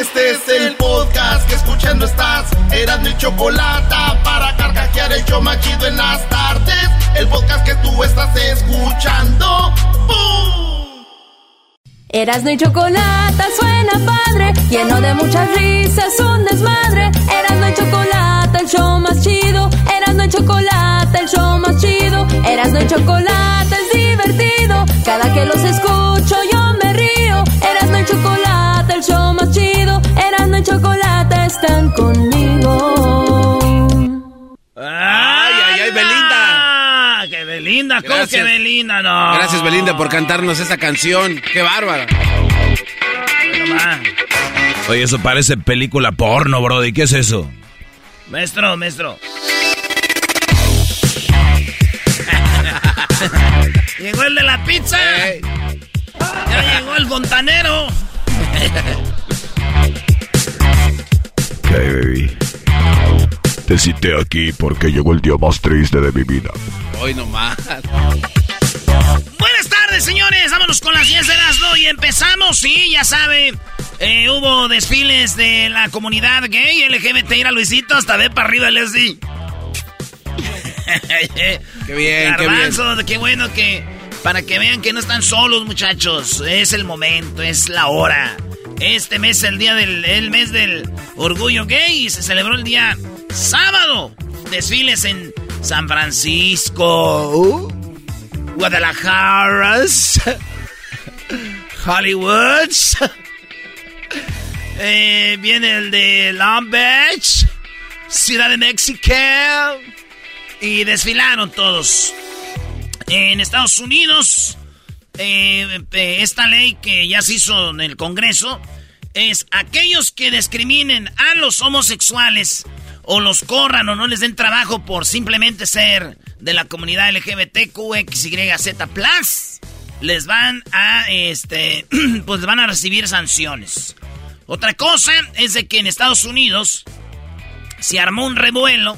Este es el podcast que escuchando estás. Eran mi chocolate para carcajear el yo machido en las tardes. El podcast que tú estás escuchando. ¡Bum! Erasno y chocolate suena padre, lleno de muchas risas, un desmadre. Erasno y chocolate, el show más chido. Erasno y chocolate, el show más chido. Erasno y chocolate es divertido. Cada que los escucho yo están conmigo. ¡Ay, ay, ay, Belinda! ¡Qué Belinda! ¿Cómo Gracias. que Belinda? No. Gracias, Belinda, por cantarnos esta canción. ¡Qué bárbara! Oye, eso parece película porno, Brody. ¿Qué es eso? Maestro, maestro. llegó el de la pizza. Ya llegó el fontanero. Hey, baby. Te cité aquí porque llegó el día más triste de mi vida. Hoy nomás. Buenas tardes, señores. Vámonos con las 10 de las y empezamos. Sí, ya sabe. eh, hubo desfiles de la comunidad gay, LGBT, ir a Luisito hasta ver para arriba el así. Qué bien, qué bien. Qué bueno que. Para que vean que no están solos, muchachos. Es el momento, es la hora. Este mes es el día del el mes del orgullo gay y se celebró el día sábado. Desfiles en San Francisco, Guadalajara, Hollywood. Eh, viene el de Long Beach, Ciudad de México. Y desfilaron todos. En Estados Unidos, eh, eh, esta ley que ya se hizo en el Congreso es aquellos que discriminen a los homosexuales o los corran o no les den trabajo por simplemente ser de la comunidad LGBTQXYZ+, les van a, este, pues van a recibir sanciones. Otra cosa es de que en Estados Unidos se armó un revuelo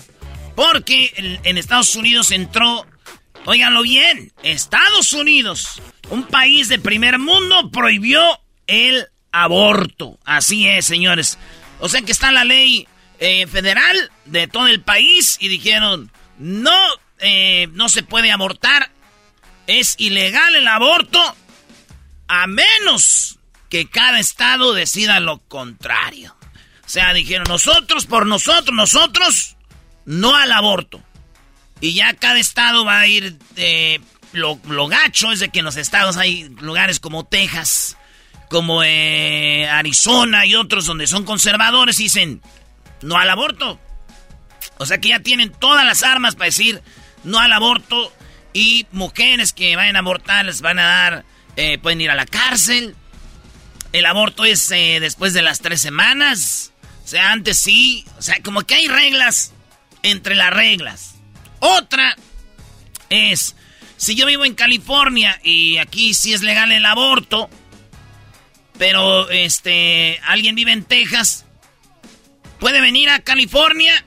porque en- en Estados Unidos entró, óiganlo bien, Estados Unidos, un país de primer mundo, prohibió el aborto. Así es, señores. O sea que está la ley eh, federal de todo el país y dijeron, no, eh, no se puede abortar, es ilegal el aborto, a menos que cada estado decida lo contrario. O sea, dijeron, nosotros por nosotros, nosotros, no al aborto. Y ya cada estado va a ir... eh, lo, gacho es de que en los estados hay lugares como Texas, como eh, Arizona y otros donde son conservadores y dicen, no al aborto. O sea que ya tienen todas las armas para decir no al aborto y mujeres que vayan a abortar les van a dar, eh, pueden ir a la cárcel. El aborto es eh, después de las tres semanas. O sea, antes sí. O sea, como que hay reglas entre las reglas. Otra es, si yo vivo en California y aquí sí es legal el aborto, pero este, alguien vive en Texas, puede venir a California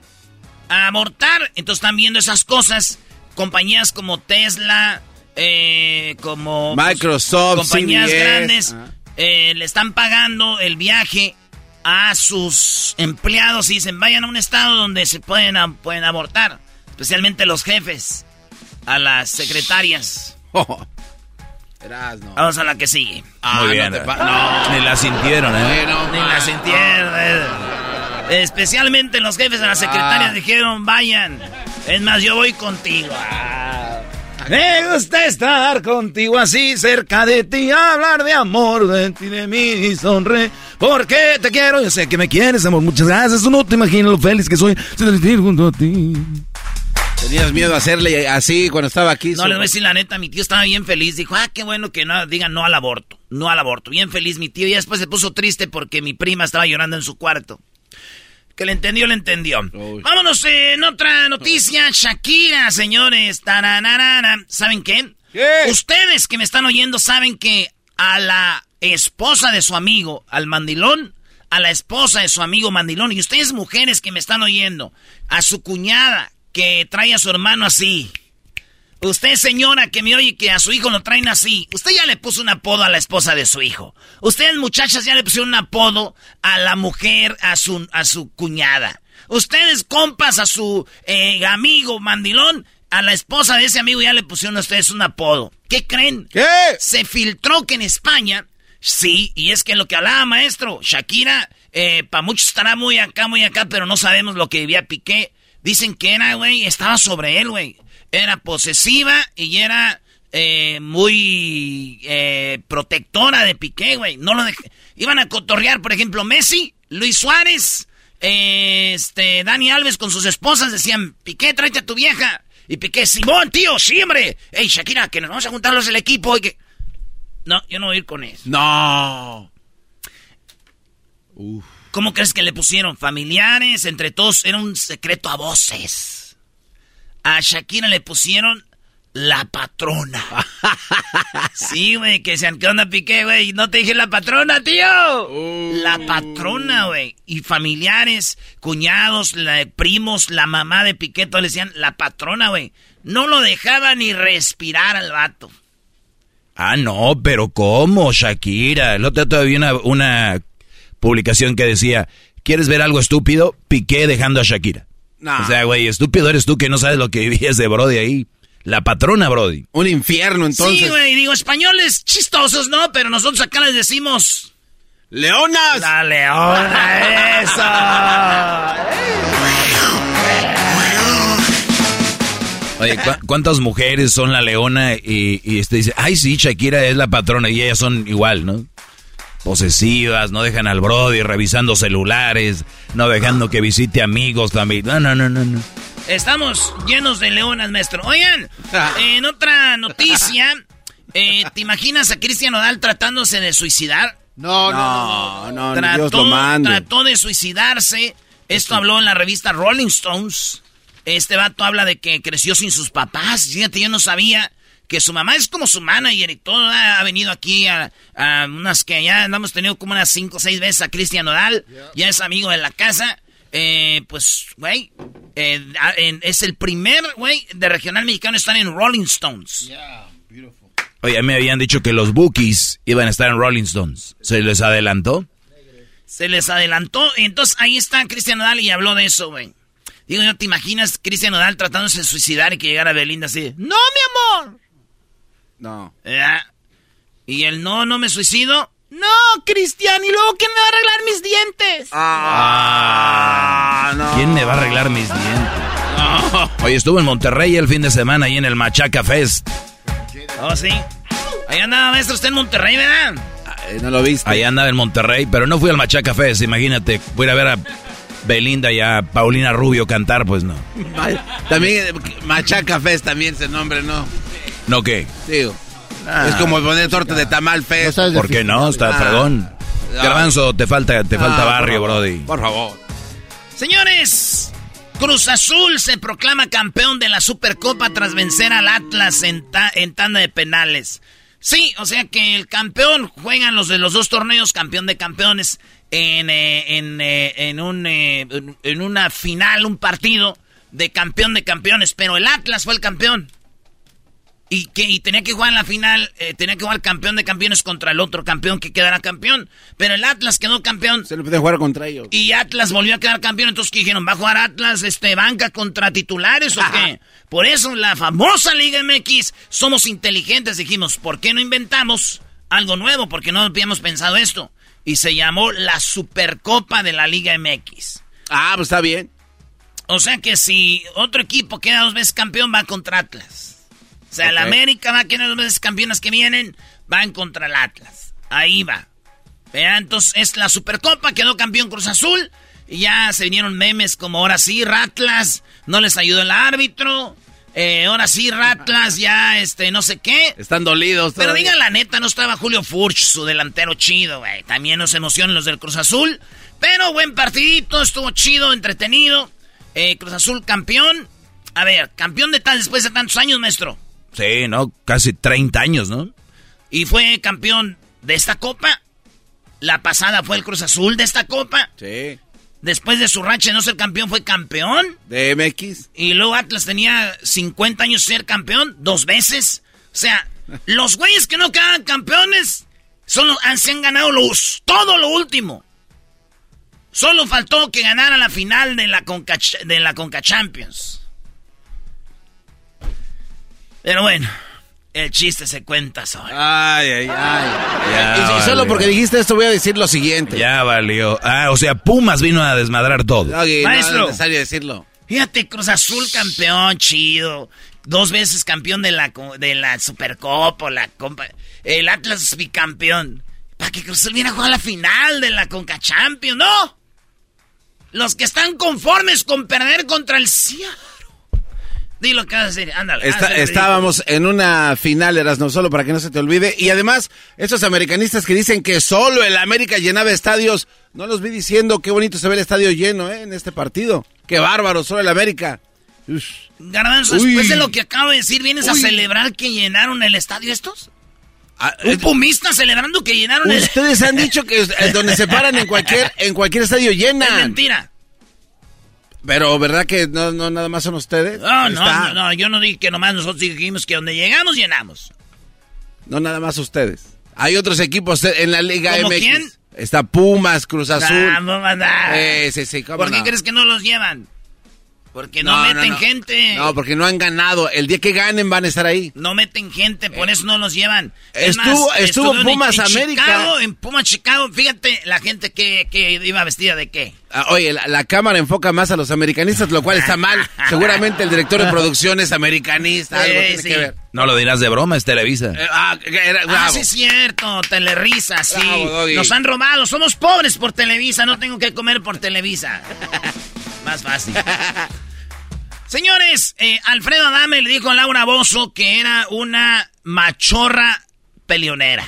a abortar. Entonces están viendo esas cosas. Compañías como Tesla, eh, como pues, Microsoft, compañías CBS. grandes, eh, le están pagando el viaje a sus empleados y dicen vayan a un estado donde se pueden, pueden abortar, especialmente los jefes, a las secretarias. Vamos a la que sigue. Ah, Muy no bien. te pa- no. Ni la sintieron, ¿eh? Bueno, Ni la sintieron. eh. Especialmente los jefes de las secretarias dijeron, vayan. Es más, yo voy contigo. Ah. Me gusta estar contigo así cerca de ti, hablar de amor, de ti, de mí y sonreír. Porque te quiero, yo sé que me quieres, amor. Muchas gracias. Tú no te imaginas lo feliz que soy de junto a ti. Tenías miedo a hacerle así cuando estaba aquí. No, le voy a decir la neta, mi tío estaba bien feliz. Dijo, ah, qué bueno que no digan no al aborto. No al aborto. Bien feliz mi tío. Y después se puso triste porque mi prima estaba llorando en su cuarto. Que le entendió, le entendió. Vámonos en otra noticia. Shakira, señores. ¿Saben qué? Ustedes que me están oyendo saben que a la esposa de su amigo, al mandilón, a la esposa de su amigo mandilón, y ustedes mujeres que me están oyendo, a su cuñada que trae a su hermano así. Usted, señora, que me oye que a su hijo lo traen así, usted ya le puso un apodo a la esposa de su hijo. Ustedes, muchachas, ya le pusieron un apodo a la mujer, a su, a su cuñada. Ustedes, compas, a su eh, amigo mandilón, a la esposa de ese amigo ya le pusieron a ustedes un apodo. ¿Qué creen? ¿Qué? Se filtró que en España, sí, y es que lo que hablaba maestro, Shakira, eh, para muchos estará muy acá, muy acá, pero no sabemos lo que vivía Piqué. Dicen que era, güey, estaba sobre él, güey era posesiva y era eh, muy eh, protectora de Piqué, güey. No lo Iban a cotorrear, por ejemplo, Messi, Luis Suárez, eh, este, Dani Alves con sus esposas decían, Piqué, tráete a tu vieja. Y Piqué, Simón, tío, siempre. Ey, Shakira, que nos vamos a juntarlos el equipo y que... No, yo no voy a ir con eso. No. ¿Cómo crees que le pusieron? Familiares, entre todos, era un secreto a voces. A Shakira le pusieron la patrona. sí, güey, que se ¿qué onda Piqué, güey? No te dije la patrona, tío. La patrona, güey. Y familiares, cuñados, primos, la mamá de Piqué, todos le decían la patrona, güey. No lo dejaba ni respirar al vato. Ah, no, pero ¿cómo, Shakira? El otro todavía una, una publicación que decía, ¿quieres ver algo estúpido? Piqué dejando a Shakira. O sea, güey, estúpido eres tú que no sabes lo que vivías de Brody ahí. La patrona, Brody. Un infierno, entonces. Sí, güey, digo, españoles chistosos, ¿no? Pero nosotros acá les decimos... ¡Leonas! La leona, eso. Oye, ¿cuántas mujeres son la leona y, y este dice, ay sí, Shakira es la patrona y ellas son igual, ¿no? Posesivas, no dejan al Brody revisando celulares, no dejando que visite amigos también. No, no, no, no, no. Estamos llenos de leonas, maestro. Oigan, ah. en otra noticia, eh, ¿te imaginas a Cristian Nodal tratándose de suicidar? No, no, no, no, trató, trató de suicidarse. Esto habló en la revista Rolling Stones. Este vato habla de que creció sin sus papás. Fíjate, yo no sabía que su mamá es como su manager y todo. Ha venido aquí a, unas que ya hemos tenido como unas cinco o seis veces a Cristian Nodal. Ya es amigo de la casa. Eh, pues, güey, eh, es el primer, güey, de regional mexicano estar en Rolling Stones. Oye, me habían dicho que los Bookies iban a estar en Rolling Stones. ¿Se les adelantó? Se les adelantó. Entonces ahí está Cristian Nodal y habló de eso, güey. Digo, ¿no te imaginas Cristian Nodal tratándose de suicidar y que llegara Belinda así? ¡No, mi amor! No. ¿Y el no, no me suicido? No, Cristian, ¿y luego quién me va a arreglar mis dientes? Ah, ah no. ¿Quién me va a arreglar mis dientes? Oye, estuvo en Monterrey el fin de semana ahí en el Machaca Fest. Oh, sí. Ahí andaba, maestro, usted en Monterrey, ¿verdad? no lo viste. Ahí andaba en Monterrey, pero no fui al Machaca Fest, imagínate. Voy a ver a Belinda y a Paulina Rubio cantar, pues no. También eh, Machaca Fest también ese nombre, ¿no? ¿No qué? Digo, ah. es como poner torta de tamal fest. ¿Por qué no? Está ah. fregón. Garbanzo, te falta, te falta ah, barrio, Brody. Por favor. Señores, Cruz Azul se proclama campeón de la Supercopa tras vencer al Atlas en, en tanda de penales. Sí, o sea que el campeón juegan los de los dos torneos, campeón de campeones, en, eh, en, eh, en, un, eh, en una final, un partido de campeón de campeones, pero el Atlas fue el campeón. Y, que, tenía que jugar en la final, eh, tenía que jugar campeón de campeones contra el otro campeón que quedará campeón. Pero el Atlas quedó campeón. Se le puede jugar contra ellos. Y Atlas volvió a quedar campeón. Entonces, ¿qué dijeron? ¿Va a jugar Atlas este, banca contra titulares o qué? Por eso, la famosa Liga MX, somos inteligentes. Dijimos, ¿por qué no inventamos algo nuevo? Porque no habíamos pensado esto. Y se llamó la Supercopa de la Liga MX. Ah, pues está bien. O sea que si otro equipo queda dos veces campeón, va contra Atlas. O sea, el América va a quedar dos veces campeonas que vienen, van contra el Atlas. Ahí va. Vean, entonces es la Supercopa, quedó campeón Cruz Azul. Y ya se vinieron memes como ahora sí, Ratlas, no les ayudó el árbitro. Eh, ahora sí, Ratlas, ya, este, no sé qué. Están dolidos. Pero digan la neta, no estaba Julio Furch, su delantero chido, güey. También nos emocionan los del Cruz Azul. Pero buen partidito, estuvo chido, entretenido. Eh, Cruz Azul campeón. A ver, campeón de tal después de tantos años, maestro. Sí, ¿no? Casi 30 años, ¿no? Y fue campeón de esta copa. La pasada fue el Cruz Azul de esta copa. Sí. Después de su racha de no ser campeón, fue campeón. De MX. Y luego Atlas tenía 50 años ser campeón, dos veces. O sea, los güeyes que no quedan campeones son los, han, se han ganado los, todo lo último. Solo faltó que ganara la final de la Conca, de la Conca Champions. Pero bueno, el chiste se cuenta solo. Ay, ay, ay. y, solo porque dijiste esto voy a decir lo siguiente. Ya valió. Ah, o sea, Pumas vino a desmadrar todo. Maestro. No es necesario decirlo. Fíjate, Cruz Azul campeón, chido. Dos veces campeón de la, de la Supercopa, la compa, el Atlas bicampeón. Para que Cruz Azul viene a jugar la final de la Conca Champions, ¿no? Los que están conformes con perder contra el Seattle. Dilo que vas a decir, ándale. estábamos en una final, eras no solo para que no se te olvide. Y además, esos americanistas que dicen que solo el América llenaba estadios, no los vi diciendo qué bonito se ve el estadio lleno ¿eh? en este partido. Qué bárbaro, solo el América. Garbanzo, después de lo que acabo de decir, ¿vienes a celebrar que llenaron el estadio estos? Ah, ¿Un pumista celebrando que llenaron el Ustedes han dicho que donde se paran en cualquier, en cualquier estadio llenan. Es mentira. Pero, ¿verdad que no, no nada más son ustedes? No, no, no, yo no dije que nomás nosotros dijimos que donde llegamos, llenamos. No nada más ustedes. Hay otros equipos en la Liga ¿Cómo MX. quién? Está Pumas, Cruz Azul. Ah, eh, sí, sí, ¿Por qué crees que no los llevan? Porque no, meten gente. No, porque no han ganado. El día que ganen van a estar ahí. No meten gente, por eso no los llevan. estuvo estuvo Pumas América. Chicago, en Pumas Chicago, fíjate la gente que, que iba vestida de qué. Ah, oye, la, cámara enfoca más a los americanistas, lo cual está mal. Seguramente el director de producción es americanista, algo tiene que ver. No lo dirás de broma, es Televisa. Eh, ah, ah sí es cierto, Telerisa, sí. Nos han robado, somos pobres por Televisa, no tengo que comer por Televisa. más fácil. Señores, eh, Alfredo Adame le dijo a Laura Bozo que era una machorra peleonera.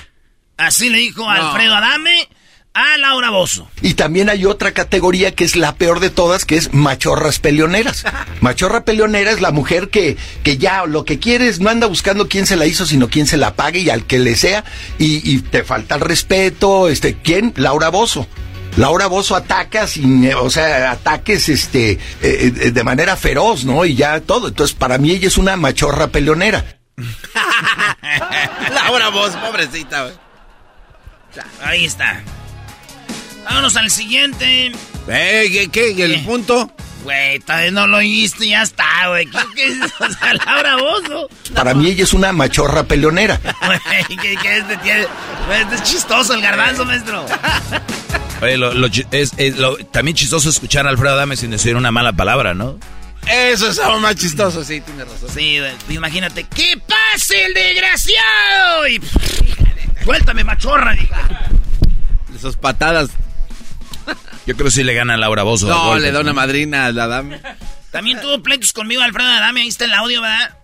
Así le dijo Alfredo Adame a Laura Bozo. Y también hay otra categoría que es la peor de todas, que es machorras peleoneras. Machorra peleonera es la mujer que, que ya lo que quiere es no anda buscando quién se la hizo, sino quién se la pague y al que le sea. Y, y te falta el respeto. Este, ¿Quién? Laura Bozo. Laura Bozo ataca sin, eh, o sea, ataques este, eh, eh, de manera feroz, ¿no? Y ya todo. Entonces, para mí ella es una machorra peleonera. Laura Bozo, pobrecita, güey. Ahí está. Vámonos al siguiente. ¿qué, qué? ¿Y el punto? Güey, todavía no lo oíste, ya está, güey. ¿Qué, qué o sea, Laura Bozo? Para mí ella es una machorra peleonera. Güey, ¿qué, qué este tiene? Este es chistoso el garbanzo, maestro. Oye, lo, es, también chistoso escuchar a Alfredo Adame sin decir una mala palabra, ¿no? Eso es aún más chistoso, sí, tiene razón. Sí, imagínate, ¡que pase el desgraciado! Y, suéltame, machorra, hija. Esas patadas. Yo creo que sí le gana a Laura Bozo. No, le da una madrina a la dama. También tuvo pleitos conmigo Alfredo Adame, ahí está el audio, ¿verdad?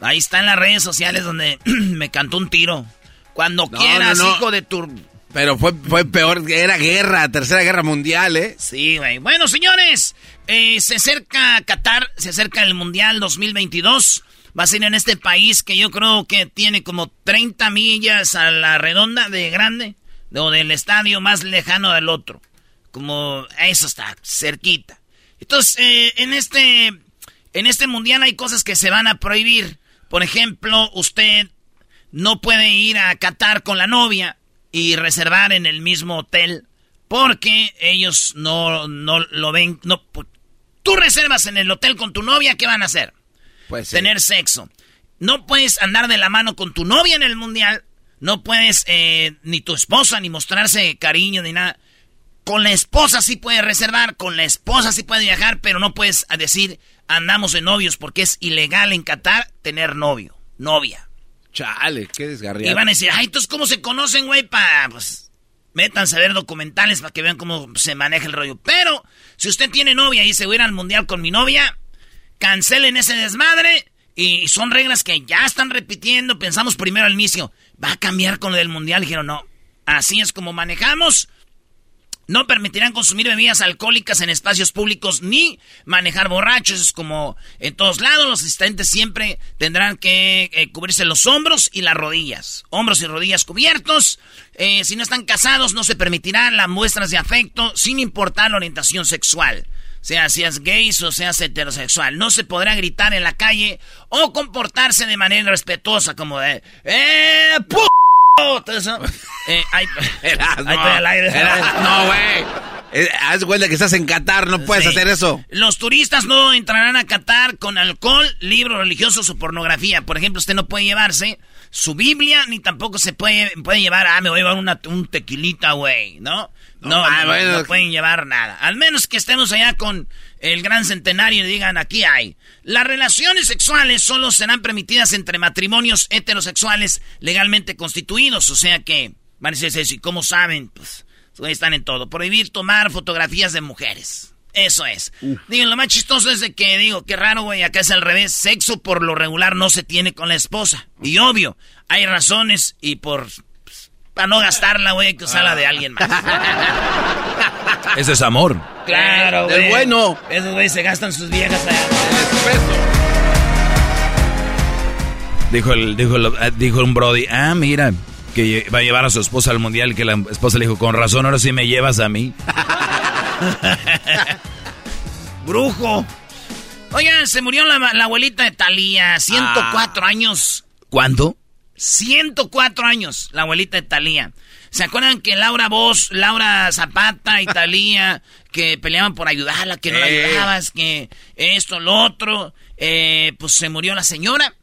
Ahí está en las redes sociales donde me cantó un tiro. Cuando quieras, hijo de tu pero fue, fue peor, era guerra, tercera guerra mundial, ¿eh? Sí, güey. Bueno, señores, eh, se acerca Qatar, se acerca el Mundial 2022. Va a ser en este país que yo creo que tiene como 30 millas a la redonda de grande, o del estadio más lejano del otro. Como eso está, cerquita. Entonces, eh, en este, en este mundial hay cosas que se van a prohibir. Por ejemplo, usted no puede ir a Qatar con la novia y reservar en el mismo hotel porque ellos no, no lo ven. No, tú reservas en el hotel con tu novia, ¿qué van a hacer? Pues Tener sexo. No puedes andar de la mano con tu novia en el mundial. No puedes, eh, ni tu esposa, ni mostrarse cariño, ni nada. Con la esposa sí puedes reservar, con la esposa sí puedes viajar, pero no puedes decir andamos de novios porque es ilegal en Qatar tener novio, novia. Chale, qué desgarriado. Y van a decir, ay, entonces cómo se conocen, güey, para pues métanse a ver documentales para que vean cómo se maneja el rollo. Pero si usted tiene novia y se va a ir al mundial con mi novia, cancelen ese desmadre y son reglas que ya están repitiendo. Pensamos primero al inicio, va a cambiar con lo del mundial. Dijeron, no, así es como manejamos. No permitirán consumir bebidas alcohólicas en espacios públicos ni manejar borrachos. Es como en todos lados, los asistentes siempre tendrán que eh, cubrirse los hombros y las rodillas. Hombros y rodillas cubiertos. Eh, si no están casados, no se permitirán las muestras de afecto sin importar la orientación sexual. Sea seas gay o seas heterosexual. No se podrá gritar en la calle o comportarse de manera respetuosa como de... ¡Eh, eh, no, güey. Eh, haz cuenta que estás en Qatar, no puedes hacer eso. Los turistas no entrarán a Qatar con alcohol, libros religiosos o pornografía. Por ejemplo, usted no puede llevarse su Biblia, ni tampoco se puede, puede llevar, ah, me voy a llevar una, un tequilita, güey, ¿no? No, ah, no, pueden llevar nada. Al menos que estemos allá con el gran centenario y digan, aquí hay. Las relaciones sexuales solo serán permitidas entre matrimonios heterosexuales legalmente constituidos. O sea que, van a decir, ¿y cómo saben? Pues, están en todo. Prohibir tomar fotografías de mujeres. Eso es. Digo, lo más chistoso es de que, digo, qué raro, güey, acá es al revés. Sexo por lo regular no se tiene con la esposa. Y obvio, hay razones y por para no gastarla, güey, que usarla de alguien más. Ese es amor. Claro, güey. Es bueno. Esos güey se gastan sus viejas allá. Dijo, el, dijo, ah, dijo un Brody, ah, mira, que va a llevar a su esposa al mundial, que la esposa le dijo, con razón, ahora sí me llevas a mí. Brujo. Oigan, se murió la, abuelita de Talía, 104 ah. años. ¿Cuánto? 104 años, la abuelita de Talía. ¿Se acuerdan que Laura Vos, Laura Zapata y Talía, que peleaban por ayudarla, que no la ayudabas, que esto, lo otro? Eh, pues se murió la señora.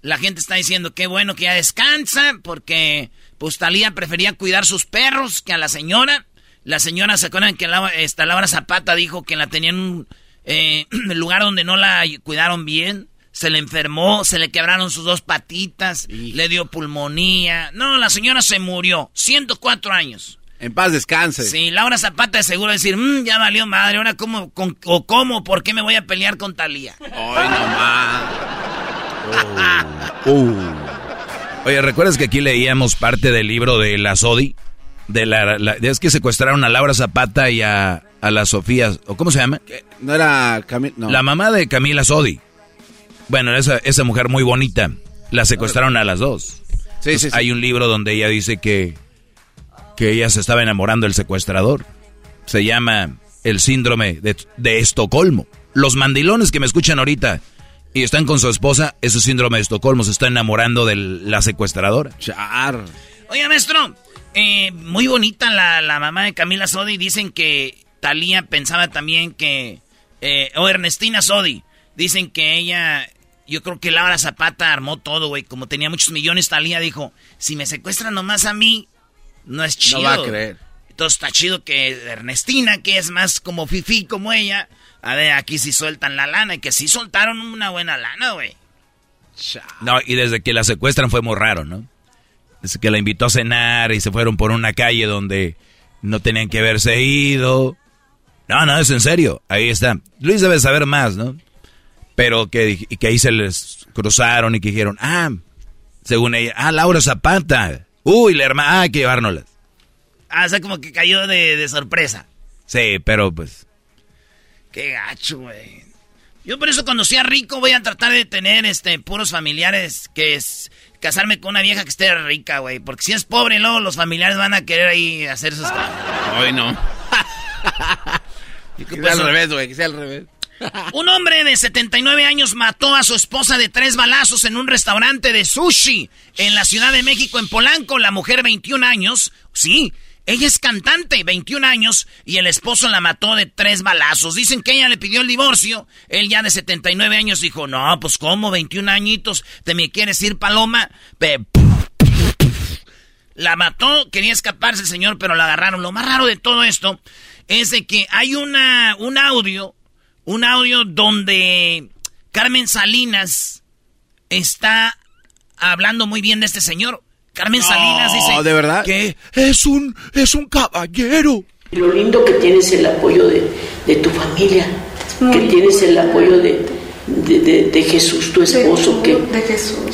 La gente está diciendo que bueno que ya descansa, porque pues Talía prefería cuidar sus perros que a la señora. La señora, ¿se acuerdan que esta Laura Zapata dijo que la tenían en un eh, lugar donde no la cuidaron bien? Se le enfermó, se le quebraron sus dos patitas, le dio pulmonía. No, la señora se murió, 104 años. En paz descanse. Sí, Laura Zapata de seguro decir, mmm, ya valió madre, ahora cómo, o cómo, por qué me voy a pelear con Talía. Ay, nomás. Oh. Uh. Oye, ¿recuerdas que aquí leíamos parte del libro de la Sodi? De la, es que secuestraron a Laura Zapata y a, a la Sofía, ¿o cómo se llama? No era Camila, no. La mamá de Camila Sodi. Bueno, esa, esa mujer muy bonita, la secuestraron a las dos. Sí, sí, Hay un libro donde ella dice que, que ella se estaba enamorando del secuestrador. Se llama El síndrome de, de Estocolmo. Los mandilones que me escuchan ahorita y están con su esposa, ese síndrome de Estocolmo, se está enamorando de la secuestradora. Char. Oye, maestro, eh, muy bonita la, la, mamá de Camila Sodi. Dicen que Talía pensaba también que... Eh, o Ernestina Sodi. Dicen que ella yo creo que Laura Zapata armó todo, güey. Como tenía muchos millones, Talía dijo, si me secuestran nomás a mí, no es chido. No va a creer. Entonces está chido que Ernestina, que es más como Fifi como ella, a ver, aquí sí sueltan la lana, y que sí soltaron una buena lana, güey. No, y desde que la secuestran fue muy raro, ¿no? Desde que la invitó a cenar y se fueron por una calle donde no tenían que haberse ido. No, no, es en serio. Ahí está. Luis debe saber más, ¿no? Pero que, que ahí se les cruzaron y que dijeron, ah, según ella, ah, Laura Zapata. Uy, la hermana, ah, hay que llevárnoslas. Ah, o sea, como que cayó de, sorpresa. Sí, pero pues. Qué gacho, güey. Yo por eso cuando sea rico voy a tratar de tener este puros familiares que es casarme con una vieja que esté rica, güey. Porque si es pobre, luego los familiares van a querer ahí hacer sus cosas. Hoy no. que sea al revés, güey, que sea al revés. Un hombre de 79 años mató a su esposa de tres balazos en un restaurante de sushi en la Ciudad de México, en Polanco. La mujer, 21 años, sí, ella es cantante, 21 años, y el esposo la mató de tres balazos. Dicen que ella le pidió el divorcio. Él ya de 79 años dijo, no, pues ¿cómo? 21 añitos, ¿te me quieres ir, Paloma? La mató, quería escaparse el señor, pero la agarraron. Lo más raro de todo esto es de que hay una, un audio, un audio donde Carmen Salinas está hablando muy bien de este señor. Carmen Salinas dice ¿de verdad? que es un, es un caballero. Lo lindo que tienes el apoyo de, de tu familia, que tienes el apoyo de, de, de Jesús, tu esposo, que,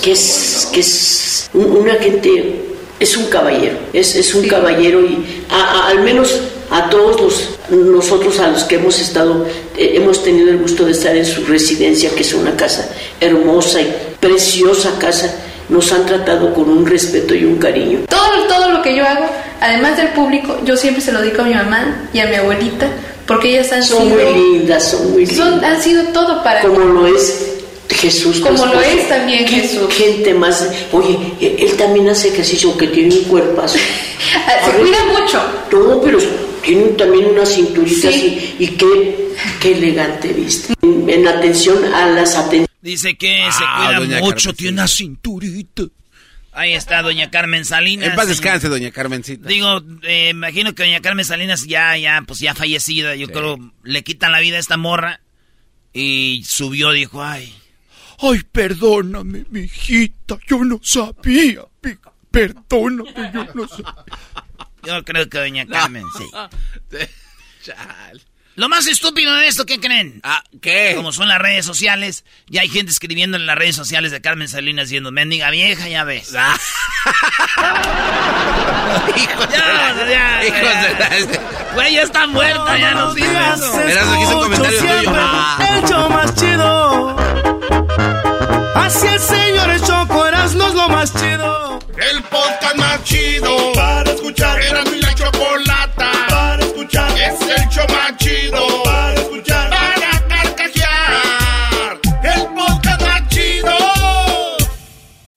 que es, que es una gente es un caballero, es, es un caballero y al menos a todos los, nosotros a los que hemos estado, eh, hemos tenido el gusto de estar en su residencia, que es una casa hermosa y preciosa casa, nos han tratado con un respeto y un cariño. Todo, todo lo que yo hago, además del público, yo siempre se lo digo a mi mamá y a mi abuelita, porque ellas han son sido... muy lindas, son muy lindas. han sido todo para Como lo es Jesús. Como lo es también Jesús. Gente más. Oye, él también hace ejercicio, que tiene un cuerpazo. Se cuida mucho. No, pero tiene también una cinturita así. Y qué, qué elegante viste. En, atención a las atenciones. Dice que se Ah, cuida mucho, tiene una cinturita. Ahí está doña Carmen Salinas. En paz descanse, doña Carmencita. Digo, eh, imagino que doña Carmen Salinas ya, ya, pues ya fallecida. Yo creo le quitan la vida a esta morra. Y subió, dijo, ay, Ay, perdóname, mi hijita, yo no sabía. Perdóname, yo no sabía. Yo creo que doña Carmen, sí. Lo más estúpido de esto, ¿qué creen? Ah, ¿qué? Como son las redes sociales, ya hay gente escribiendo en las redes sociales de Carmen Salinas diciendo, mendiga vieja, ya ves. Ah. Hijos ya, ya, Hijos ya. de Güey, ya está muerta, ya no digas. Verás, aquí es un comentario tuyo. Ah. El show más chido. Así el señor el Choco Erasmo es lo más chido. El podcast más chido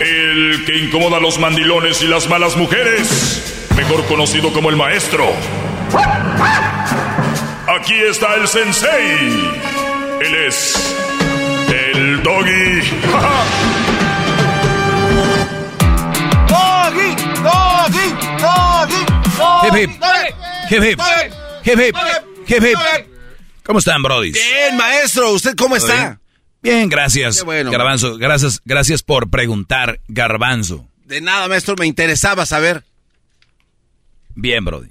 El que incomoda a los mandilones y las malas mujeres. Mejor conocido como el maestro. Aquí está el sensei. Él es. El doggy. Doggy, doggy, doggy, Hip, hip. Hip, hip. Hip, hip. Hip, hip. ¿Cómo están, Brody? Bien, maestro. ¿Usted cómo está? Bien, gracias. Qué bueno. Garbanzo, gracias, gracias por preguntar, Garbanzo. De nada, maestro. Me interesaba saber. Bien, Brody.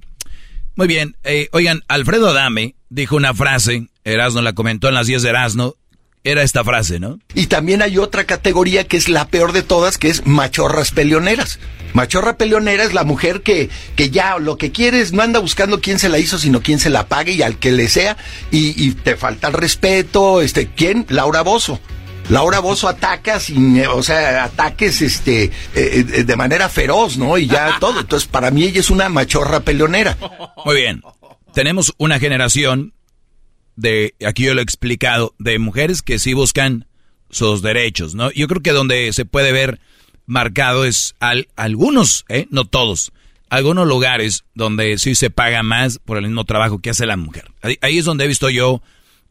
Muy bien. Eh, oigan, Alfredo Adame dijo una frase, Erasno la comentó en las 10 de Erasno. Era esta frase, ¿no? Y también hay otra categoría que es la peor de todas, que es machorras peleoneras. Machorra peleonera es la mujer que, que ya lo que quieres no anda buscando quién se la hizo, sino quién se la pague y al que le sea. Y, y te falta el respeto. Este, ¿Quién? Laura Bozo. Laura Bozo ataca sin, o sea, ataques este, eh, eh, de manera feroz, ¿no? Y ya todo. Entonces, para mí ella es una machorra peleonera. Muy bien. Tenemos una generación de, aquí yo lo he explicado, de mujeres que sí buscan sus derechos, ¿no? Yo creo que donde se puede ver marcado es al, algunos, ¿eh? No todos, algunos lugares donde sí se paga más por el mismo trabajo que hace la mujer. Ahí, es donde he visto yo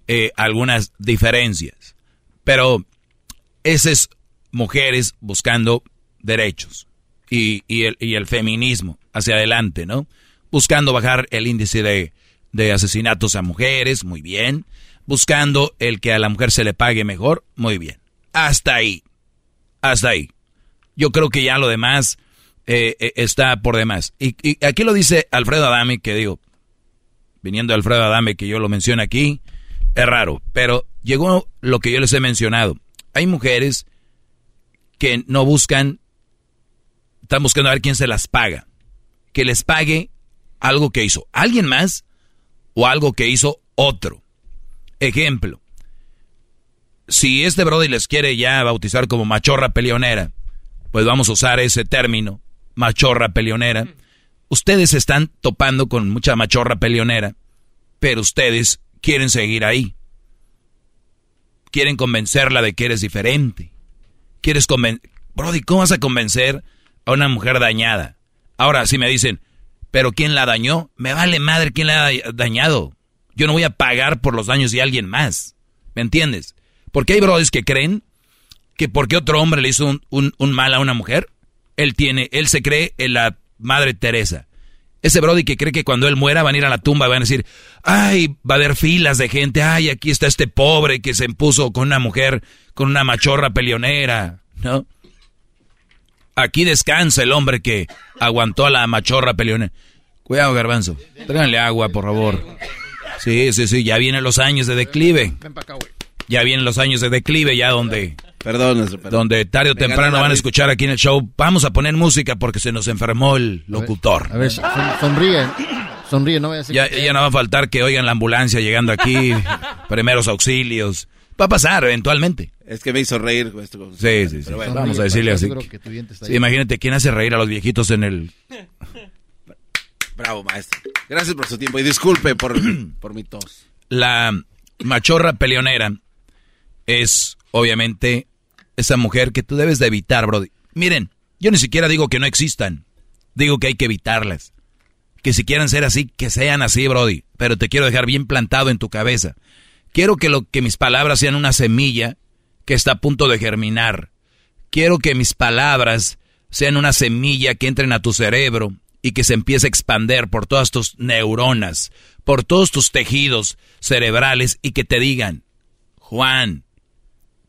eh, algunas diferencias. Pero esas mujeres buscando derechos y, el, y el feminismo hacia adelante, ¿no? Buscando bajar el índice de, de asesinatos a mujeres, muy bien. Buscando el que a la mujer se le pague mejor, muy bien. Hasta ahí. Hasta ahí. Yo creo que ya lo demás eh, eh, está por demás. Y, aquí lo dice Alfredo Adame, que digo, viniendo de Alfredo Adame, que yo lo menciono aquí, es raro. Pero llegó lo que yo les he mencionado. Hay mujeres que no buscan, están buscando a ver quién se las paga. Que les pague algo que hizo alguien más o algo que hizo otro. Ejemplo, si este Brody les quiere ya bautizar como machorra peleonera, pues vamos a usar ese término, machorra peleonera. Ustedes están topando con mucha machorra peleonera, pero ustedes quieren seguir ahí. Quieren convencerla de que eres diferente. Quieres convencer... Brody, ¿cómo vas a convencer a una mujer dañada? Ahora, si me dicen, pero ¿quién la dañó? Me vale madre quién la ha dañado. Yo no voy a pagar por los daños de alguien más. ¿Me entiendes? Porque hay brothers que creen que porque otro hombre le hizo un, mal a una mujer, él tiene, él se cree en la Madre Teresa. Ese brody que cree que cuando él muera van a ir a la tumba y van a decir, ay, va a haber filas de gente, ay, aquí está este pobre que se impuso con una mujer, con una machorra peleonera, ¿no? Aquí descansa el hombre que aguantó a la machorra peleona. Cuidado, garbanzo. Tráiganle agua, por favor. Sí, sí, sí, ya vienen los años de declive. Ya vienen los años de declive, ya donde... Perdón, Donde tarde o temprano van a escuchar aquí en el show. Vamos a poner música porque se nos enfermó el locutor. A ver, sonríe. Sonríe, no voy a decir ya, ya no va a faltar que oigan la ambulancia llegando aquí, primeros auxilios. Va a pasar eventualmente. Es que me hizo reír. Esto, sí, sí, sí. vamos a decirle así. imagínate quién hace reír a los viejitos en el... Bravo, maestro. Gracias por su tiempo y disculpe por, por mi tos. La machorra peleonera es, obviamente, esa mujer que tú debes de evitar, Brody. Miren, yo ni siquiera digo que no existan. Digo que hay que evitarlas. Que si quieren ser así, que sean así, Brody. Pero te quiero dejar bien plantado en tu cabeza. Quiero que, lo, que mis palabras sean una semilla que está a punto de germinar. Quiero que mis palabras sean una semilla que entren a tu cerebro y que se empiece a expander por todas tus neuronas, por todos tus tejidos cerebrales y que te digan, Juan,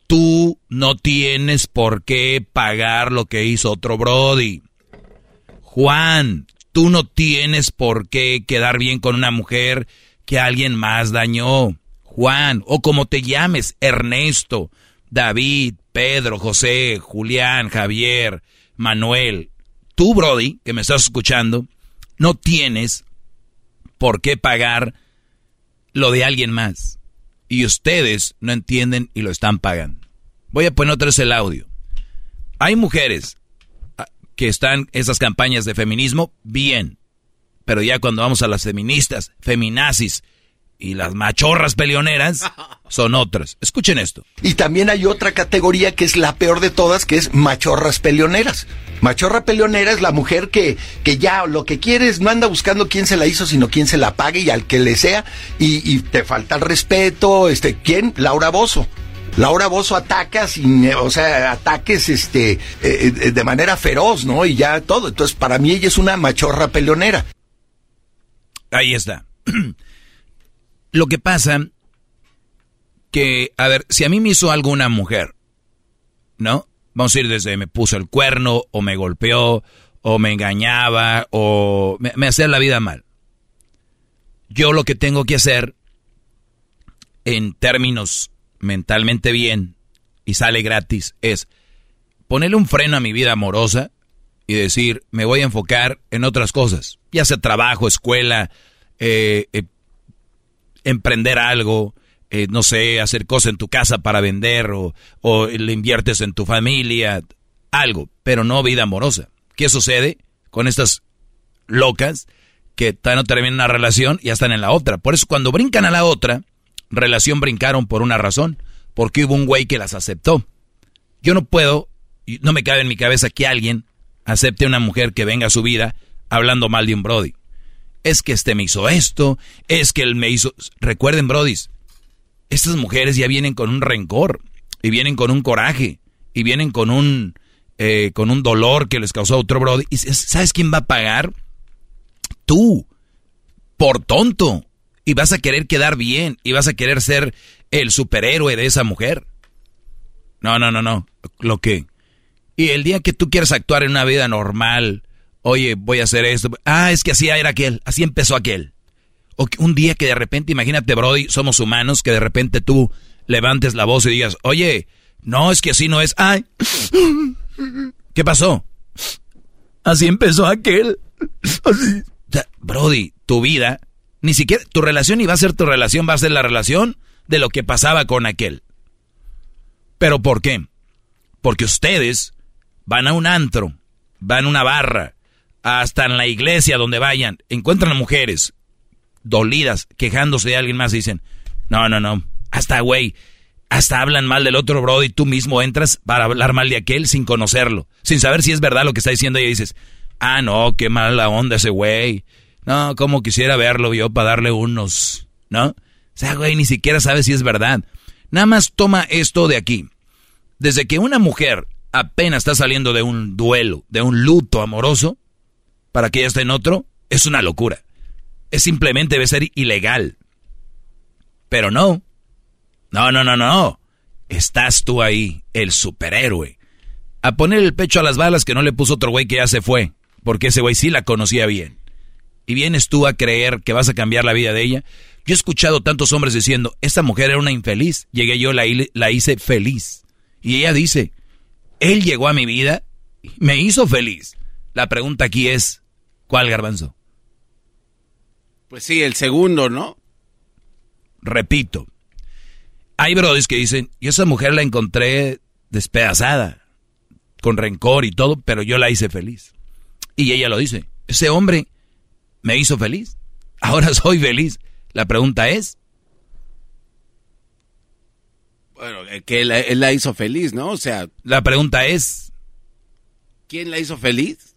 tú no tienes por qué pagar lo que hizo otro Brody. Juan, tú no tienes por qué quedar bien con una mujer que alguien más dañó. Juan, o como te llames, Ernesto, David, Pedro, José, Julián, Javier, Manuel. Tú, Brody, que me estás escuchando, no tienes por qué pagar lo de alguien más. Y ustedes no entienden y lo están pagando. Voy a poner otra vez el audio. Hay mujeres ah, que están esas campañas de feminismo, bien. Pero ya cuando vamos a las feministas, feminazis, y las machorras peleoneras son otras. Escuchen esto. Y también hay otra categoría que es la peor de todas, que es machorras peleoneras. Machorra peleonera es la mujer que, que ya lo que quieres no anda buscando quién se la hizo, sino quién se la pague y al que le sea. Y, te falta el respeto. Este, ¿Quién? Laura Bozo. Laura Bozo ataca sin, o sea, ataques este, eh, eh, de manera feroz, ¿no? Y ya todo. Entonces, para mí ella es una machorra peleonera. Ahí está. Lo que pasa que, a ver, si a mí me hizo alguna mujer, ¿no? Vamos a ir desde me puso el cuerno, o me golpeó, o me engañaba, o me, me hacía la vida mal. Yo lo que tengo que hacer, en términos mentalmente bien, y sale gratis, es ponerle un freno a mi vida amorosa y decir, me voy a enfocar en otras cosas, ya sea trabajo, escuela, eh, eh emprender algo, eh, no sé, hacer cosas en tu casa para vender o, o le inviertes en tu familia, algo, pero no vida amorosa. ¿Qué sucede con estas locas que no terminan una relación y ya están en la otra? Por eso cuando brincan a la otra, relación brincaron por una razón, porque hubo un güey que las aceptó. Yo no puedo, no me cabe en mi cabeza que alguien acepte a una mujer que venga a su vida hablando mal de un Brody. Es que este me hizo esto, es que él me hizo... Recuerden, Brodis, estas mujeres ya vienen con un rencor, y vienen con un coraje, y vienen con un, eh, con un dolor que les causó otro Brody. ¿Y sabes quién va a pagar? Tú, por tonto. Y vas a querer quedar bien, y vas a querer ser el superhéroe de esa mujer. No, no, no, no. Lo que... Y el día que tú quieras actuar en una vida normal, oye, voy a hacer esto. Ah, es que así era aquel, así empezó aquel. O un día que de repente, imagínate, Brody, somos humanos, que de repente tú levantes la voz y digas, oye, no, es que así no es. Ay, ¿qué pasó? Así empezó aquel. Brody, tu vida, ni siquiera tu relación iba a ser tu relación, va a ser la relación de lo que pasaba con aquel. ¿Pero por qué? Porque ustedes van a un antro, van a una barra, hasta en la iglesia donde vayan, encuentran a mujeres dolidas, quejándose de alguien más y dicen, no, no, no, hasta güey, hasta hablan mal del otro bro y tú mismo entras para hablar mal de aquel sin conocerlo, sin saber si es verdad lo que está diciendo y dices, ah, no, qué mala onda ese güey, no, como quisiera verlo yo para darle unos, ¿no? O sea, güey, ni siquiera sabes si es verdad. Nada más toma esto de aquí. Desde que una mujer apenas está saliendo de un duelo, de un luto amoroso, para que ella esté en otro, es una locura. Es simplemente debe ser ilegal. Pero no. No, no, no, no. Estás tú ahí, el superhéroe. A poner el pecho a las balas que no le puso otro güey que ya se fue. Porque ese güey sí la conocía bien. Y vienes tú a creer que vas a cambiar la vida de ella. Yo he escuchado tantos hombres diciendo, esta mujer era una infeliz. Llegué yo, la, la hice feliz. Y ella dice, él llegó a mi vida, me hizo feliz. La pregunta aquí es, ¿cuál garbanzo? Pues sí, el segundo, ¿no? Repito, hay brodis que dicen, yo esa mujer la encontré despedazada, con rencor y todo, pero yo la hice feliz. Y ella lo dice, ese hombre me hizo feliz, ahora soy feliz. La pregunta es, bueno, que él, la hizo feliz, ¿no? O sea... La pregunta es... ¿Quién la hizo feliz?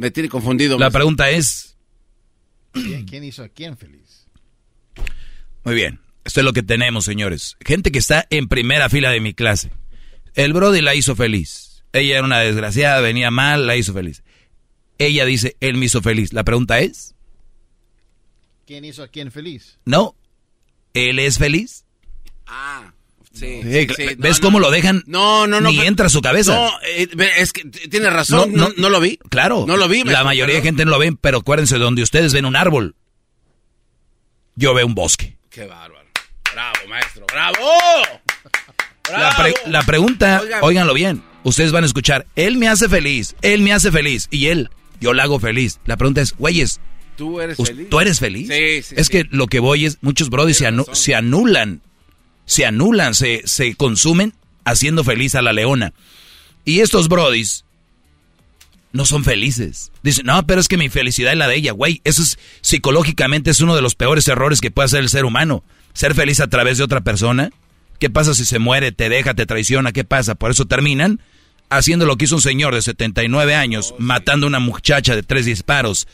Me tiene confundido. La pregunta es... ¿Quién, hizo a quién feliz? Muy bien. Esto es lo que tenemos, señores. Gente que está en primera fila de mi clase. El Brody la hizo feliz. Ella era una desgraciada, venía mal, la hizo feliz. Ella dice, él me hizo feliz. La pregunta es... ¿Quién hizo a quién feliz? No. ¿Él es feliz? Ah. Sí, ¿Ves cómo lo dejan? No, no, no. Ni entra a su cabeza. No, eh, es que tiene razón. No, no, lo vi. Claro. No lo vi. La mayoría de gente no lo ven, pero acuérdense, donde ustedes ven un árbol, yo veo un bosque. Qué bárbaro. Bravo, maestro. Bravo. La, pregunta, óiganlo bien. Ustedes van a escuchar, él me hace feliz, él me hace feliz, y él, yo la hago feliz. La pregunta es, güeyes, ¿tú eres feliz? ¿Tú eres feliz? Sí, sí. Es que lo que voy es, muchos brodis se, se anulan se anulan, se, se consumen haciendo feliz a la leona. Y estos brodis no son felices. Dicen, no, pero es que mi felicidad es la de ella, güey. Eso es psicológicamente es uno de los peores errores que puede hacer el ser humano. Ser feliz a través de otra persona. ¿Qué pasa si se muere, te deja, te traiciona? ¿Qué pasa? Por eso terminan haciendo lo que hizo un señor de 79 años, matando a una muchacha de tres disparos.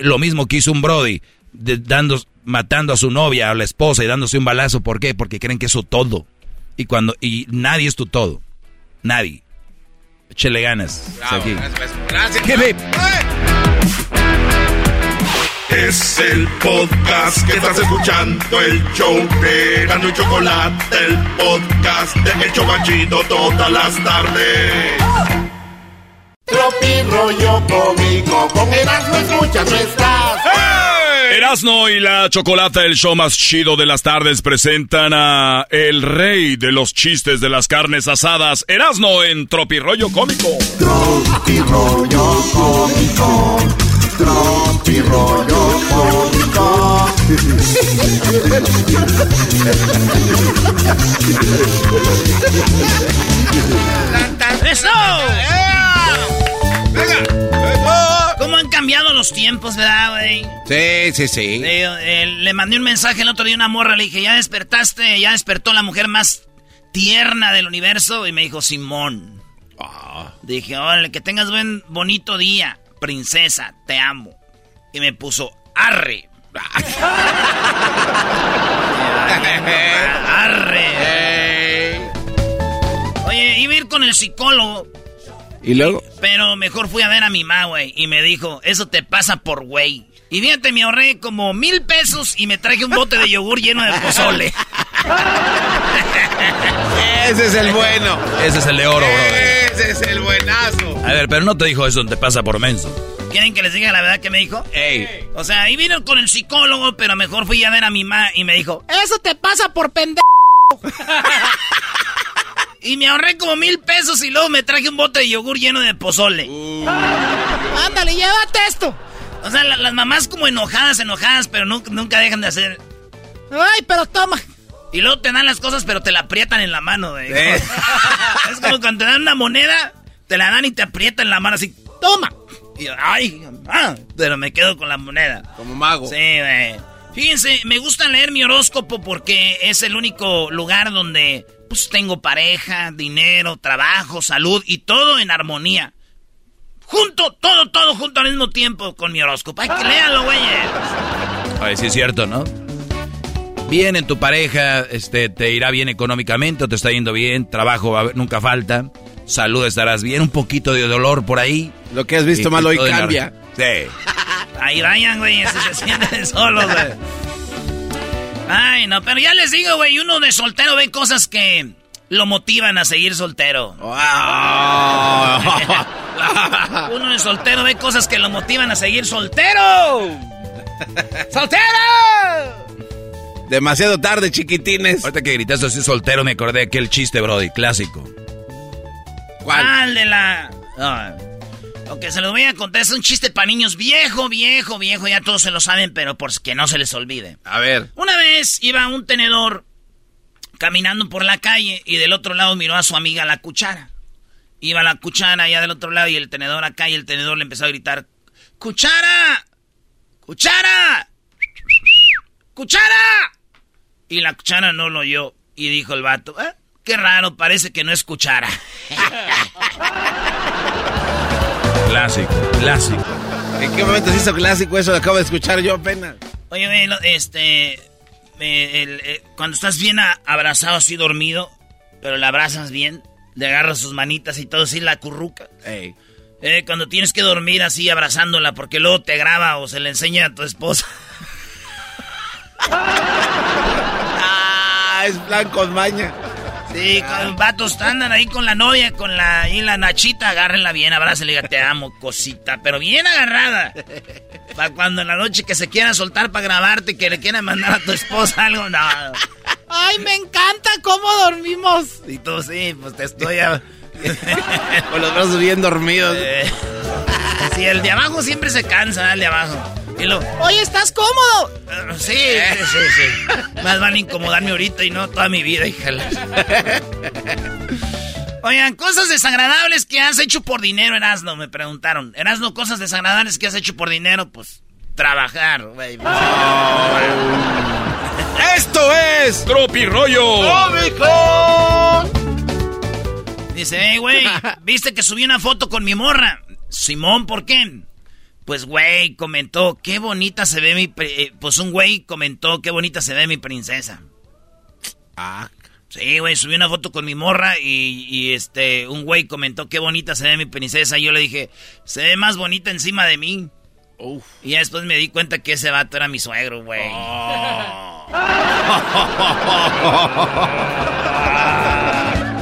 Lo mismo que hizo un Brody, dando, matando a su novia, a la esposa y dándose un balazo. ¿Por qué? Porque creen que es su todo. Y cuando y nadie es tu todo. Nadie. Échele ganas. Gracias. Es el podcast que estás escuchando, el show de Gano y Chocolate, el podcast de El Chocachito todas las tardes. Tropi rollo cómico, con Erasmo escuchas no estás. Erasno y la Chocolata, el show más chido de las tardes, presentan a el rey de los chistes de las carnes asadas, Erasno en Tropirollo Cómico. Tropirollo Cómico. Tropirollo Cómico. ¡Eso! ¿Cómo han cambiado los tiempos, verdad, güey? Sí, sí, sí. Le, le mandé un mensaje el otro día a una morra, le dije, ya despertaste, ya despertó la mujer más tierna del universo? Y me dijo, Simón. Ah. Dije, órale, que tengas buen, bonito día, princesa, te amo. Y me puso, arre. arre. Oye, iba a ir con el psicólogo. ¿Y luego? Pero mejor fui a ver a mi mamá, güey. Y me dijo, eso te pasa por güey. Y fíjate, me ahorré como mil pesos y me traje un bote de yogur lleno de pozole. Ese es el bueno. Ese es el de oro, bro. Ese es el buenazo. A ver, pero no te dijo eso, te pasa por menso. ¿Quieren que les diga la verdad que me dijo? Ey. O sea, ahí vino con el psicólogo, pero mejor fui a ver a mi mamá y me dijo, eso te pasa por pendejo. y me ahorré como mil pesos y luego me traje un bote de yogur lleno de pozole. Ándale, llévate esto. O sea, la- las mamás como enojadas, enojadas, pero nunca, nunca dejan de hacer. Ay, pero toma. Y luego te dan las cosas, pero te la aprietan en la mano, güey. Eh. es como cuando te dan una moneda, te la dan y te aprietan la mano así, toma. Y yo, ay, ah, pero me quedo con la moneda. Como mago. Sí, güey. Fíjense, me gusta leer mi horóscopo porque es el único lugar donde pues tengo pareja, dinero, trabajo, salud y todo en armonía. Junto, todo, todo junto al mismo tiempo con mi horóscopo. Hay que leerlo, güeyes. Ay, sí es cierto, ¿no? Bien en tu pareja, este, te irá bien económicamente, o te está yendo bien, trabajo va nunca falta, salud estarás bien, un poquito de dolor por ahí. Lo que has visto Y- mal y hoy cambia. Sí. Ahí vayan, güey, se sienten solos, güey. Ay, no, pero ya les digo, güey, uno de soltero ve cosas que lo motivan a seguir soltero. uno de soltero ve cosas que lo motivan a seguir soltero. ¡Soltero! Demasiado tarde, chiquitines. Ahorita que gritaste así soltero me acordé de aquel chiste, Brody, clásico. ¿Cuál? de la...? Ah, ok, se los voy a contar. Es un chiste para niños viejo, viejo, viejo. Ya todos se lo saben, pero por que no se les olvide. A ver. Una vez iba un tenedor caminando por la calle y del otro lado miró a su amiga la cuchara. Iba la cuchara allá del otro lado y el tenedor acá y el tenedor le empezó a gritar, ¡Cuchara! ¡Cuchara! ¡Cuchara! Y la cuchara no lo oyó y dijo el vato, "Eh, qué raro, parece que no es cuchara. Clásico, clásico. ¿En qué momento se hizo clásico eso? Lo acabo de escuchar yo apenas. Oye, güey, este. eh, el- eh, cuando estás bien abrazado, así dormido, pero le abrazas bien, le agarras sus manitas y todo así, la curruca. Ey. Eh, cuando tienes que dormir así abrazándola porque luego te graba o se le enseña a tu esposa. Ah, es plan con maña. Sí, con vatos andan ahí con la novia, con la, ahí la nachita, agárrenla bien, abrácenla y diga, te amo, cosita, pero bien agarrada. Para cuando en la noche que se quiera soltar para grabarte, que le quieran mandar a tu esposa algo, no. Ay, me encanta cómo dormimos. Y tú, sí, pues te estoy... a- Con los brazos bien dormidos. Eh, sí, el de abajo siempre se cansa, el de abajo. Y lo, oye, ¿estás cómodo? Sí, sí, sí, sí. Más van a incomodarme ahorita y no toda mi vida, híjala. Oigan, cosas desagradables que has hecho por dinero, Erasno, me preguntaron. Erasno, cosas desagradables que has hecho por dinero, pues, trabajar, güey. ¡Esto es! ¡Tropi rollo! Dice, hey, güey, ¿viste que subí una foto con mi morra? Simón, ¿por qué? Pues, güey, comentó, qué bonita se ve mi... eh, Pues un güey comentó, qué bonita se ve mi princesa. Ah. Sí, güey, subí una foto con mi morra y, y, este, un güey comentó, qué bonita se ve mi princesa. Y yo le dije, se ve más bonita encima de mí. Y ya después me di cuenta que ese vato era mi suegro, güey.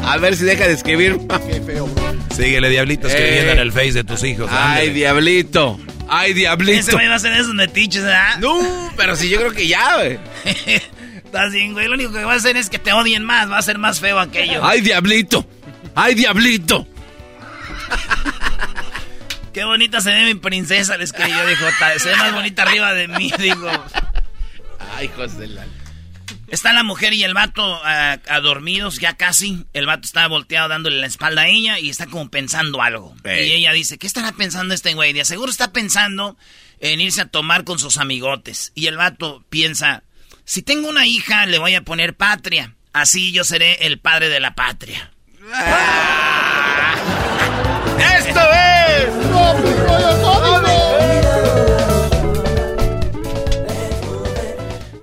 A ver si deja de escribir. Qué feo, Síguele, diablito, escribiendo Eh. en el face de tus hijos. Ay, ándale. diablito. Ay, Ese diablito. güey va a hacer esos metiches, ¿verdad? No, pero si yo creo que ya, güey. Estás bien, güey. Lo único que va a hacer es que te odien más. Va a ser más feo aquello. Ay, diablito. Ay, diablito. Qué bonita se ve mi princesa, le escribió. Dijo, "Ta- se ve más bonita arriba de mí. Digo, Ay, hijos de la... está la mujer y el vato ah, a dormidos, ya casi. El vato está volteado dándole la espalda a ella y está como pensando algo. Y ella dice, ¿qué estará pensando este güey? De seguro está pensando en irse a tomar con sus amigotes. Y el vato piensa, si tengo una hija, le voy a poner patria. Así yo seré el padre de la patria. ¡Esto es!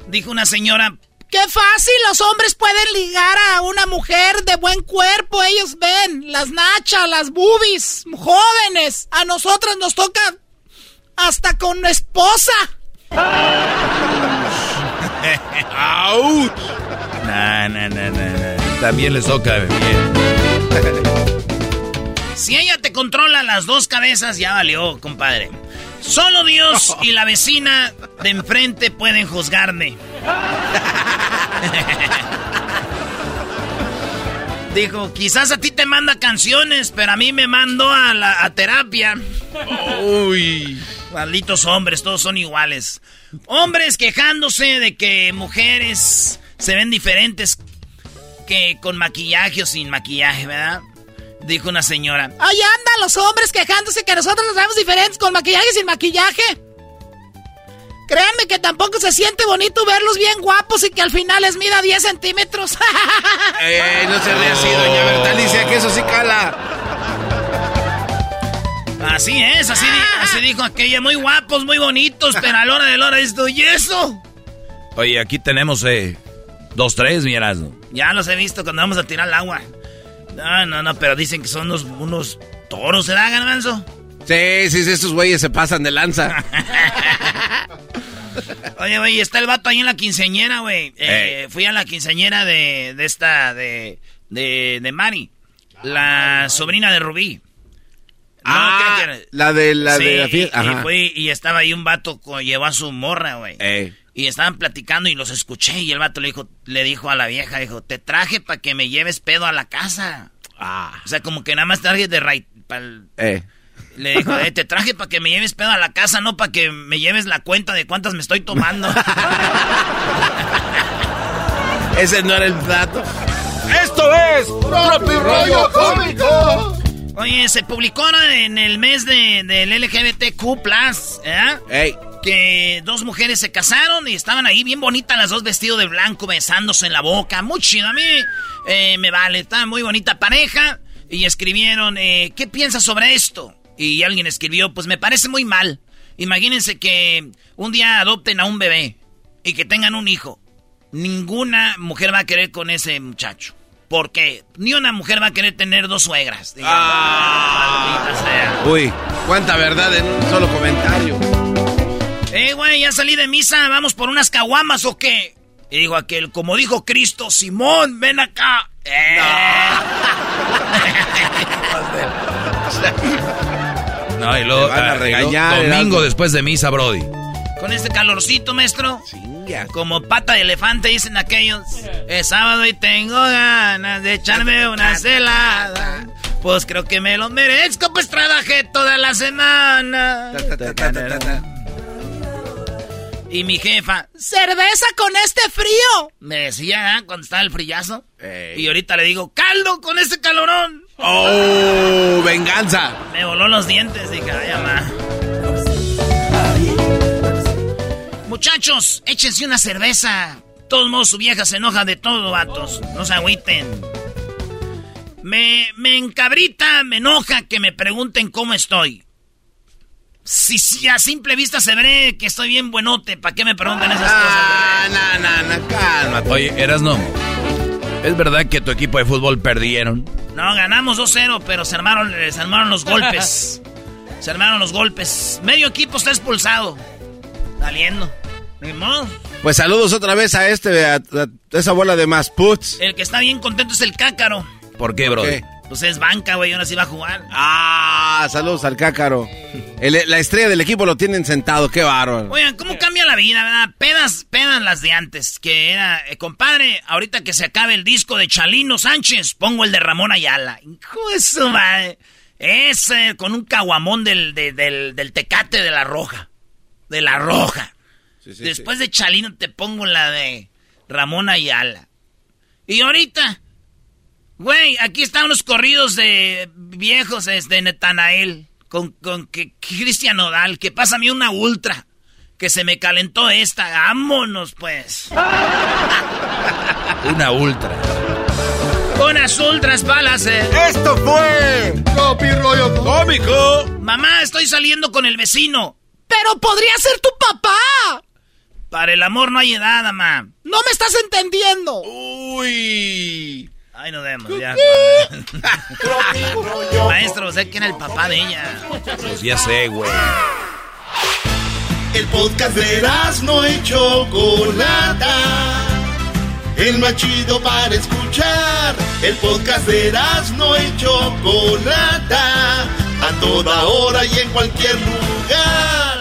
Dijo una señora, qué fácil los hombres pueden ligar a una mujer de buen cuerpo. Ellos ven las nachas, las boobies, jóvenes. A nosotros nos toca hasta con esposa. No, no, no, También les toca bien. Si ella te controla las dos cabezas, ya valió, compadre. Solo Dios y la vecina de enfrente pueden juzgarme. Dijo, quizás a ti te manda canciones, pero a mí me mandó a la a terapia. Uy, malditos hombres, todos son iguales. Hombres quejándose de que mujeres se ven diferentes que con maquillaje o sin maquillaje, ¿verdad? Dijo una señora. Ahí andan los hombres quejándose que nosotros nos vemos diferentes con maquillaje y sin maquillaje. Créanme que tampoco se siente bonito verlos bien guapos y que al final les mida 10 centímetros. Eh, no se ríe así, doña Bertalicia, que eso sí cala. Así es, así, di- así dijo aquella. Muy guapos, muy bonitos, pero a la hora de la hora esto y eso. Oye, aquí tenemos eh, dos, tres, mi Erasmo. Ya los he visto cuando vamos a tirar el agua. No, no, no, pero dicen que son unos, unos toros, ¿se da, Garbanzo? Sí, sí, sí, estos güeyes se pasan de lanza. Oye, güey, está el vato ahí en la quinceañera, güey. Eh, fui a la quinceañera de, de esta, de, de, de Mari, la sobrina de Rubí. No, Ah, la de la Sí, de la fiesta. y- Y, Ajá. fui, y estaba ahí un vato, co- llevó a su morra, güey. Eh. Y estaban platicando y los escuché y el vato le dijo, le dijo a la vieja, dijo, te traje para que me lleves pedo a la casa. Ah. O sea, como que nada más traje de right, pa'l- Eh. le dijo, eh, te traje para que me lleves pedo a la casa, no para que me lleves la cuenta de cuántas me estoy tomando. Ese no era el plato. ¡Esto es Tropi Rollo Cómico! Oye, se publicó ahora en el mes de, del LGBTQ+, ¿eh? Ey. Que dos mujeres se casaron y estaban ahí bien bonitas las dos vestidos de blanco, besándose en la boca. Muy chido, a mí eh, me vale. Está muy bonita pareja. Y escribieron, eh, ¿qué piensas sobre esto? Y alguien escribió, pues me parece muy mal. Imagínense que un día adopten a un bebé y que tengan un hijo. Ninguna mujer va a querer con ese muchacho. Porque ni una mujer va a querer tener dos suegras. digamos. Sea. Uy, cuánta verdad en un solo comentario. Eh, güey, ya salí de misa, vamos por unas caguamas o qué. Y digo aquel, como dijo Cristo, Simón, ven acá. Eh. No, y luego Te van a ah, regañar, do- domingo después de misa, Brody. Con este calorcito, maestro. Como pata de elefante, dicen aquellos. Es sábado y tengo ganas de echarme una celada. Pues creo que me lo merezco, pues trabajé toda la semana. Y mi jefa, cerveza con este frío. Me decía ¿eh? cuando estaba el frillazo. Y ahorita le digo, caldo con este calorón. ¡Oh! ¡Venganza! Me voló los dientes, dije, ay, mamá. Muchachos, échense una cerveza. De todos modos, su vieja se enoja de todo, vatos. No se agüiten. Me, me encabrita, me enoja que me pregunten cómo estoy. Si, si a simple vista se ve que estoy bien buenote, ¿para qué me preguntan esas Ah, no, no, no, cálmate. Oye, Erasno, ¿es verdad que tu equipo de fútbol perdieron? cosas? No, ganamos 2-0, pero se armaron, se armaron los golpes. Se armaron los golpes. Medio equipo está expulsado. Saliendo. Pues saludos otra vez a este, a, a esa bola de más puts. El que está bien contento es el cácaro. ¿Por qué, qué? Pues es banca, güey, ahora sí va a jugar. Ah, saludos al cácaro. El- la estrella del equipo lo tienen sentado, qué bárbaro. Oigan, ¿cómo cambia la vida, verdad? Pedas, pedas las de antes, que era, eh, compadre, ahorita que se acabe el disco de Chalino Sánchez, pongo el de Ramón Ayala. Hijo de su madre. Ese, con un caguamón del, de- del, del tecate de la roja. De la roja. Después de Chalino te pongo la de Ramón Ayala. Y ahorita, güey, aquí están unos corridos de viejos, este, Netanael, con, con que, que Cristian Nodal, que pásame una ultra. que se me calentó esta. Vámonos, pues. Una ultra. Unas ultras balas, eh. Esto fue Rollo Cómico. Mamá, estoy saliendo con el vecino. Pero podría ser tu papá. Para el amor no hay edad, mamá. No me estás entendiendo. Uy. Ay, nos vemos, ya. Maestro, sé quién es el papá de ella. Pues ya sé, güey. El podcast de no y Chocolata. El más chido para escuchar. El podcast de no y Chocolata. A toda hora y en cualquier lugar.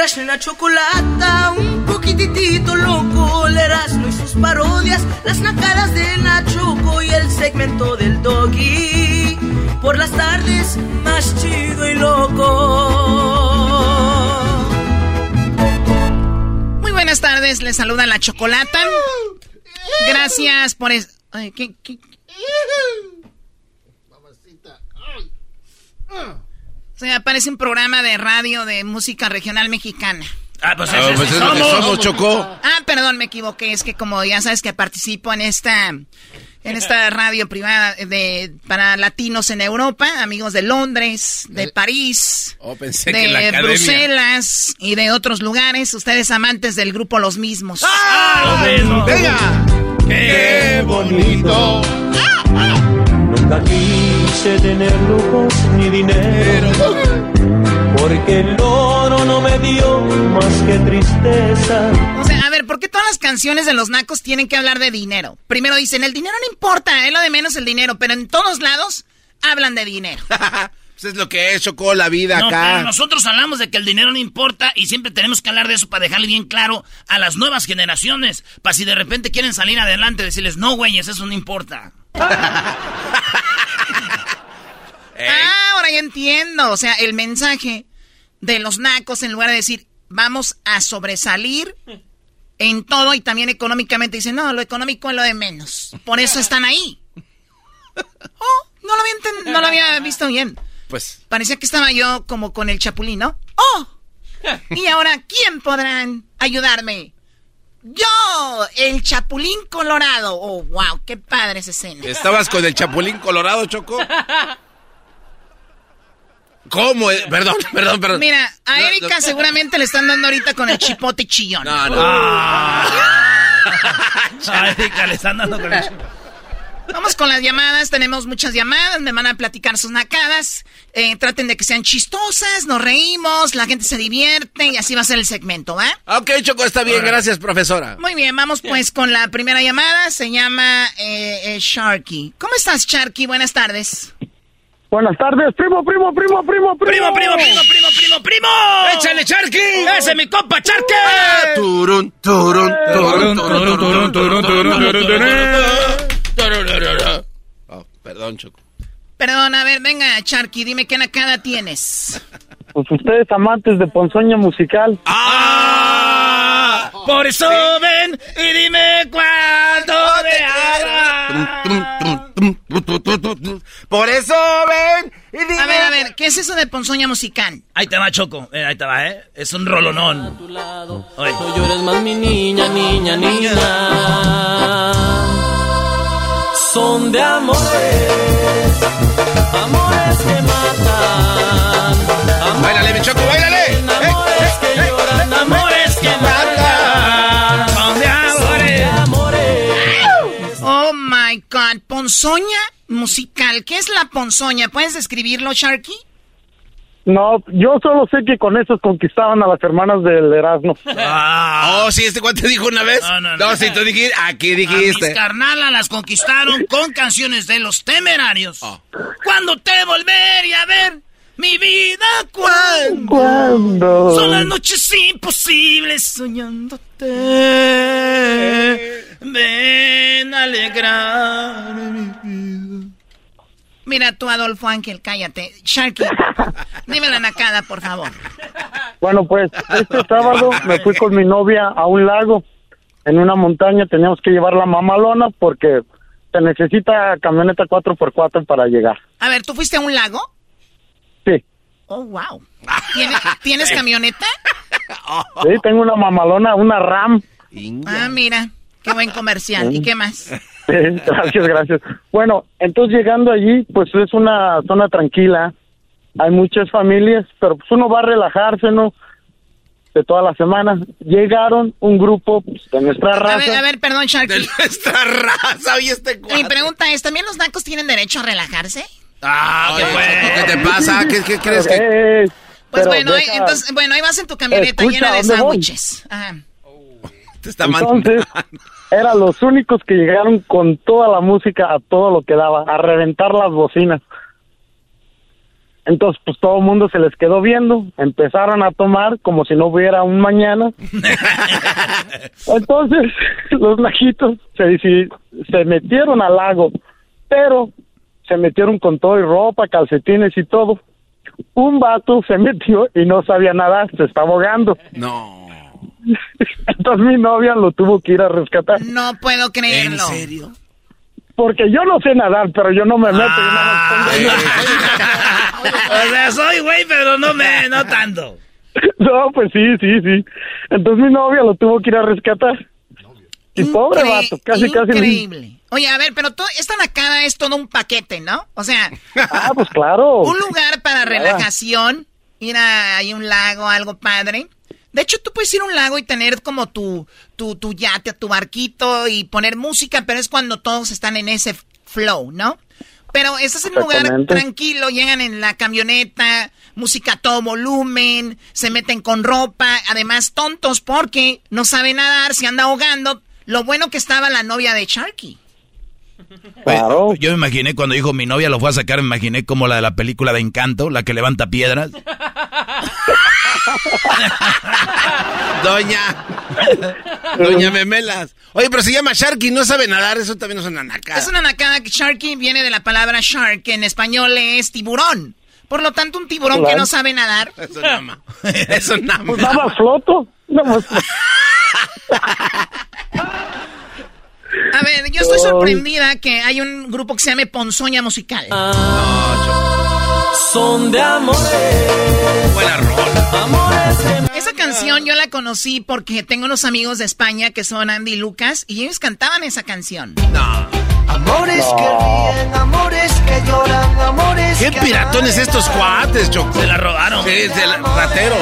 Erasmo y la chocolata, un poquitito loco, el Erasmo y sus parodias, las nacadas de Nachoco y el segmento del doggy. Por las tardes, más chido y loco. Muy buenas tardes, les saluda la chocolata. Gracias por eso. ¿qué, qué? O sea, parece un programa de radio de música regional mexicana. Ah, pues, eso, pues es lo que somos, Chocó. Ah, perdón, me equivoqué. Es que como ya sabes que participo en esta en esta radio privada de para latinos en Europa, amigos de Londres, de París, oh, pensé de que la Bruselas y de otros lugares, ustedes amantes del grupo Los Mismos. ¡Ah! Los mismos. ¡Venga! ¡Qué bonito! Nunca quise tener lujos ni dinero, porque el oro no me dio más que tristeza. O sea, a ver, ¿por qué todas las canciones de los nacos tienen que hablar de dinero? Primero dicen, el dinero no importa, es lo de menos el dinero, pero en todos lados hablan de dinero. pues es lo que es, Chocó, la vida No, acá. pero nosotros hablamos de que el dinero no importa y siempre tenemos que hablar de eso para dejarle bien claro a las nuevas generaciones. Para si de repente quieren salir adelante, decirles, no, güeyes, eso no importa. Ah, ahora ya entiendo. O sea, el mensaje de los nacos, en lugar de decir, vamos a sobresalir en todo y también económicamente, dicen, no, lo económico es lo de menos. Por eso están ahí. Oh, no lo había, no lo había visto bien. Pues. Parecía que estaba yo como con el chapulín, ¿no? ¡Oh! Y ahora, ¿quién podrán ayudarme? ¡Yo! El chapulín colorado. ¡Oh, wow! ¡Qué padre esa escena! ¿Estabas con el Chapulín Colorado, Choco? ¿Cómo? eh? Perdón, perdón, perdón. Mira, a No, Erika no. seguramente le están dando ahorita con el chipote chillón. No, no. A Erika le están dando con el chipote. Vamos con las llamadas, tenemos muchas llamadas, me van a platicar sus nacadas. Eh, traten de que sean chistosas, nos reímos, la gente se divierte y así va a ser el segmento, ¿va? Ok, Choco, está bien, gracias, profesora. Muy bien, vamos pues con la primera llamada, se llama eh, eh, Sharky. ¿Cómo estás, Sharky? Buenas tardes. Buenas tardes, primo, primo, primo, primo, Primo, primo, primo, primo, primo, primo. ¡Échale, Sharky! ¡Ese es mi compa, Sharky! Turun, turun, turun, turun, turun, turun, turun, turun. Oh, perdón, Choco. Perdón, a ver, venga, Sharky, dime qué nacada tienes. Pues ustedes amantes de ponzoña musical. ¡Ah! Por eso ven y dime cuánto te por eso ven y dime... A ver, a ver, ¿qué es eso de ponzoña musical? Ahí te va, Choco. Eh, ahí te va, ¿eh? Es un rolonón. A tu lado, Oye. no llores más, mi niña, niña, niña. Son de amores, amores que matan. Amores mi Choco, báilale. Eh, amores eh, que lloran, amores que matan. Son de amores. Oh my God, ponzoña musical. ¿Qué es la ponzoña? ¿Puedes describirlo, Sharky? No, yo solo sé que con eso conquistaban a las hermanas del Erasmo. Ah, oh, sí, este cuate dijo una vez. No, no, no. si tú dijiste, aquí dijiste. A mis carnalas las conquistaron con canciones de los temerarios. Oh. Cuando te volvería a ver, mi vida, cuando. ¿Cuándo? Son las noches imposibles soñándote. Ven a alegrar mi vida. Mira tú, Adolfo Ángel, cállate. Sharky, dime la nacada, por favor. Bueno, pues este sábado me fui con mi novia a un lago. En una montaña teníamos que llevar la mamalona porque se necesita camioneta 4x4 para llegar. A ver, ¿tú fuiste a un lago? Sí. Oh, wow. ¿Tienes, camioneta? Sí, tengo una mamalona, una RAM. Ah, mira, qué buen comercial. ¿Y qué más? gracias, gracias. Bueno, entonces llegando allí, pues es una zona tranquila. Hay muchas familias, pero pues uno va a relajarse, ¿no? De toda la semana. Llegaron un grupo pues, de nuestra raza. A ver, a ver, perdón, Sharky. De nuestra raza, y este Mi pregunta es, ¿también los nacos tienen derecho a relajarse? Ah, ¿qué, ¿qué te pasa? ¿Qué, qué crees que...? Eh, pues bueno, entonces, bueno, ahí vas en tu camioneta llena de sándwiches. Ajá. Te está Entonces, eran los únicos que llegaron con toda la música a todo lo que daba, a reventar las bocinas. Entonces, pues todo el mundo se les quedó viendo, empezaron a tomar como si no hubiera un mañana. Entonces, los najitos se, se metieron al lago, pero se metieron con todo y ropa, calcetines y todo. Un vato se metió y no sabía nadar, se está ahogando. No. Entonces mi novia lo tuvo que ir a rescatar. No puedo creerlo. ¿En serio? Porque yo no sé nadar, pero yo no me meto. o sea, soy güey, pero no me, no tanto. No, pues sí, sí, sí. Entonces mi novia lo tuvo que ir a rescatar. Y pobre vato, casi, casi. Increíble. Oye, a ver, pero todo, esta nacada es todo un paquete, ¿no? O sea. ah, pues claro. Un lugar para relajación, ir a, a un lago, algo padre. De hecho, tú puedes ir a un lago y tener como tu, tu, tu yate, tu barquito y poner música, pero es cuando todos están en ese flow, ¿no? Pero estás en un lugar tranquilo, llegan en la camioneta, música a todo volumen, se meten con ropa, además tontos porque no saben nadar, se anda ahogando. Lo bueno que estaba la novia de Sharky. Claro. Yo me imaginé cuando dijo mi novia lo fue a sacar, me imaginé como la de la película de Encanto, la que levanta piedras. Doña. Doña Memelas. Oye, pero se llama Sharky, no sabe nadar, eso también es una nacada. Es una nacada que Sharky viene de la palabra shark, que en español es tiburón. Por lo tanto, un tiburón que no sabe nadar. Eso nama. Eso nama. Pues nada floto. A ver, yo estoy sorprendida que hay un grupo que se llame Ponzoña Musical. Son de amores. Buena rola. Esa canción yo la conocí porque tengo unos amigos de España que son Andy y Lucas y ellos cantaban esa canción. No. Amores que ríen, amores que lloran, amores ¿Qué piratones estos cuates, Choco? Se la robaron. Sí, es el ratero.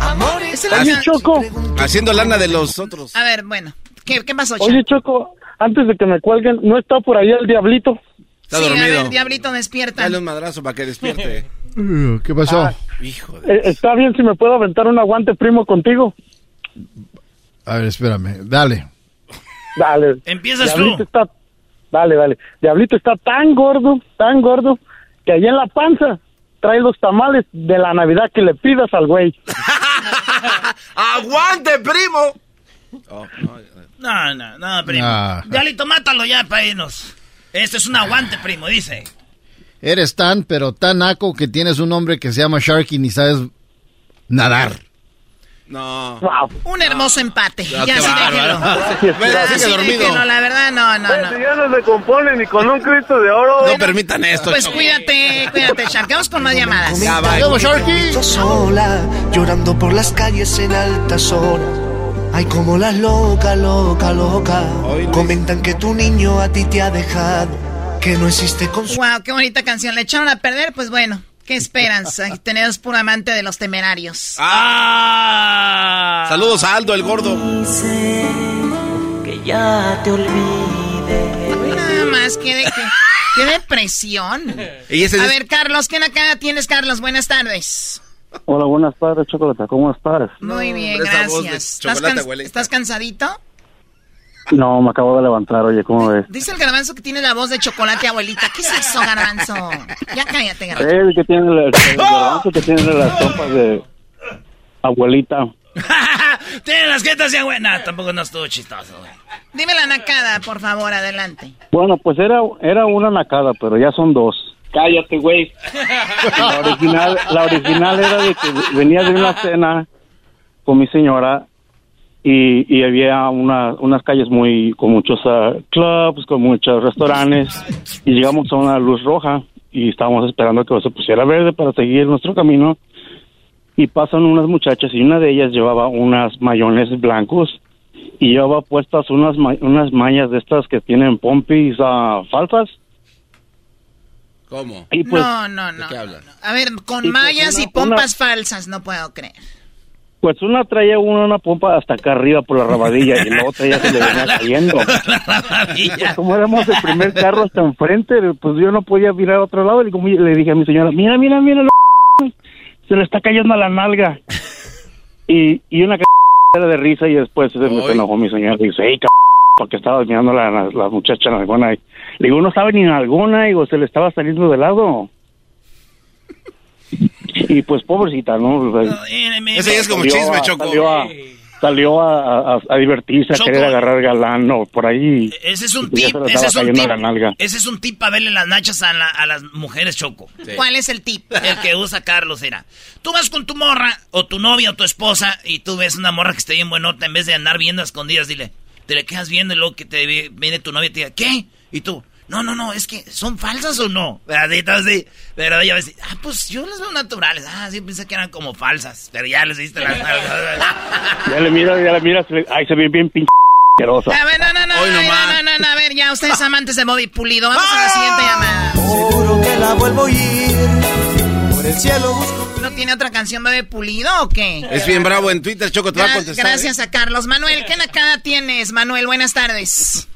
Amores Oye, Choco. Haciendo lana de los otros. A ver, bueno. ¿Qué, qué pasó, Oye, Choco, antes de que me cuelguen, ¿no está por ahí el diablito? Está sí, dormido. A ver, diablito, despierta. Dale un madrazo para que despierte. ¿Qué pasó? Ah, hijo de... Eh, está bien si me puedo aventar un aguante primo contigo. A ver, espérame. Dale. Dale. Empiezas Diablito tú. Está... Dale, dale. Diablito está tan gordo, tan gordo, que allá en la panza trae los tamales de la Navidad que le pidas al güey. ¡Aguante, primo! Oh, no, no, no, primo. Ah. Diablito, mátalo ya para irnos. Esto es un aguante, primo, dice. Eres tan, pero tan naco que tienes un nombre que se llama Sharky y ni sabes nadar. No. Un hermoso empate. Ya sí. Mira, Ya sigue sí dormido. déjelo, la verdad, no, no, no. ya no se compone ni con un Cristo de oro. No permitan esto, Pues cuídate, cuídate, Shark. Vamos con más llamadas. Ya va. ¡Vamos, Sharky! sola, llorando por las calles en altas horas. Ay, como las loca, loca, loca. Comentan que tu niño a ti te ha dejado, que no existe consuelo. Wow, qué bonita canción. Le echaron a perder, pues bueno. ¿Qué esperan? Ay, Tenemos puro amante de los temerarios. Ah. Saludos a Aldo, el gordo. que ya te olvide. Nada más qué, de, qué, depresión. A ver, Carlos, ¿qué nacada tienes, Carlos? Buenas tardes. Hola, buenas tardes, Chocolata. ¿Cómo estás? Muy bien, gracias. ¿Estás, cansadito? No, me acabo de levantar, oye, ¿cómo ves? Dice el garbanzo que tiene la voz de chocolate, abuelita. ¿Qué es eso, garbanzo? Ya cállate, garbanzo. El que tiene, el, el garbanzo que tiene las sopas de abuelita. tiene las jetas de abuela. tampoco no estuvo chistoso, güey. Dime la nacada, por favor, adelante. Bueno, pues era, era una nacada, pero ya son dos. Cállate, güey. La original, la original era de que venía de una cena con mi señora y, y había una, unas calles muy con muchos uh, clubs, con muchos restaurantes. Y llegamos a una luz roja y estábamos esperando que se pusiera verde para seguir nuestro camino. Y pasan unas muchachas y una de ellas llevaba unas mayones blancos y llevaba puestas unas unas mallas de estas que tienen pompis uh, falsas ¿Cómo? Pues, no, no, no, A ver, con pues, mallas y pompas falsas, no puedo creer. Pues una traía una, una pompa hasta acá arriba por la rabadilla y la otra ya se le venía cayendo. pues como éramos el primer carro hasta enfrente, pues yo no podía mirar a otro lado y como le dije a mi señora, mira, mira, mira, se le está cayendo a la nalga. Y, y una cara de risa y después se me enojó mi señora y dice, hey, porque estaba mirando la, la, la muchacha en alguna. Y, le digo, no estaba ni en alguna, digo, se le estaba saliendo de lado. y pues pobrecita, ¿no? Ese es como chisme, Choco. Salió a, a, divertirse, a querer agarrar galán o por ahí. Ese es un tip, ese es un tip, ese es un tip para verle las nachas a, a las mujeres, Choco. ¿Cuál es el tip? El que usa Carlos era. Tú vas con tu morra, o tu novia, o tu esposa, y tú ves una morra que esté bien buenota, en vez de andar viendo a escondidas, dile, te le quedas viendo y luego que te viene tu novia y te diga, ¿qué? Y tú, no, no, no, es que son falsas o no. ¿Verdad? Sí, pero ella va a decir, ah, pues yo las veo naturales. Ah, sí, pensé que eran como falsas, pero ya les viste las Ya le mira, ya le mira, ay, se ve bien pinche. A ver, no, no, no, no, no, no, no, a ver, ya ustedes amantes de Bobby Pulido. Vamos a la siguiente llamada. Seguro que la vuelvo a ir, por el cielo busco ¿No tiene otra canción Bebé Pulido o qué? Es bien bravo en Twitter, Choco, te va a contestar. Gracias a Carlos. Manuel, ¿qué nacada tienes? Manuel, buenas tardes.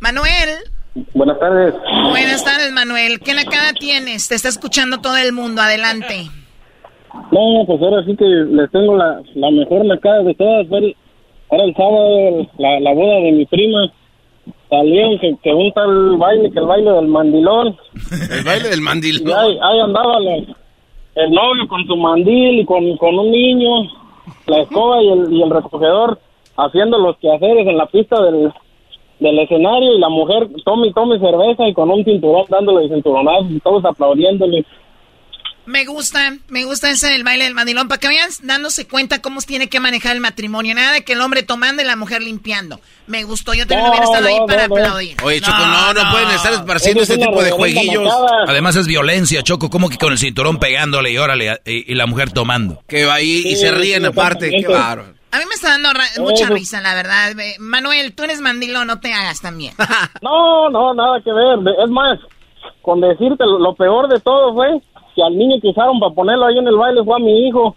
Manuel. Buenas tardes. Buenas tardes, Manuel. ¿Qué nacada tienes? Te está escuchando todo el mundo. Adelante. No, pues ahora sí que les tengo la, la mejor nacada de todas. Era el sábado la, la boda de mi prima salieron que, que un tal baile, que el baile del mandilón. el baile del mandilón. ahí, ahí, andaba el novio con su mandil y con, con un niño, la escoba y el, y el recogedor haciendo los quehaceres en la pista del, del escenario y la mujer tome y tome cerveza y con un cinturón dándole cinturonazos y todos aplaudiéndole. Me gusta, me gusta ese del baile del mandilón, para que vayan dándose cuenta cómo se tiene que manejar el matrimonio. Nada de que el hombre tomando y la mujer limpiando. Me gustó, yo también hubiera estado ahí para aplaudir. Oye, Choco, no, no, pueden estar esparciendo ese tipo de jueguillos. Además es violencia, Choco, como que con el cinturón pegándole y órale, y, la mujer tomando. Que va ahí y se ríen aparte, qué bárbaro. A mí me está dando mucha risa, la verdad. Manuel, tú eres mandilón, no te hagas también. no, no, nada que ver. Es más, con decirte lo peor de todo fue que al niño que usaron para ponerlo ahí en el baile fue a mi hijo.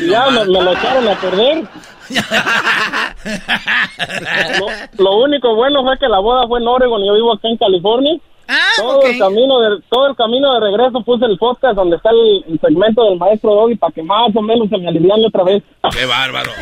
y ya me, lo echaron a perder. lo, único bueno fue que la boda fue en Oregon y yo vivo acá en California. Ah, todo el camino de todo el camino de regreso puse el podcast donde está el, segmento del maestro Doggy para que más o menos se me aliviane otra vez. Qué bárbaro.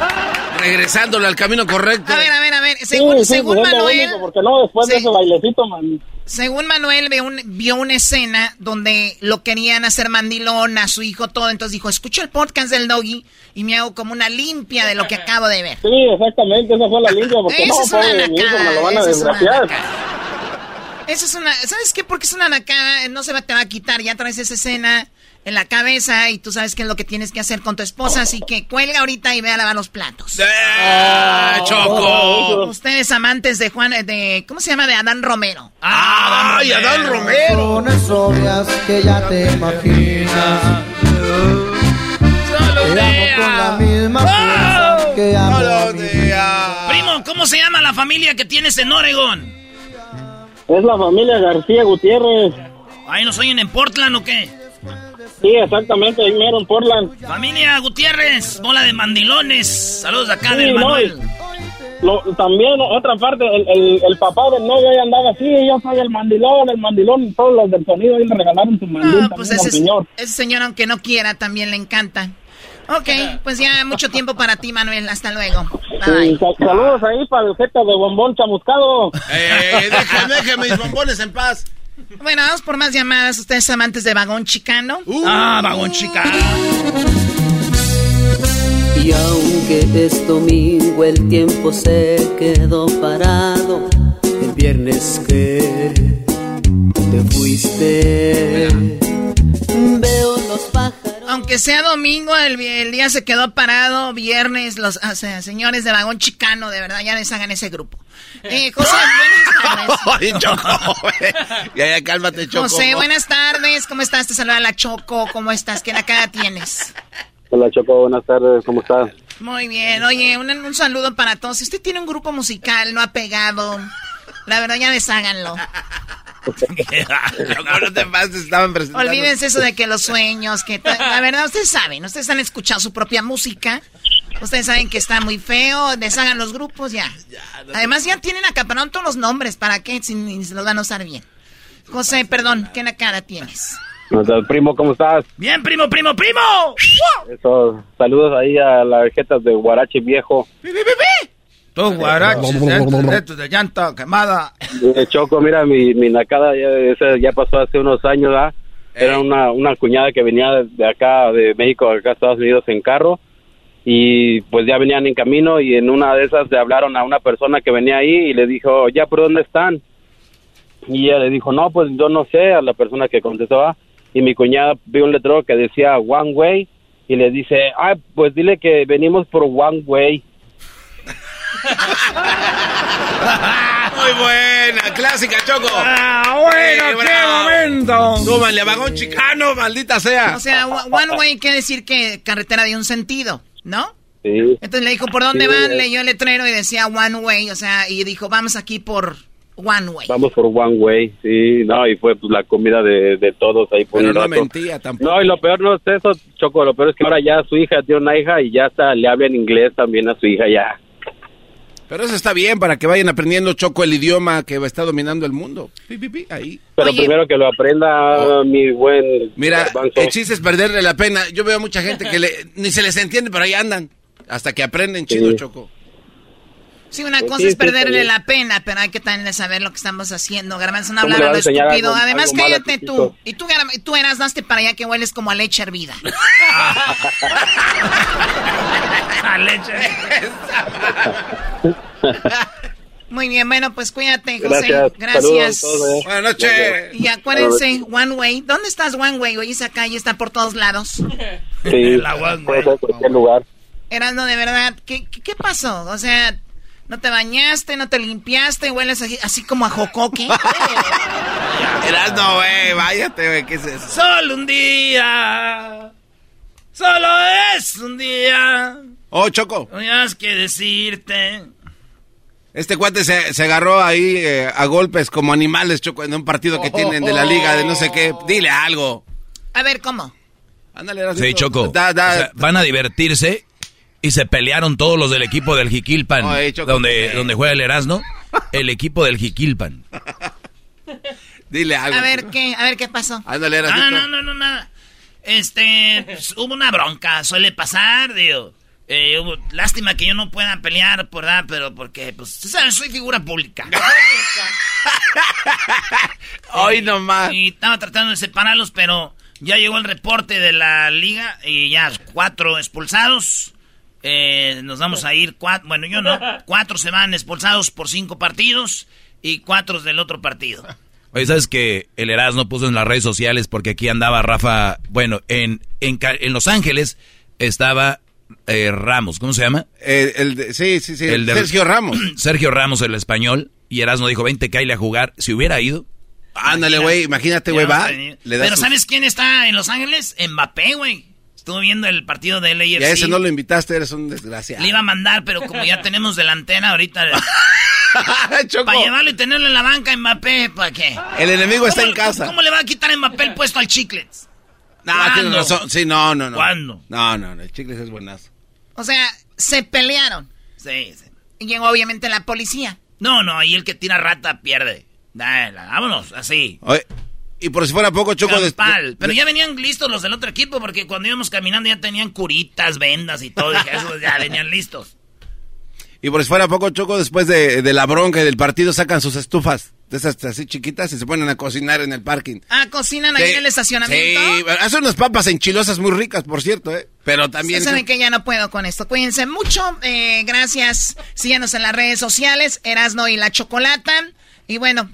Regresándole al camino correcto. A ver, a ver, a ver. Según, según pues Manuel. porque no, después de ese bailecito, man. Según Manuel vio, un, vio una escena donde lo querían hacer mandilón a su hijo todo, entonces dijo, escucho el podcast del doggy y me hago como una limpia de lo que acabo de ver. Sí, exactamente, esa fue la limpia, porque no, es una mi hijo me lo van a desgraciar. Esa es una, ¿sabes qué? Porque es una nacada, no se va, te va a quitar, ya traes esa escena en la cabeza y tú sabes qué es lo que tienes que hacer con tu esposa, así que cuelga ahorita y ve a lavar los platos. ¡Eh, Choco! Ustedes amantes de Juan, de, ¿cómo se llama? De Adán Romero. ¡Ah, ¡Ay, Adán Romero! Razones obvias que ya te imaginas. La misma que amo Primo, ¿cómo se llama la familia que tienes en Oregón? Es la familia García Gutiérrez. ¿Ahí nos oyen en Portland o qué? Sí, exactamente, ahí mero en Portland. Familia Gutiérrez, bola de mandilones. Saludos acá del Manuel. también, otra parte, el, el, papá del novio ahí andaba así, yo soy el mandilón, el mandilón, todos los del sonido ahí le regalaron su mandilón pues ese, señor. Ese señor, aunque no quiera, también le encanta. Ok, pues ya mucho tiempo para ti, Manuel. Hasta luego. saludos ahí para el jefe de bombón chamuscado. Eh, déjame, déjame mis bombones en paz. Bueno, vamos por más llamadas. Ustedes amantes de vagón chicano. Uh. ah, vagón chicano. Y aunque es domingo, el tiempo se quedó parado. El viernes que te fuiste, veo los. Aunque sea domingo, el, día se quedó parado. Viernes, los señores de vagón chicano, de verdad, ya deshagan ese grupo. Eh, José, buenas tardes. Choco, ya, ya, cálmate, Choco. José, buenas tardes. ¿Cómo estás? Te saluda la Choco. ¿Cómo estás? ¿Qué la cara tienes? Hola Choco, buenas tardes, ¿cómo estás? Muy bien, oye, un, saludo para todos. Si usted tiene un grupo musical, no ha pegado, la verdad ya desháganlo. Olvídense eso de que los sueños, que la verdad ustedes saben, ustedes han escuchado su propia música, ustedes saben que está muy feo, deshagan los grupos ya. Además ya tienen acaparado todos los nombres, ¿para qué? Si, se los van a usar bien. José, perdón, ¿qué cara tienes? Primo, ¿cómo estás? Bien, primo, primo, primo. Eso, saludos ahí a las vegetas de Guarache Viejo. Tú, guaraches, de llanta quemada. Choco, mira, mi, mi nacada ya, ya pasó hace unos años, ¿ah? Era una, una cuñada que venía de acá, de México, acá a Estados Unidos en carro. Y pues ya venían en camino y en una de esas le hablaron a una persona que venía ahí y le dijo, ya, ¿por dónde están? Y ella le dijo, no, pues yo no sé, a la persona que contestó, ah, y mi cuñada vio un letrero que decía One Way y le dice, ah, pues dile que venimos por One Way. Muy buena, clásica, Choco. Ah, bueno, qué momento. Súbanle a vagón chicano, maldita sea. O sea, One Way quiere decir que carretera de un sentido, ¿no? Sí. Entonces le dijo, ¿por dónde van? Leyó el letrero y decía One Way, o sea, y dijo, vamos aquí por One Way. Vamos por One Way, sí, no, y fue pues, la comida de, de todos ahí por Pero no mentía tampoco. No, y lo peor no es eso, Choco, lo peor es que ahora ya su hija tiene una hija y ya está, le habla en inglés también a su hija ya. Pero eso está bien para que vayan aprendiendo Choco el idioma que está dominando el mundo. ahí. Pero primero que lo aprenda oh. mi buen. Mira, el chiste es perderle la pena. Yo veo mucha gente que le, ni se les entiende, pero ahí andan. Hasta que aprenden chido, Choco. Sí, una pues cosa es perderle la pena, pero hay que también saber lo que estamos haciendo. Garbanzo, no hablar lo estúpido. Además, cállate tú. Y tú, tú eras, daste para allá que hueles como a leche hervida. a leche. Muy bien, bueno, pues cuídate, José. Gracias. Eh. Buenas noches. Y acuérdense, One Way. ¿Dónde estás, One Way? Oye, esa calle está por todos lados. Sí, la One Way. cualquier lugar. Erasno, de verdad, ¿qué, ¿qué pasó? O sea, no te bañaste, no te limpiaste, hueles así, como a jocoque. Eras no, güey, váyate, güey, ¿qué es eso? Solo un día. Solo es un día. Oh, Choco. No has que decirte. Este cuate se, agarró ahí eh, a golpes como animales, Choco, en un partido que tienen de la liga, de no sé qué. Dile algo. A ver, ¿cómo? Ándale, Sí, Choco. van a divertirse y se pelearon todos los del equipo del Jiquilpan, donde, donde juega el Erasmo, el equipo del Jiquilpan. Dile algo. A ver qué, a ver qué pasó. Ándale, no, no, no, no, nada. Este, pues, hubo una bronca, suele pasar, digo. Eh, lástima que yo no pueda pelear, por ¿verdad? Pero porque, pues, ¿sabes? Soy figura pública. Hoy nomás. Y estaba tratando de separarlos, pero ya llegó el reporte de la liga y ya cuatro expulsados. Eh, nos vamos a ir cuatro, bueno, yo no, cuatro se van expulsados por cinco partidos y cuatro del otro partido. Oye, ¿sabes que el Erasmo puso en las redes sociales porque aquí andaba Rafa, bueno, en, en, Los Ángeles estaba eh, Ramos, ¿cómo se llama? Eh, el sí, sí, sí, el Sergio Ramos. Sergio Ramos, el español, y Erasmo dijo, vente, caile a jugar. Si hubiera ido... Ándale, güey, imagínate, güey, va. Pero ¿sabes quién está en Los Ángeles? Mbappé, güey. Estuvo viendo el partido de LAFC. Y a ese no lo invitaste, eres un desgraciado. Le iba a mandar, pero como ya tenemos delantera ahorita... para llevarlo y tenerlo en la banca Mbappé, ¿para qué? El enemigo está en casa. ¿Cómo le va a quitar Mbappé el puesto al Chiclets? No, tienes razón. Sí, no, no, no. ¿Cuándo? No, no, no, el Chiclets es buenazo. O sea, se pelearon. Sí, sí. Y llegó obviamente la policía. No, no, y el que tira rata pierde. Dale, vámonos, así. Y por si fuera poco, Choco... De... Pero ya venían listos los del otro equipo porque cuando íbamos caminando ya tenían curitas, vendas y todo. Y eso ya venían listos. Y por si fuera poco, Choco, después de, de la bronca y del partido sacan sus estufas de esas así chiquitas y se ponen a cocinar en el parking. Ah, cocinan ahí en el estacionamiento. Sí, hacen unas papas enchilosas muy ricas, por cierto, ¿eh? Pero también... Se saben que ya no puedo con esto. Cuídense mucho. Eh, gracias. Síganos en las redes sociales. Erasno y la Chocolata. Y bueno,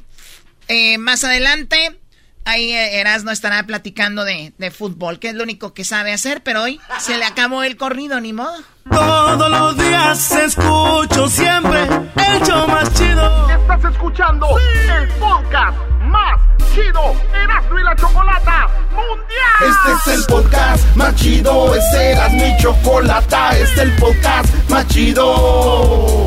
eh, más adelante... Ahí eh, Erasno estará platicando de, de fútbol, que es lo único que sabe hacer, pero hoy se le acabó el corrido, ni modo. Todos los días escucho siempre el show más chido. Estás escuchando el podcast más chido, Erasmo y la Chocolata Mundial. Este es el podcast más chido, este es mi Chocolata, este es el podcast más chido.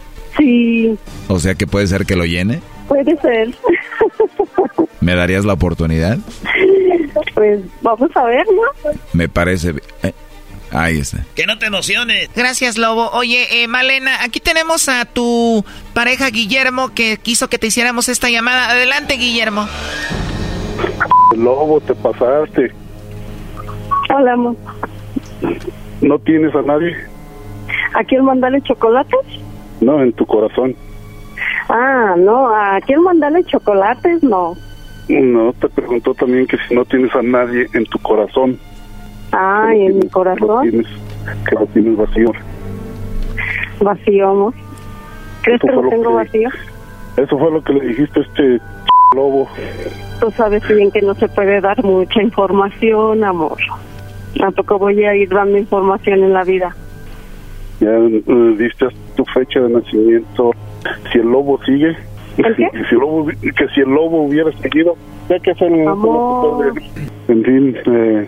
Sí. O sea que puede ser que lo llene. Puede ser. ¿Me darías la oportunidad? Pues vamos a ver, ¿no? Me parece... eh, ahí está. Que no te emociones. Gracias, Lobo. Oye, eh, Malena, aquí tenemos a tu pareja Guillermo que quiso que te hiciéramos esta llamada. Adelante, Guillermo. Lobo, te pasaste. Hola, amor. ¿No tienes a nadie? ¿A quién mandarle chocolates? No, en tu corazón. Ah, no, ¿a quién mandarle chocolates? No. No, te preguntó también que si no tienes a nadie en tu corazón. Ay, en mi Que lo corazón. tienes, que lo tienes vacío. Vacío, amor. ¿Crees que lo lo tengo que- vacío? Eso fue lo que le dijiste a este lobo. Tú sabes bien que no se puede dar mucha información, amor. Tampoco voy a ir dando información en la vida. Ya eh, diste tu fecha de nacimiento. Si el lobo sigue, ¿El qué? si el lobo, que si el lobo hubiera seguido, ya que es el Amor. En fin, eh,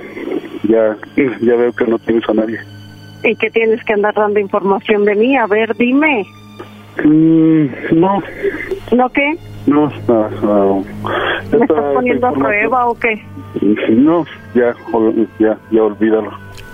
ya, ya veo que no tienes a nadie. ¿Y que tienes que andar dando información de mí? A ver, dime. Mm, no, ¿No qué? no, no, no. ¿Me Esta- estás esta poniendo a prueba o qué? No, ya, ya, ya olvídalo.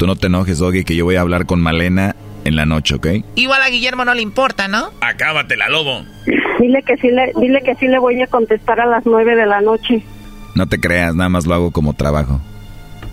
Tú no te enojes, Doggy, que yo voy a hablar con Malena en la noche, ¿ok? Igual a Guillermo no le importa, ¿no? Acábatela, lobo. Dile que sí le, dile que sí le voy a contestar a las nueve de la noche. No te creas, nada más lo hago como trabajo.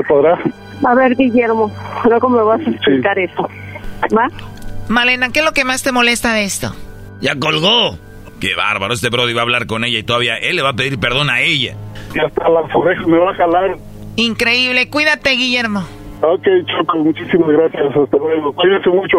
¿Se podrá? A ver, Guillermo, luego me vas a explicar eso. ¿Va? Malena, ¿qué es lo que más te molesta de esto? Ya colgó. Qué bárbaro, este Brody va a hablar con ella y todavía él le va a pedir perdón a ella. Y hasta las orejas me va a jalar. Increíble, cuídate, Guillermo. Ok, Choco, muchísimas gracias. Hasta luego. Cuídense mucho.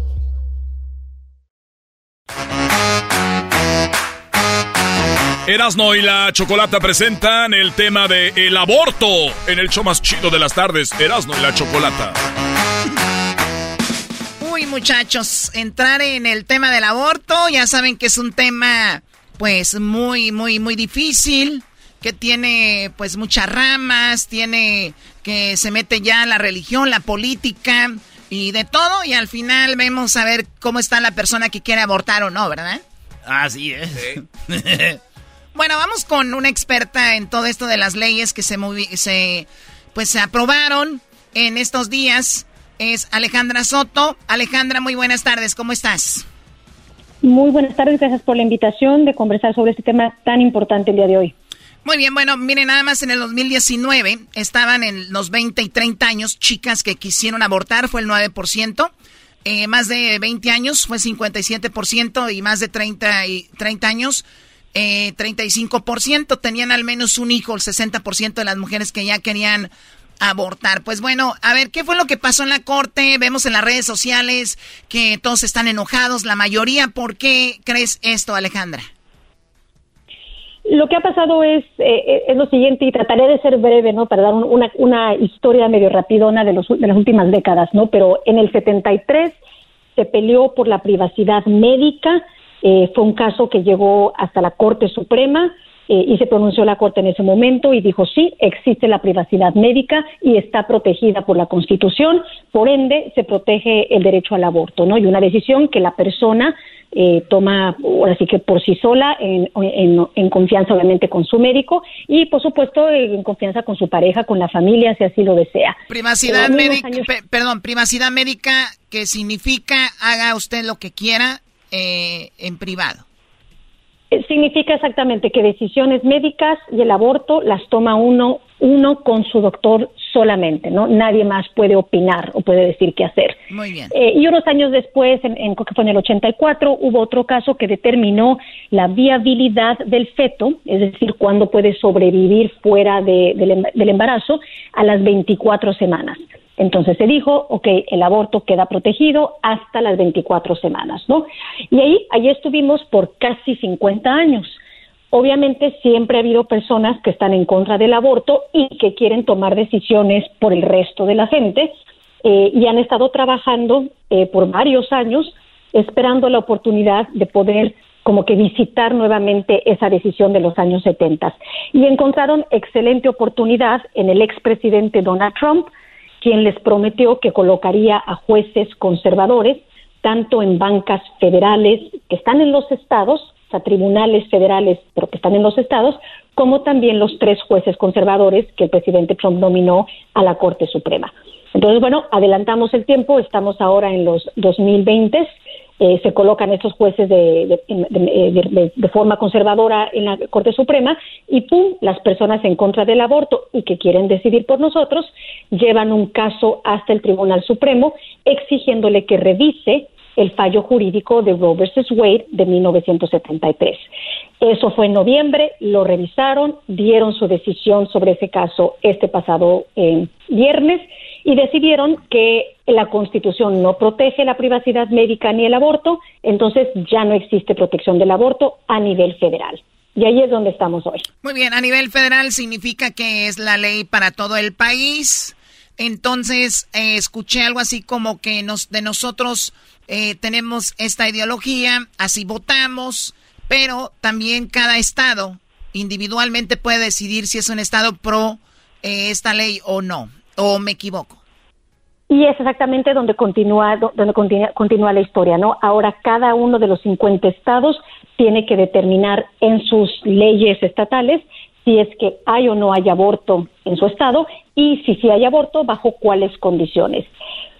Erasno y la Chocolata presentan el tema de el aborto en el show más chido de las tardes, Erasno y la Chocolata. Uy, muchachos, entrar en el tema del aborto, ya saben que es un tema pues muy muy muy difícil, que tiene pues muchas ramas, tiene que se mete ya la religión, la política, y de todo y al final vemos a ver cómo está la persona que quiere abortar o no, ¿verdad? Así es. bueno, vamos con una experta en todo esto de las leyes que se, se pues se aprobaron en estos días. Es Alejandra Soto. Alejandra, muy buenas tardes, ¿cómo estás? Muy buenas tardes, gracias por la invitación de conversar sobre este tema tan importante el día de hoy. Muy bien, bueno, miren, nada más en el 2019 estaban en los 20 y 30 años chicas que quisieron abortar, fue el 9%. Eh, más de 20 años fue 57% y más de 30, y 30 años eh, 35%. Tenían al menos un hijo, el 60% de las mujeres que ya querían abortar. Pues bueno, a ver, ¿qué fue lo que pasó en la corte? Vemos en las redes sociales que todos están enojados, la mayoría. ¿Por qué crees esto, Alejandra? Lo que ha pasado es, eh, es lo siguiente, y trataré de ser breve, ¿no? Para dar una, una historia medio rapidona de, los, de las últimas décadas, ¿no? Pero en el 73 se peleó por la privacidad médica, eh, fue un caso que llegó hasta la Corte Suprema eh, y se pronunció la Corte en ese momento y dijo sí, existe la privacidad médica y está protegida por la Constitución, por ende se protege el derecho al aborto, ¿no? Y una decisión que la persona eh, toma ahora sí que por sí sola, en, en, confianza obviamente con su médico y por supuesto en confianza con su pareja, con la familia, si así lo desea. Privacidad médica, perdón, privacidad médica que significa haga usted lo que quiera eh, en privado. Significa exactamente que decisiones médicas y el aborto las toma uno, uno con su doctor solamente, ¿no? Nadie más puede opinar o puede decir qué hacer. Muy bien. Eh, y unos años después, en, en, fue en el 84, hubo otro caso que determinó la viabilidad del feto, es decir, cuándo puede sobrevivir fuera de, del, del embarazo, a las 24 semanas. Entonces se dijo, ok, el aborto queda protegido hasta las 24 semanas, ¿no? Y ahí, ahí estuvimos por casi 50 años. Obviamente siempre ha habido personas que están en contra del aborto y que quieren tomar decisiones por el resto de la gente eh, y han estado trabajando eh, por varios años esperando la oportunidad de poder como que visitar nuevamente esa decisión de los años 70. Y encontraron excelente oportunidad en el expresidente Donald Trump, quien les prometió que colocaría a jueces conservadores tanto en bancas federales que están en los estados, sea, tribunales federales, pero que están en los estados, como también los tres jueces conservadores que el presidente Trump nominó a la Corte Suprema. Entonces, bueno, adelantamos el tiempo, estamos ahora en los 2020 eh, se colocan estos jueces de, de, forma conservadora en la Corte Suprema y ¡pum! las personas en contra del aborto y que quieren decidir por nosotros llevan un caso hasta el Tribunal Supremo exigiéndole que revise el fallo jurídico de Roe vs. Wade de 1973. Eso fue en noviembre, lo revisaron, dieron su decisión sobre ese caso este pasado eh, viernes y decidieron que la Constitución no protege la privacidad médica ni el aborto, entonces ya no existe protección del aborto a nivel federal. Y ahí es donde estamos hoy. Muy bien, a nivel federal significa que es la ley para todo el país. Entonces, eh, escuché algo así como que nos, de nosotros eh, tenemos esta ideología, así votamos, pero también cada estado individualmente puede decidir si es un estado pro eh, esta ley o no. ¿O me equivoco? Y es exactamente donde continúa, donde continúa, la historia, ¿no? Ahora cada uno de los 50 estados tiene que determinar en sus leyes estatales si es que hay o no hay aborto en su estado y si sí hay aborto, bajo cuáles condiciones.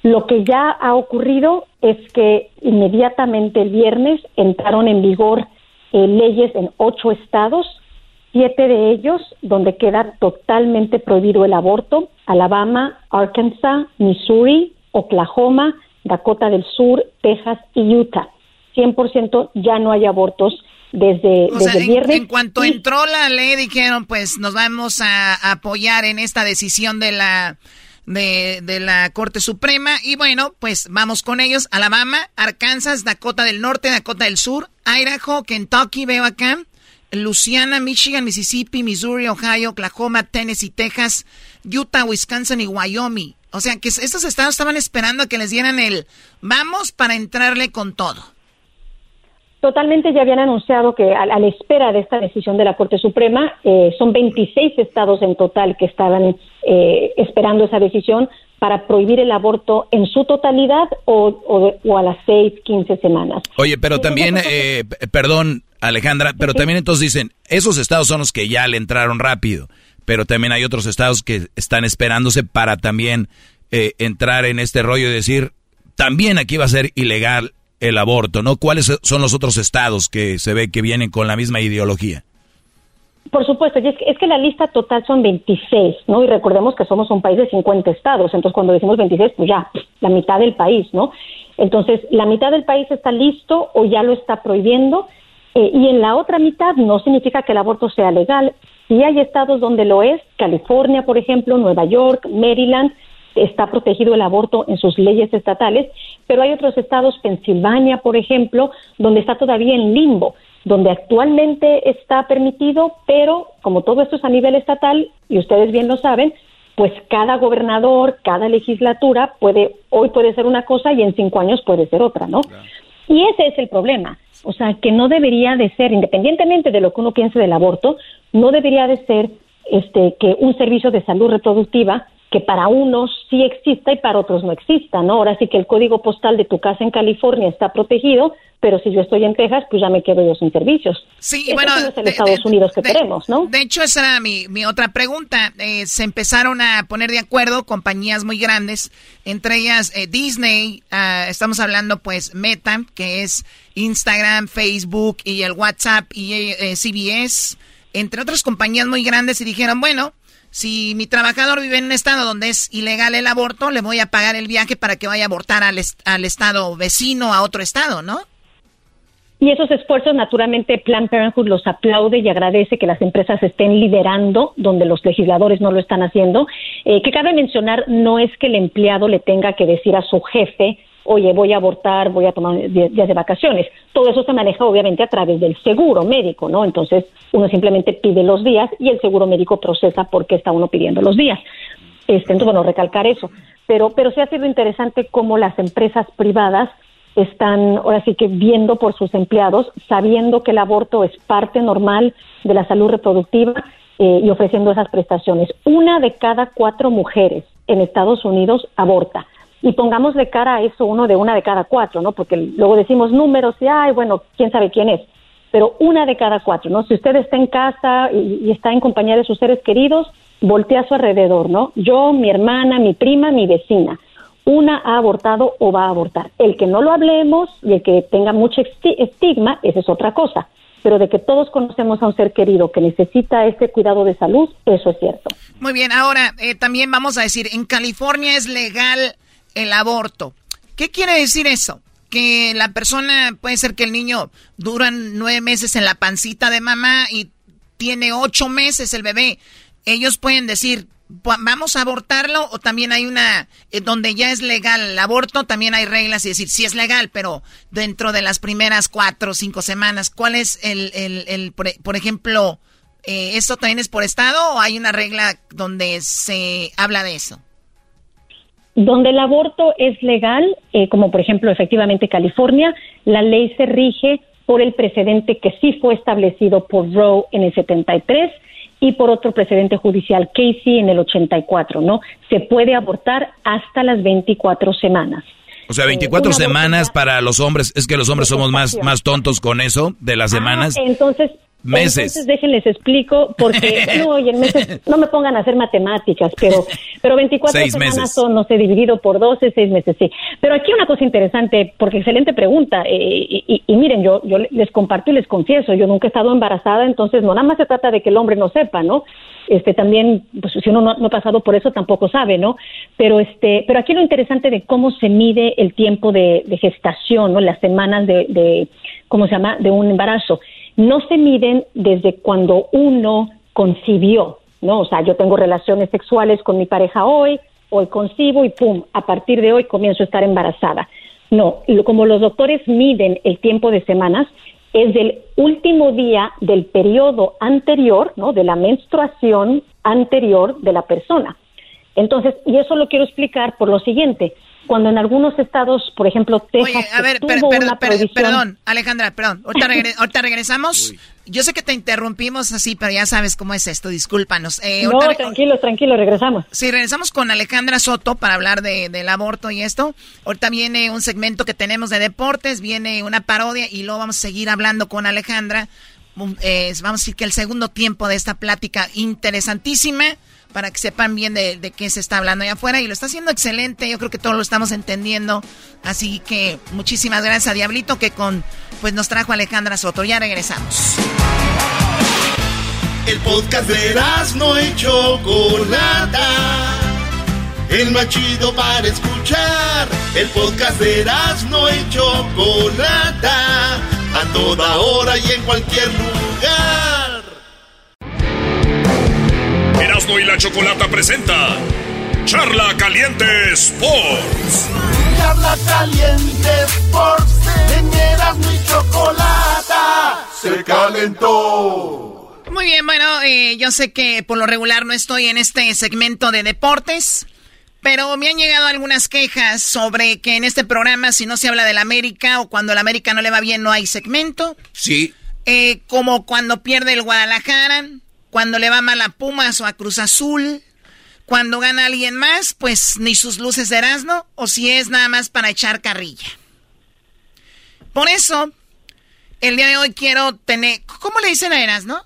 Lo que ya ha ocurrido es que inmediatamente el viernes entraron en vigor eh, leyes en ocho estados siete de ellos donde queda totalmente prohibido el aborto, Alabama, Arkansas, Missouri, Oklahoma, Dakota del Sur, Texas y Utah. 100% ya no hay abortos desde, el viernes. En, cuanto entró la ley dijeron, pues nos vamos a apoyar en esta decisión de la de, de, la Corte Suprema. Y bueno, pues vamos con ellos. Alabama, Arkansas, Dakota del Norte, Dakota del Sur, Idaho, Kentucky, veo acá, Louisiana, Michigan, Mississippi, Missouri, Ohio, Oklahoma, Tennessee, Texas, Utah, Wisconsin y Wyoming. O sea que estos estados estaban esperando a que les dieran el vamos para entrarle con todo. Totalmente ya habían anunciado que a, la espera de esta decisión de la Corte Suprema, eh, son 26 estados en total que estaban eh, esperando esa decisión para prohibir el aborto en su totalidad o, o, a las 6, 15 semanas. Oye, pero también, eh, perdón, Alejandra, pero también entonces dicen, esos estados son los que ya le entraron rápido, pero también hay otros estados que están esperándose para también eh, entrar en este rollo y decir, también aquí va a ser ilegal el aborto, ¿no? ¿Cuáles son los otros estados que se ve que vienen con la misma ideología? Por supuesto, y es que, es que la lista total son 26, ¿no? Y recordemos que somos un país de 50 estados, entonces cuando decimos 26, pues ya, la mitad del país, ¿no? Entonces, la mitad del país está listo o ya lo está prohibiendo, eh, y en la otra mitad no significa que el aborto sea legal. Sí hay estados donde lo es, California, por ejemplo, Nueva York, Maryland, está protegido el aborto en sus leyes estatales, pero hay otros estados, Pensilvania, por ejemplo, donde está todavía en limbo, donde actualmente está permitido, pero como todo esto es a nivel estatal, y ustedes bien lo saben, pues cada gobernador, cada legislatura puede, hoy puede ser una cosa y en cinco años puede ser otra, ¿no? Y ese es el problema. O sea, que no debería de ser, independientemente de lo que uno piense del aborto, no debería de ser este, que un servicio de salud reproductiva que para unos sí exista y para otros no exista, ¿no? Ahora sí que el código postal de tu casa en California está protegido, pero si yo estoy en Texas, pues ya me quedo yo sin servicios. Sí, bueno, es el Estados Unidos que queremos, ¿no? De hecho, esa era mi, mi otra pregunta. Eh, se empezaron a poner de acuerdo compañías muy grandes, entre ellas eh, Disney, ah, estamos hablando pues Meta, que es Instagram, Facebook y el WhatsApp y eh, CBS, entre otras compañías muy grandes y dijeron, bueno, si mi trabajador vive en un estado donde es ilegal el aborto, le voy a pagar el viaje para que vaya a abortar al, al estado vecino, a otro estado, ¿no? Y esos esfuerzos, naturalmente, Plan Parenthood los aplaude y agradece que las empresas estén liderando donde los legisladores no lo están haciendo. Eh, que cabe mencionar, no es que el empleado le tenga que decir a su jefe, oye, voy a abortar, voy a tomar días de vacaciones. Todo eso se maneja obviamente a través del seguro médico, ¿no? Entonces uno simplemente pide los días y el seguro médico procesa por qué está uno pidiendo los días. Este, entonces, bueno, recalcar eso. Pero, pero sí ha sido interesante cómo las empresas privadas están ahora sí que viendo por sus empleados, sabiendo que el aborto es parte normal de la salud reproductiva eh, y ofreciendo esas prestaciones. Una de cada cuatro mujeres en Estados Unidos aborta. Y pongamos de cara a eso uno de una de cada cuatro, ¿no? Porque luego decimos números y, ay, bueno, quién sabe quién es. Pero una de cada cuatro, ¿no? Si usted está en casa y, y está en compañía de sus seres queridos, voltea a su alrededor, ¿no? Yo, mi hermana, mi prima, mi vecina una ha abortado o va a abortar. El que no lo hablemos y el que tenga mucho estigma, esa es otra cosa. Pero de que todos conocemos a un ser querido que necesita este cuidado de salud, eso es cierto. Muy bien, ahora eh, también vamos a decir, en California es legal el aborto. ¿Qué quiere decir eso? Que la persona, puede ser que el niño dura nueve meses en la pancita de mamá y tiene ocho meses el bebé. Ellos pueden decir, vamos a abortarlo o también hay una eh, donde ya es legal el aborto, también hay reglas y decir, sí es legal, pero dentro de las primeras cuatro o cinco semanas, ¿cuál es el, el, el por, ejemplo, eh, esto también es por estado o hay una regla donde se habla de eso? Donde el aborto es legal, eh, como por ejemplo efectivamente California, la ley se rige por el precedente que sí fue establecido por Roe en el 73 y por otro precedente judicial, Casey, en el 84, ¿no? Se puede abortar hasta las 24 semanas. O sea, 24 semanas para los hombres, es que los hombres somos más, más tontos con eso de las ah, semanas. entonces, meses. Entonces déjenles explico porque no, en meses, no me pongan a hacer matemáticas, pero pero 24 semanas son, no sé, dividido por 12, seis meses, sí. Pero aquí una cosa interesante, porque excelente pregunta, eh, y, miren, yo, yo les comparto y les confieso, yo nunca he estado embarazada, entonces no nada más se trata de que el hombre no sepa, ¿no? Este también, pues si uno no, ha pasado por eso tampoco sabe, ¿no? Pero este, pero aquí lo interesante de cómo se mide el tiempo de, gestación, ¿no? Las semanas de, de, ¿cómo se llama? De un embarazo no se miden desde cuando uno concibió, ¿no? O sea, yo tengo relaciones sexuales con mi pareja hoy, hoy concibo y pum, a partir de hoy comienzo a estar embarazada. No, como los doctores miden el tiempo de semanas, es del último día del periodo anterior, ¿no? De la menstruación anterior de la persona. Entonces, y eso lo quiero explicar por lo siguiente cuando en algunos estados, por ejemplo, Texas, Oye, a ver, perdón, Alejandra, perdón. Ahorita, regresamos. Yo sé que te interrumpimos así, pero ya sabes cómo es esto, discúlpanos. Eh, no, tranquilo, tranquilo, regresamos. Sí, regresamos con Alejandra Soto para hablar de, del aborto y esto. Ahorita viene un segmento que tenemos de deportes, viene una parodia y luego vamos a seguir hablando con Alejandra. Eh, vamos a decir que el segundo tiempo de esta plática interesantísima para que sepan bien de, qué se está hablando allá afuera. Y lo está haciendo excelente, yo creo que todos lo estamos entendiendo. Así que muchísimas gracias a Diablito que con pues nos trajo Alejandra Soto. Ya regresamos. El podcast de no hecho Chocolata. El más chido para escuchar. El podcast de no hecho Chocolata. A toda hora y en cualquier lugar. Erasmo y la Chocolata presenta Charla Caliente Sports. Charla Caliente Sports. En Erasmo y Chocolata se calentó. Muy bien, bueno, eh, yo sé que por lo regular no estoy en este segmento de deportes. Pero me han llegado algunas quejas sobre que en este programa, si no se habla del América o cuando el América no le va bien, no hay segmento. Sí. Eh, como cuando pierde el Guadalajara, cuando le va mal a Pumas o a Cruz Azul. Cuando gana alguien más, pues ni sus luces de Erasmo, o si es nada más para echar carrilla. Por eso, el día de hoy quiero tener. ¿Cómo le dicen a Erasmo?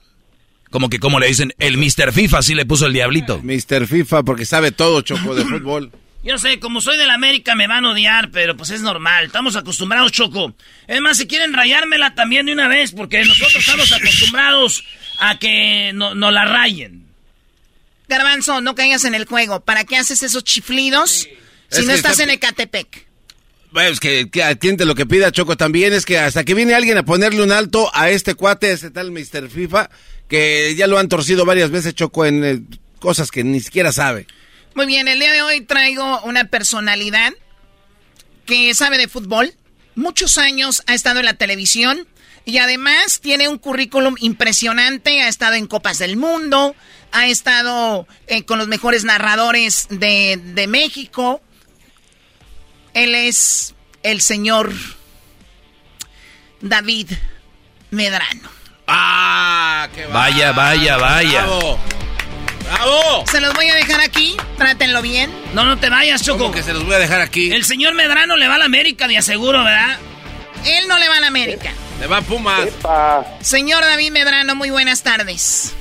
Como que, ¿cómo le dicen? El Mr. FIFA, así le puso el diablito. Mr. FIFA, porque sabe todo, Choco, de fútbol. Yo sé, como soy del América me van a odiar, pero pues es normal. Estamos acostumbrados, Choco. Es más, si quieren rayármela también de una vez, porque nosotros estamos acostumbrados a que no, no la rayen. Garbanzo, no caigas en el juego. ¿Para qué haces esos chiflidos si no estás en Ecatepec? Bueno, es que, que, atiende lo que pida Choco también, es que hasta que viene alguien a ponerle un alto a este cuate, ese tal Mr. FIFA, que ya lo han torcido varias veces Choco en eh, cosas que ni siquiera sabe. Muy bien, el día de hoy traigo una personalidad que sabe de fútbol. Muchos años ha estado en la televisión y además tiene un currículum impresionante. Ha estado en Copas del Mundo, ha estado eh, con los mejores narradores de, de México. Él es el señor David Medrano. Ah, qué Vaya, vaya, vaya. Bravo. ¡Bravo! Se los voy a dejar aquí, trátenlo bien. No, no te vayas, Choco. ¿Cómo que se los voy a dejar aquí? El señor Medrano le va a la América, de aseguro, ¿verdad? Él no le va a la América. Le va Pumas. Señor David Medrano, muy buenas tardes.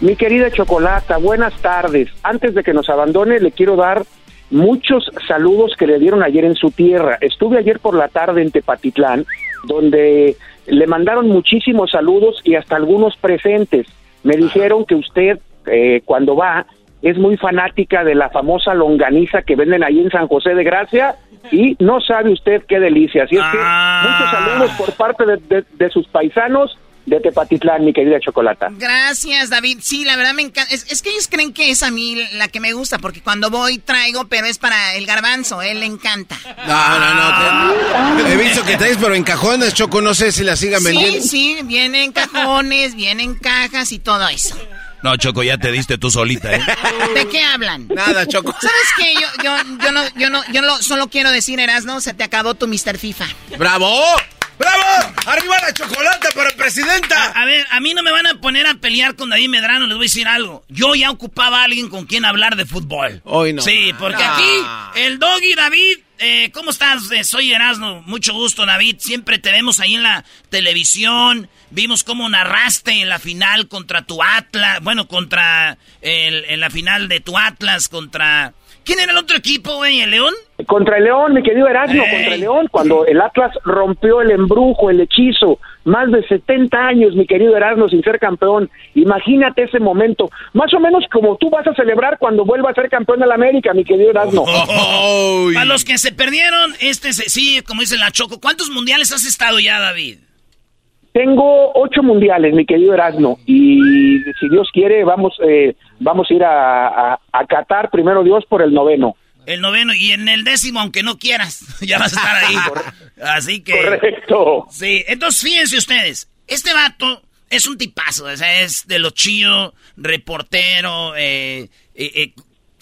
Mi querida Chocolata, buenas tardes. Antes de que nos abandone, le quiero dar muchos saludos que le dieron ayer en su tierra. Estuve ayer por la tarde en Tepatitlán, donde le mandaron muchísimos saludos y hasta algunos presentes. Me dijeron que usted, eh, cuando va, es muy fanática de la famosa longaniza que venden ahí en San José de Gracia y no sabe usted qué delicia. Así es que muchos saludos por parte de, de- de sus paisanos de Tepatitlán, mi querida Chocolata. Gracias, David. Sí, la verdad me encanta. Es, es que ellos creen que es a mí la que me gusta, porque cuando voy traigo, pero es para el garbanzo, él le encanta. No, no, no. te- he visto que traes, pero en cajones, Choco. No sé si la sigan vendiendo. Sí, sí, vienen cajones, vienen cajas y todo eso. No, Choco, ya te diste tú solita, ¿eh? ¿De qué hablan? Nada, Choco. ¿Sabes qué? Yo, yo, yo no, yo no, yo no, solo quiero decir, Erasno, se te acabó tu Mr. FIFA. ¡Bravo! ¡Bravo! ¡Arriba la chocolate para presidenta! A, a ver, a mí no me van a poner a pelear con David Medrano, les voy a decir algo. Yo ya ocupaba a alguien con quien hablar de fútbol. Hoy no. Sí, porque No. aquí el Doggy David, eh, ¿cómo estás? Eh, soy Erasmo, mucho gusto David, siempre te vemos ahí en la televisión, vimos cómo narraste en la final contra tu Atlas, bueno, contra el, en la final de tu Atlas, contra... ¿Quién era el otro equipo, güey? ¿El León? Contra el León, mi querido Erasmo, Ey. contra el León, cuando el Atlas rompió el embrujo, el hechizo, más de 70 años, mi querido Erasmo, sin ser campeón. Imagínate ese momento, más o menos como tú vas a celebrar cuando vuelva a ser campeón de la América, mi querido Erasmo. Para los que se perdieron, este se- sí, como dice la Choco, ¿cuántos mundiales has estado ya, David? Tengo ocho mundiales, mi querido Erasmo, y si Dios quiere, vamos, eh, vamos a ir a, a, a Qatar, primero Dios, por el noveno. El noveno y en el décimo, aunque no quieras, ya vas a estar ahí. Así que. Correcto. Sí, entonces fíjense ustedes, este vato es un tipazo, o sea, es de lo chido, reportero, eh, eh, eh,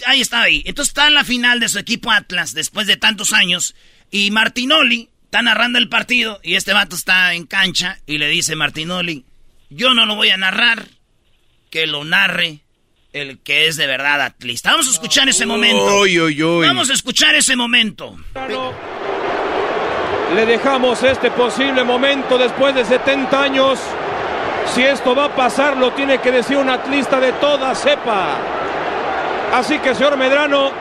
ahí está ahí. Entonces está en la final de su equipo Atlas después de tantos años y Martinoli está narrando el partido y este vato está en cancha y le dice Martinoli, yo no lo voy a narrar, que lo narre el que es de verdad atlista. Vamos a escuchar ese momento. Vamos a escuchar ese momento. Le dejamos este posible momento después de 70 años. Si esto va a pasar, lo tiene que decir un atlista de toda cepa. Así que, señor Medrano,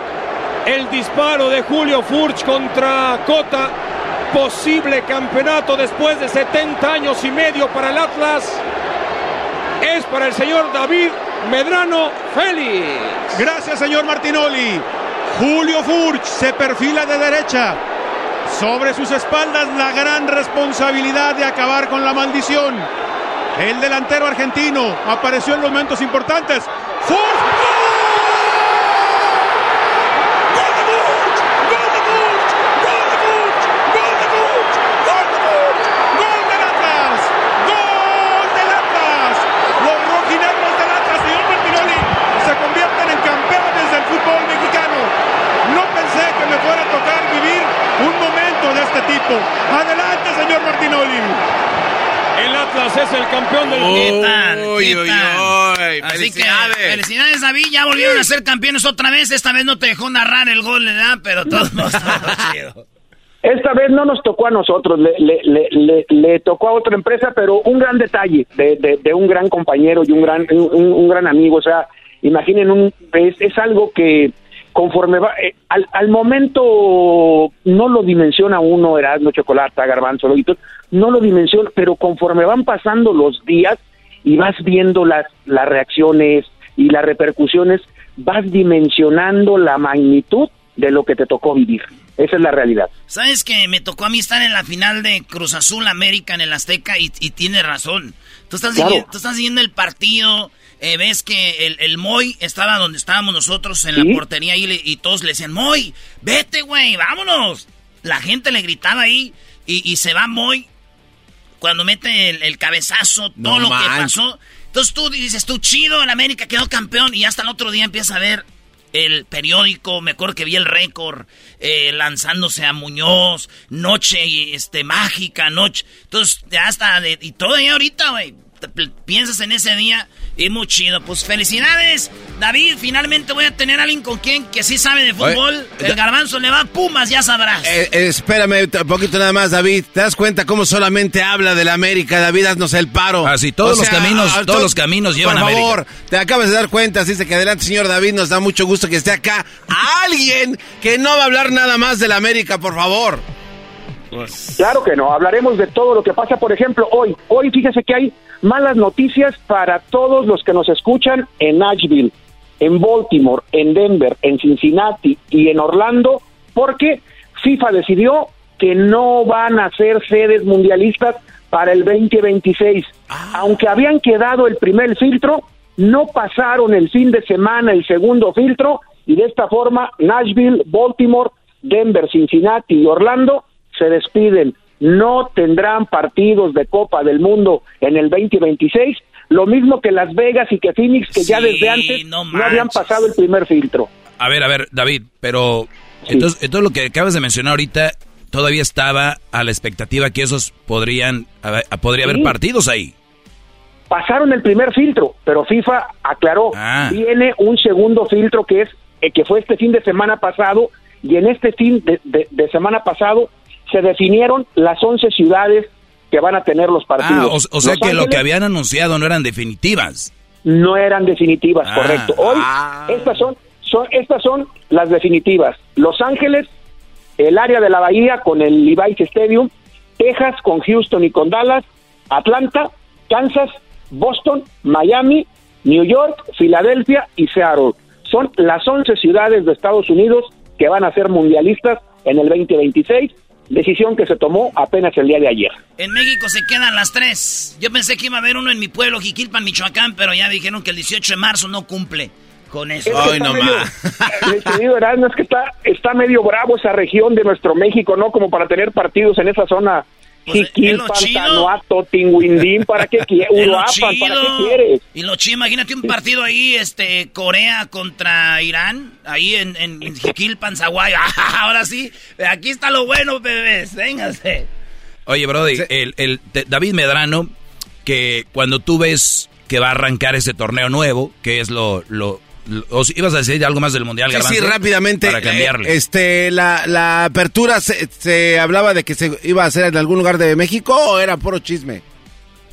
el disparo de Julio Furch contra Cota, posible campeonato después de 70 años y medio para el Atlas, es para el señor David Medrano Félix. Gracias, señor Martinoli. Julio Furch se perfila de derecha. Sobre sus espaldas la gran responsabilidad de acabar con la maldición. El delantero argentino apareció en momentos importantes. ¡Furch! ¡Gol del Atlas! ¡Gol del Atlas! Los rojinegros del Atlas, señor Martinoli, se convierten en campeones del fútbol mexicano. No pensé que me fuera a tocar vivir un momento Adelante, señor Martinoli. El Atlas es el campeón del ¿Qué tal? Uy, ¿Qué uy, tal? uy, Así que felicidades. felicidades David, ya volvieron a ser campeones otra vez. Esta vez no te dejó narrar el gol, ¿verdad? Pero todo chido. Esta vez no nos tocó a nosotros, le, le, le, le, le tocó a otra empresa, pero un gran detalle de, de, de un gran compañero y un gran, un, un gran amigo. O sea, imaginen, un, es, es algo que conforme va, eh, al, al momento no lo dimensiona uno, Erasmo, Chocolata, Garbanzo, Loguito, no lo dimensiona, pero conforme van pasando los días y vas viendo las, las reacciones y las repercusiones, vas dimensionando la magnitud de lo que te tocó vivir. Esa es la realidad. ¿Sabes que me tocó a mí estar en la final de Cruz Azul América en el Azteca y, y tiene razón? Tú estás, Claro. siguiendo, tú estás siguiendo el partido, eh, ves que el, el Moy estaba donde estábamos nosotros en Sí. la portería y, le- y todos le decían, Moy, vete, güey, vámonos. La gente le gritaba ahí y, y se va Moy cuando mete el, el cabezazo, todo lo que pasó. Entonces tú dices, tú chido, el América quedó campeón y hasta el otro día empiezas a ver el periódico, me acuerdo que vi el récord, eh, lanzándose a Muñoz, noche este, mágica, noche. Entonces, ya hasta, de, y todavía ahorita, güey, piensas en ese día y muy chido. Pues felicidades, David. Finalmente voy a tener a alguien con quien que sí sabe de fútbol. el garbanzo le va a Pumas, ya sabrás. Eh, eh, espérame un poquito nada más, David. ¿Te das cuenta cómo solamente habla de la América? David, haznos el paro. Así, ah, todos los caminos, todos los caminos llevan a América. Por favor, te acabas de dar cuenta, así que adelante, señor David. Nos da mucho gusto que esté acá alguien que no va a hablar nada más de la América, por favor. Pues, claro que no, hablaremos de todo lo que pasa, por ejemplo, hoy. Hoy fíjese que hay malas noticias para todos los que nos escuchan en Nashville, en Baltimore, en Denver, en Cincinnati y en Orlando, porque FIFA decidió que no van a ser sedes mundialistas para el 2026. Ah. Aunque habían quedado el primer filtro, no pasaron el fin de semana el segundo filtro y de esta forma Nashville, Baltimore, Denver, Cincinnati y Orlando se despiden. No tendrán partidos de Copa del Mundo en el 2026. Lo mismo que Las Vegas y que Phoenix, que ya desde antes no, habían pasado el primer filtro. A ver, a ver, David, pero entonces, entonces lo que acabas de mencionar ahorita todavía estaba a la expectativa que esos podrían, podría haber partidos ahí. Pasaron el primer filtro, pero FIFA aclaró, ah. viene un segundo filtro que es eh, que fue este fin de semana pasado y en este fin de semana pasado se definieron las 11 ciudades que van a tener los partidos. Ah, o, sea que lo que habían anunciado no eran definitivas. No eran definitivas, ah, correcto. Hoy ah. estas son, son estas son las definitivas. Los Ángeles, el área de la Bahía con el Levi's Stadium, Texas con Houston y con Dallas, Atlanta, Kansas, Boston, Miami, New York, Filadelfia y Seattle. Son las 11 ciudades de Estados Unidos que van a ser mundialistas en el 2026 decisión que se tomó apenas el día de ayer. En México se quedan las tres. Yo pensé que iba a haber uno en mi pueblo, Jiquilpan, Michoacán, pero ya dijeron que el 18 de marzo no cumple con eso. Ay, no más. querido Erasmo, es que está, está medio bravo esa región de nuestro México, ¿no? Como para tener partidos en esa zona pues, Tinguindín, ¿para qué quieres? ¿para qué quieres? Y lo chido, imagínate un partido ahí, este, Corea contra Irán, ahí en, en, en Ahora sí, aquí está lo bueno, bebés, véngase. Oye, Brody, el, el, David Medrano, que cuando tú ves que va a arrancar ese torneo nuevo, que es lo, lo, ibas a decir algo más del Mundial, Sí, sí rápidamente. Para cambiarle. este, la, apertura, se, hablaba de que se iba a hacer en algún lugar de México o era puro chisme?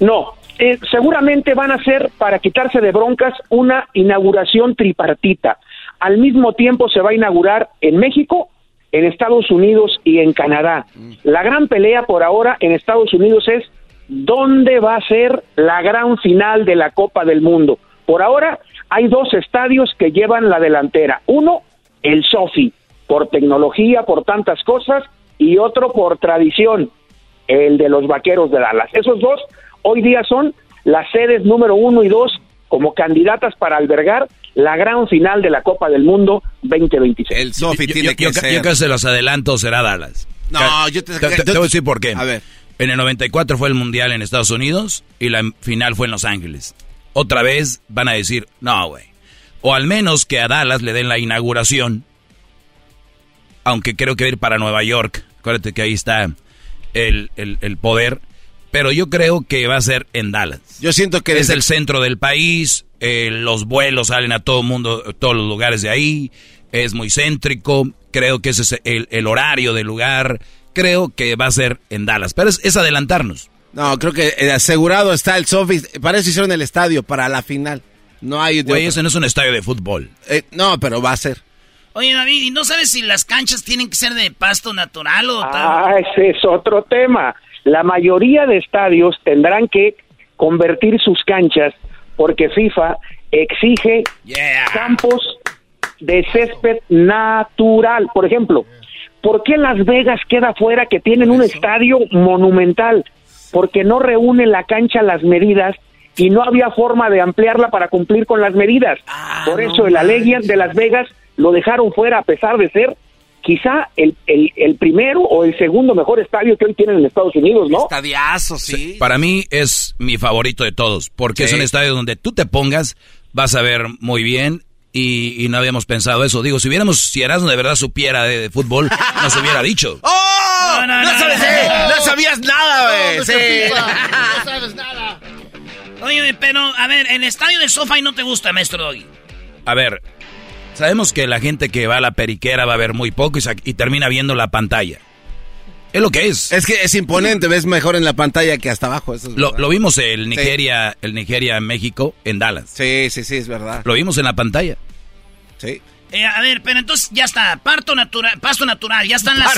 No, eh, seguramente van a ser, para quitarse de broncas, una inauguración tripartita. Al mismo tiempo se va a inaugurar en México, en Estados Unidos y en Canadá. Mm. La gran pelea por ahora en Estados Unidos es dónde va a ser la gran final de la Copa del Mundo. Por ahora hay dos estadios que llevan la delantera. Uno, el Sofi, por tecnología, por tantas cosas, y otro por tradición, el de los Vaqueros de Dallas. Esos dos hoy día son las sedes número uno y dos como candidatas para albergar la gran final de la Copa del Mundo 2026. El Sofi tiene que ser. Yo que se los adelanto será Dallas. No, yo te, te, te, voy a decir por qué. A ver. En el 94 fue el Mundial en Estados Unidos y la final fue en Los Ángeles otra vez van a decir, no, güey. O al menos que a Dallas le den la inauguración. Aunque creo que va a ir para Nueva York. Acuérdate que ahí está el, poder. Pero yo creo que va a ser en Dallas. Yo siento que es el centro del país. Eh, los vuelos salen a todo mundo, todos los lugares de ahí. Es muy céntrico. Creo que ese es el, horario del lugar. Creo que va a ser en Dallas. Pero es adelantarnos. No, creo que eh, asegurado está el Sofi. Para eso hicieron el estadio, para la final. No hay. Güey, ese no es un estadio de fútbol. Eh, no, pero va a ser. Oye, David, ¿y no sabes si las canchas tienen que ser de pasto natural o tal? Ah, ese es otro tema. La mayoría de estadios tendrán que convertir sus canchas porque FIFA exige campos de césped natural. Por ejemplo, ¿por qué Las Vegas queda fuera que tienen un estadio monumental? Porque no reúne la cancha las medidas y no había forma de ampliarla para cumplir con las medidas. Ah, Por eso el Allegiant de Las Vegas lo dejaron fuera a pesar de ser quizá el, el, primero o el segundo mejor estadio que hoy tienen en Estados Unidos, ¿no? Estadiazo, sí. Para mí es mi favorito de todos, porque es un estadio donde tú te pongas, vas a ver muy bien y, no habíamos pensado eso. Digo, si hubiéramos, si Erasmo de verdad supiera de, fútbol, nos hubiera dicho. ¡Oh! No, no, no, sabes, no, sabías nada, güey. sí. no sabes nada. Oye, pero, a ver, el estadio de SoFi no te gusta, maestro Doggy. A ver, sabemos que la gente que va a la periquera va a ver muy poco y, termina viendo la pantalla. Es lo que es. Es que es imponente, ves mejor en la pantalla que hasta abajo. lo, vimos el Nigeria, el Nigeria México en Dallas. Sí, sí, sí, es verdad. Lo vimos en la pantalla. Sí. Eh, a ver, pero entonces ya está, parto natural, pasto natural, ya están las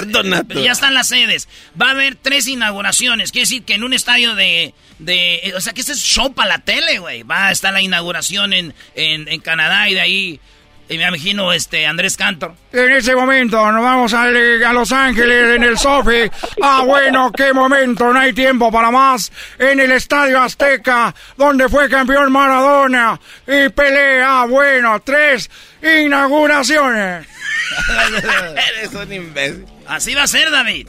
ya están las sedes. Va a haber tres inauguraciones, quiere decir que en un estadio de, de o sea, que ese es show para la tele, güey. Va a estar la inauguración en, en, en Canadá y de ahí y me imagino este Andrés Cantor. En ese momento nos vamos a, a Los Ángeles en el Sofi. Ah, bueno, qué momento, no hay tiempo para más. En el Estadio Azteca, donde fue campeón Maradona. Y pelea, ah, bueno, tres inauguraciones. Eres un imbécil. Así va a ser, David.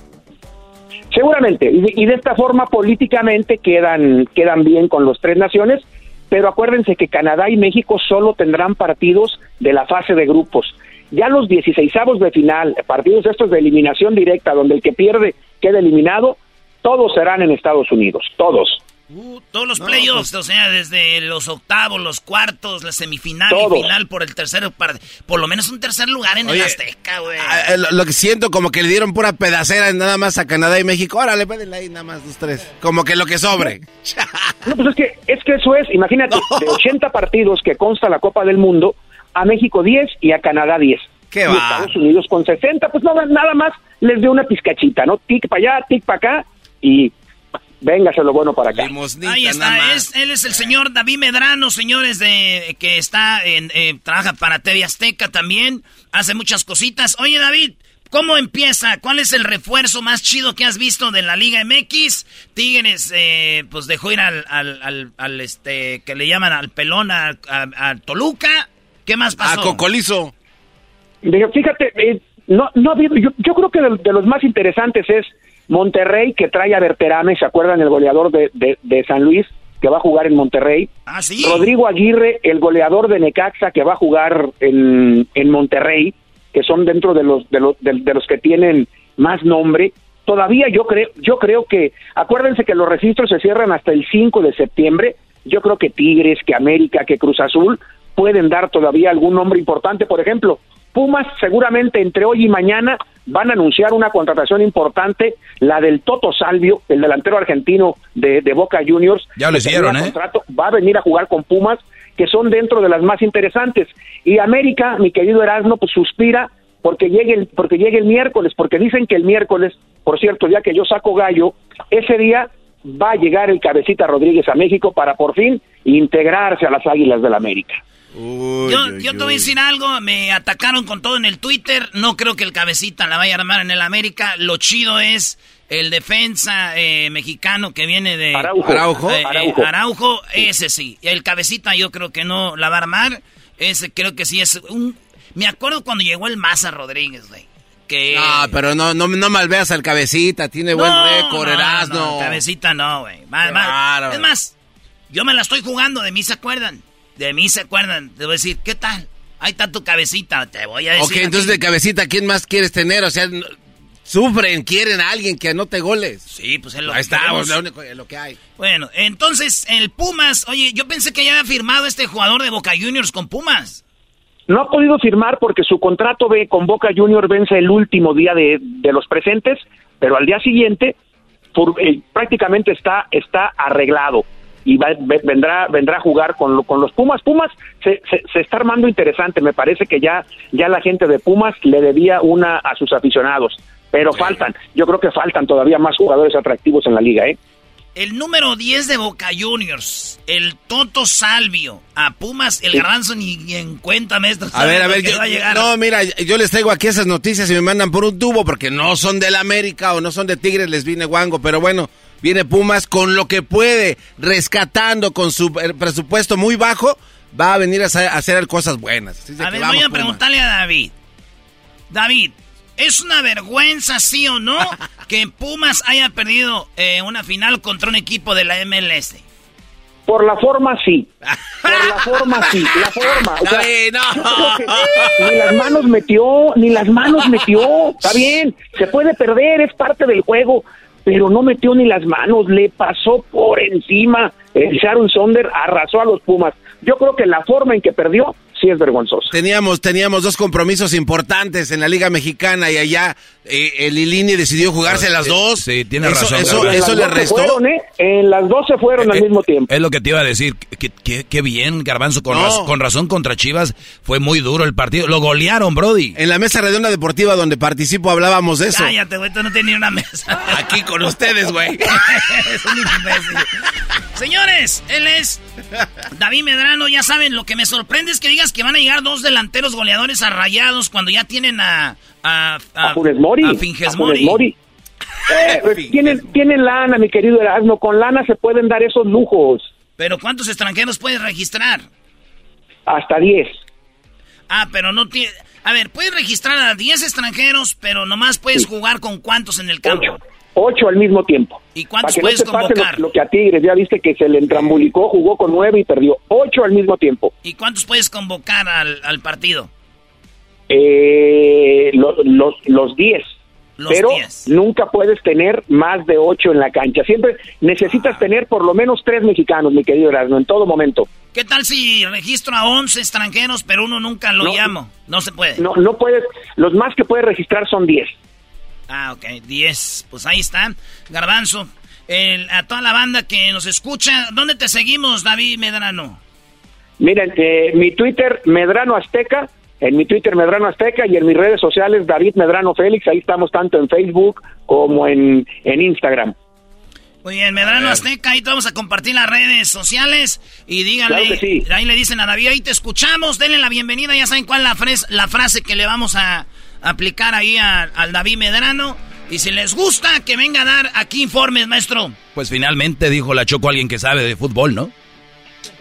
Seguramente, y de, esta forma políticamente quedan, quedan bien con los tres naciones pero acuérdense que Canadá y México solo tendrán partidos de la fase de grupos. Ya los 16 de final, partidos estos de eliminación directa, donde el que pierde queda eliminado, todos serán en Estados Unidos, todos. Uh, todos los playoffs, pues, o sea, desde los octavos, los cuartos, la semifinal y final por el tercer, por lo menos un tercer lugar en el Azteca, güey. Ah, eh, lo, que siento, como que le dieron pura pedacera nada más a Canadá y México. Órale, pédenle ahí nada más los tres. Como que lo que sobre. no, pues es que, es que eso es, imagínate, de 80 partidos que consta la Copa del Mundo, a México 10 y a Canadá 10. ¿Qué va? Estados Unidos con 60, pues nada, nada más les dio una pizcachita, ¿no? Tic para allá, tic para acá y Véngase lo bueno para acá. Ahí está, él es el señor David Medrano, señores, de que está en, eh, trabaja para TV Azteca también, hace muchas cositas. Oye, David, ¿cómo empieza? ¿Cuál es el refuerzo más chido que has visto de la Liga MX? Tigres, eh, pues dejó ir al, al, al, este, que le llaman al pelón, a, Toluca. ¿Qué más pasó? A Cocolizo. Fíjate, eh, no, no, yo, yo creo que de los más interesantes es Monterrey, que trae a Berterame, ¿se acuerdan? El goleador de, de, San Luis, que va a jugar en Monterrey. Ah, sí. Rodrigo Aguirre, el goleador de Necaxa, que va a jugar en, en Monterrey, que son dentro de los, de, los, de, los que tienen más nombre. Todavía yo creo, yo creo que, acuérdense que los registros se cierran hasta el 5 de septiembre. Yo creo que Tigres, que América, que Cruz Azul pueden dar todavía algún nombre importante. Por ejemplo, Pumas seguramente entre hoy y mañana van a anunciar una contratación importante, la del Toto Salvio, el delantero argentino de, Boca Juniors. Ya lo hicieron, ¿eh? va a venir a jugar con Pumas, que son dentro de las más interesantes. Y América, mi querido Erasmo, pues suspira porque llegue el, porque llegue el miércoles, porque dicen que el miércoles, por cierto, ya que yo saco gallo, ese día va a llegar el cabecita Rodríguez a México para por fin integrarse a las Águilas del la América yo, yo te voy a decir algo, me atacaron con todo en el Twitter, no creo que el cabecita la vaya a armar en el América, lo chido es el defensa eh, mexicano que viene de Araujo. Eh, eh, Araujo. ese sí, el cabecita yo creo que no la va a armar, ese creo que sí es un... Me acuerdo cuando llegó el Maza Rodríguez, güey. Que... No, pero no, no, no malveas al cabecita, tiene buen récord, no, cabecita no, güey. Es más, yo me la estoy jugando, de mí se acuerdan. De mí se acuerdan. Te voy a decir, ¿qué tal? Ahí está tu cabecita, te voy a decir. Ok, entonces de cabecita, ¿quién más quieres tener? O sea, sufren, quieren a alguien que anote goles. Sí, pues es lo Ahí está, es lo único lo que hay. Bueno, entonces el Pumas, oye, yo pensé que ya había firmado este jugador de Boca Juniors con Pumas. No ha podido firmar porque su contrato con Boca Juniors vence el último día de, los presentes, pero al día siguiente eh, prácticamente está, está arreglado y vendrá vendrá a jugar con, con los Pumas. Pumas se, se, está armando interesante, me parece que ya, ya la gente de Pumas le debía una a sus aficionados, pero faltan, yo creo que faltan todavía más jugadores atractivos en la liga, ¿eh? El número 10 de Boca Juniors, el Toto Salvio, a Pumas, el Garbanzo ni, en cuenta, maestro. A ver, a ver, no, mira, yo les traigo aquí esas noticias y me mandan por un tubo porque no son del América o no son de Tigres, les vine guango, pero bueno, Viene Pumas con lo que puede, rescatando con su presupuesto muy bajo, va a venir a hacer, cosas buenas. a ver, voy a preguntarle a David. David, ¿es una vergüenza, sí o no, que Pumas haya perdido eh, una final contra un equipo de la MLS? Por la forma sí. Por la forma sí. La forma. O sea, ni las manos metió, ni las manos metió. Está bien, se puede perder, es parte del juego. Pero no metió ni las manos, le pasó por encima. El Sharon Sonder arrasó a los Pumas. Yo creo que la forma en que perdió sí es vergonzoso. Teníamos, teníamos dos compromisos importantes en la Liga Mexicana y allá eh, el Ilini decidió jugarse las dos. Sí, tiene Eso- razón. Eso, le restó. fueron, ¿eh? En las dos se fueron al mismo tiempo. Es lo que te iba a decir. Qué, bien, Garbanzo. Con, No. raz- con razón contra Chivas fue muy duro el partido. Lo golearon, Brody. En la mesa redonda deportiva donde participo hablábamos de eso. Cállate, güey, tú no ni una mesa. Aquí con ustedes, güey. es un imbécil. Señores, él es David Medrano. Ya saben, lo que me sorprende es que digas que van a llegar dos delanteros goleadores a rayados cuando ya tienen a. A, A Funes Mori. A a Funes Mori. Eh, pues, tienen, tienen lana, mi querido Erasmo. Con lana se pueden dar esos lujos. Pero ¿cuántos extranjeros puedes registrar? Hasta 10. Ah, pero no tiene. A ver, puedes registrar a 10 extranjeros, pero nomás puedes jugar con cuántos en el campo. Ocho al mismo tiempo. ¿Y cuántos Para que puedes no te pase convocar? Lo, lo que a Tigres, ya viste que se le entrambulicó, jugó con nueve y perdió. Ocho al mismo tiempo. ¿Y cuántos puedes convocar al, al partido? Eh, lo- los, los diez. Los Pero 10. nunca puedes tener más de ocho en la cancha. Siempre necesitas Ah. tener por lo menos tres mexicanos, mi querido Erasmo, en todo momento. ¿Qué tal si registro a 11 extranjeros, pero uno nunca lo No. llamo? No se puede. No, no puedes, los más que puedes registrar son diez. Ah, ok, 10. Pues ahí está. Garbanzo, el- a toda la banda que nos escucha, ¿dónde te seguimos, David Medrano? Miren, eh, mi Twitter, Medrano Azteca, en mi Twitter, Medrano Azteca, y en mis redes sociales, David Medrano Félix, ahí estamos tanto en Facebook como en, en Instagram. Muy bien, Medrano Azteca, ahí te vamos a compartir las redes sociales y díganle, Claro que sí. ahí le dicen a David, ahí te escuchamos, denle la bienvenida, ya saben cuál es la, la frase que le vamos a aplicar ahí a- al David Medrano. Y si les gusta, que venga a dar aquí informes, maestro. Pues finalmente dijo la Choco alguien que sabe de fútbol, ¿no?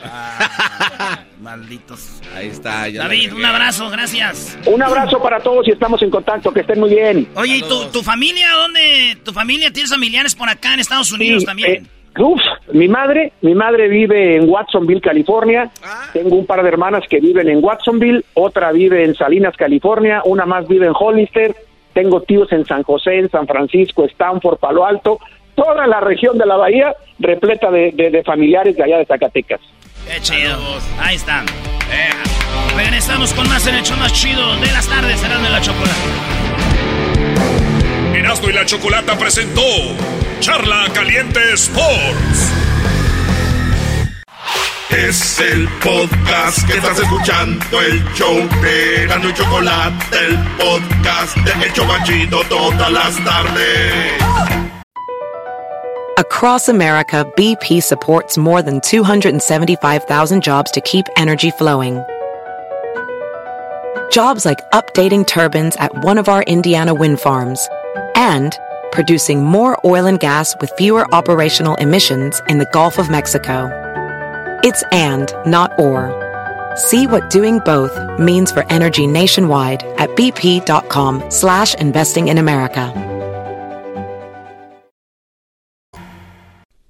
Malditos. Ahí está. ya David, un abrazo, gracias. Un abrazo para todos y estamos en contacto, que estén muy bien. Oye, ¿y tu, tu familia dónde? ¿Tu familia tienes familiares por acá en Estados Unidos Sí, también? eh, uf, mi madre, mi madre vive en Watsonville, California. Ah. Tengo un par de hermanas que viven en Watsonville, otra vive en Salinas, California, una más vive en Hollister. Tengo tíos en San José, en San Francisco, Stanford, Palo Alto. Toda la región de la bahía repleta de, de- de familiares de allá de Zacatecas. Qué chido. Ahí está. Regresamos con más en el show más chido de las tardes, serán de la chocolate. Erasmo y la Chocolata presentó Charla Caliente Sports. Es el podcast que estás escuchando, el show de Erasmo y Chocolate, el podcast de El Chobachito todas las tardes. Across America, BP supports more than 275,000 jobs to keep energy flowing. Jobs like updating turbines at one of our Indiana wind farms and producing more oil and gas with fewer operational emissions in the Gulf of Mexico. It's and, not or. See what doing both means for energy nationwide at bp.com slash investing in America.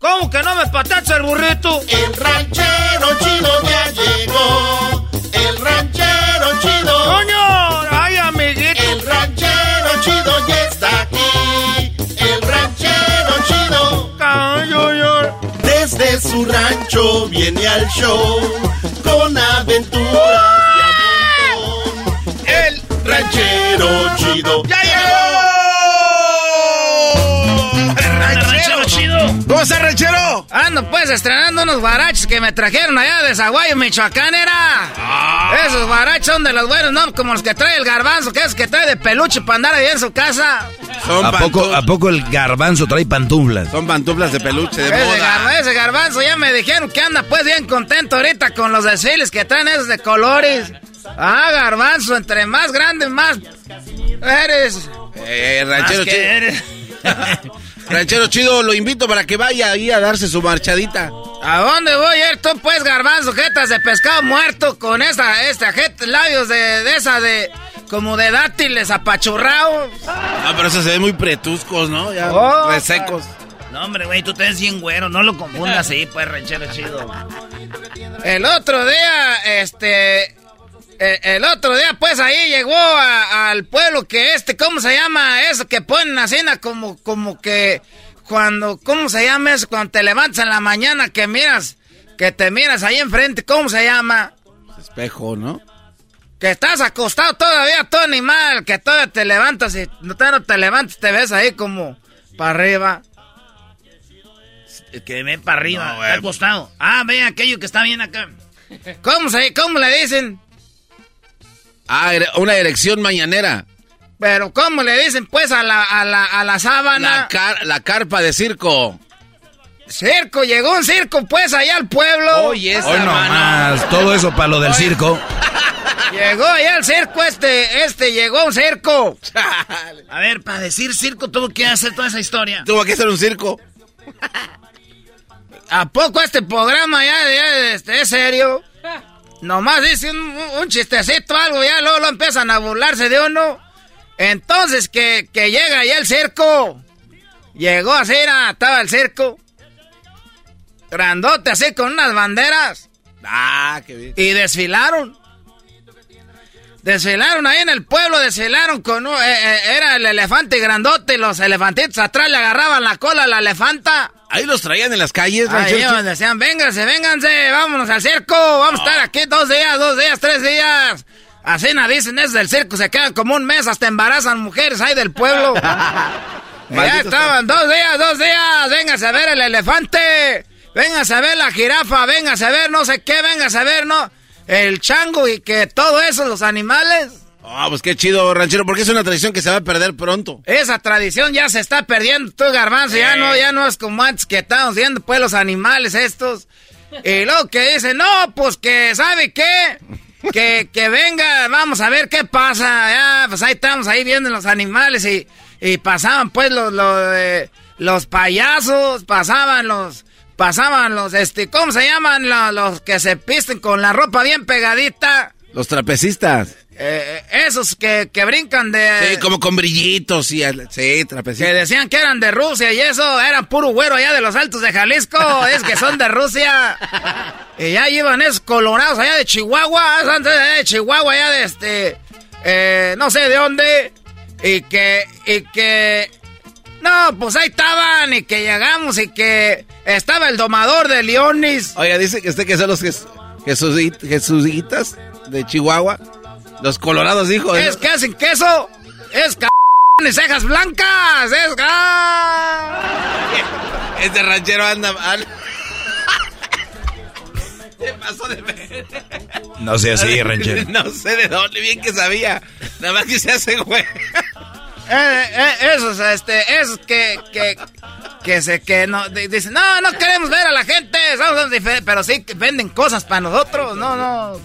¿Cómo que no me patacha el burrito? El ranchero chido ya llegó. El ranchero chido. ¡Coño! Su rancho viene al show con aventuras y a montón. El ranchero chido. ¡Ya llegó! ¿Cómo está, ranchero? Ando pues estrenando unos guaraches que me trajeron allá de Zaguayo, Michoacán, era. Esos guaraches son de los buenos, ¿no? Como los que trae el garbanzo, que es que trae de peluche para andar ahí en su casa. Son, ¿A poco, ¿A poco el garbanzo trae pantuflas? son pantuflas de peluche de Ese, moda. gar- ese garbanzo ya me dijeron que anda pues bien contento ahorita con los desfiles que traen esos de colores. Ah, garbanzo, entre más grande, más eres. Eh, ranchero Más que eres. Ranchero chido, lo invito para que vaya ahí a darse su marchadita. ¿A dónde voy a ir tú, pues, garbanzo? Jetas de pescado muerto con esa, esta, jet- labios de, de esa de, como de dátiles apachurrados. Ah, pero eso se ve muy pretuscos, ¿no? Ya Oh. resecos. No, hombre, güey, tú te ves bien güero, no lo confundas así, pues, ranchero chido. El otro día, este, eh, el otro día, pues ahí llegó al pueblo que este, ¿cómo se llama eso? Que ponen así como, como que cuando, ¿cómo se llama eso? Cuando te levantas en la mañana que miras, que te miras ahí enfrente, ¿cómo se llama? Espejo, ¿no? Que estás acostado todavía, todo animal, que todavía te levantas y no te, no te levantas, te ves ahí como para arriba. Que ven para arriba, está acostado. Ah, ve aquello que está bien acá. ¿Cómo, se, ¿Cómo le dicen? Ah, una erección mañanera. Pero ¿cómo le dicen pues a la, a la, a la sábana? La, carpa de circo. Circo, llegó un circo pues allá al pueblo. Oye, Hoy no más, todo eso para lo del circo. Llegó allá al circo este, este, llegó un circo. A ver, para decir circo tuvo que hacer toda esa historia. Tuvo que hacer un circo. ¿A poco este programa ya, este, es serio? Nomás dice un, chistecito algo, ya luego lo empiezan a burlarse de uno. Entonces que, llega ya el circo. Llegó así, estaba el circo. Grandote así con unas banderas. Ah, qué bien. Y desfilaron. Desfilaron ahí en el pueblo, desfilaron con... Eh, eh, era el elefante grandote y los elefantitos atrás le agarraban la cola a la elefanta. Ahí los traían en las calles, Ahí decían, vénganse, vénganse, vámonos al circo, vamos a estar aquí dos días, dos días, tres días. Así nos dicen, es del circo, se quedan como un mes, hasta embarazan mujeres ahí del pueblo. ya estaban, dos días, dos días, vénganse a ver el elefante, vénganse a ver la jirafa, vénganse a ver no sé qué, vénganse a ver, ¿no? El chango y que todo eso, los animales. Ah, pues qué chido, ranchero, porque es una tradición que se va a perder pronto. Esa tradición ya se está perdiendo, tú, garbanzo, ya no, ya no es como antes que estábamos viendo, pues, los animales estos. Y luego que dicen, no, pues que, ¿sabe qué? Que, que venga, vamos a ver qué pasa. Ya, pues ahí estamos ahí viendo los animales y, y pasaban, pues, los, los, eh, los payasos, pasaban los, pasaban los, este, ¿cómo se llaman? Los, los que se pisten con la ropa bien pegadita. Los trapecistas. Eh, esos que, que, brincan de... Sí, como con brillitos y... Sí, trapecistas. Que decían que eran de Rusia y eso, eran puro güero allá de los altos de Jalisco, es que son de Rusia. Y ya iban esos colorados allá de Chihuahua, antes de Chihuahua, allá de este... Eh, no sé de dónde. Y que... Y que... No, pues ahí estaban y que llegamos y que estaba el domador de leones. Oiga, dice que usted que son los jesuitas de Chihuahua. Los colorados, dijo. Es que hacen queso. Es c cejas blancas. Es. Este ranchero anda mal. ¿Qué pasó de ver? No sé así, ranchero. No sé de dónde, bien que sabía. Nada más que se hace güey. Eh, eh, esos, este, esos que, que, que se, que no, dicen, no, no queremos ver a la gente, somos diferentes, pero sí venden cosas para nosotros, no, no.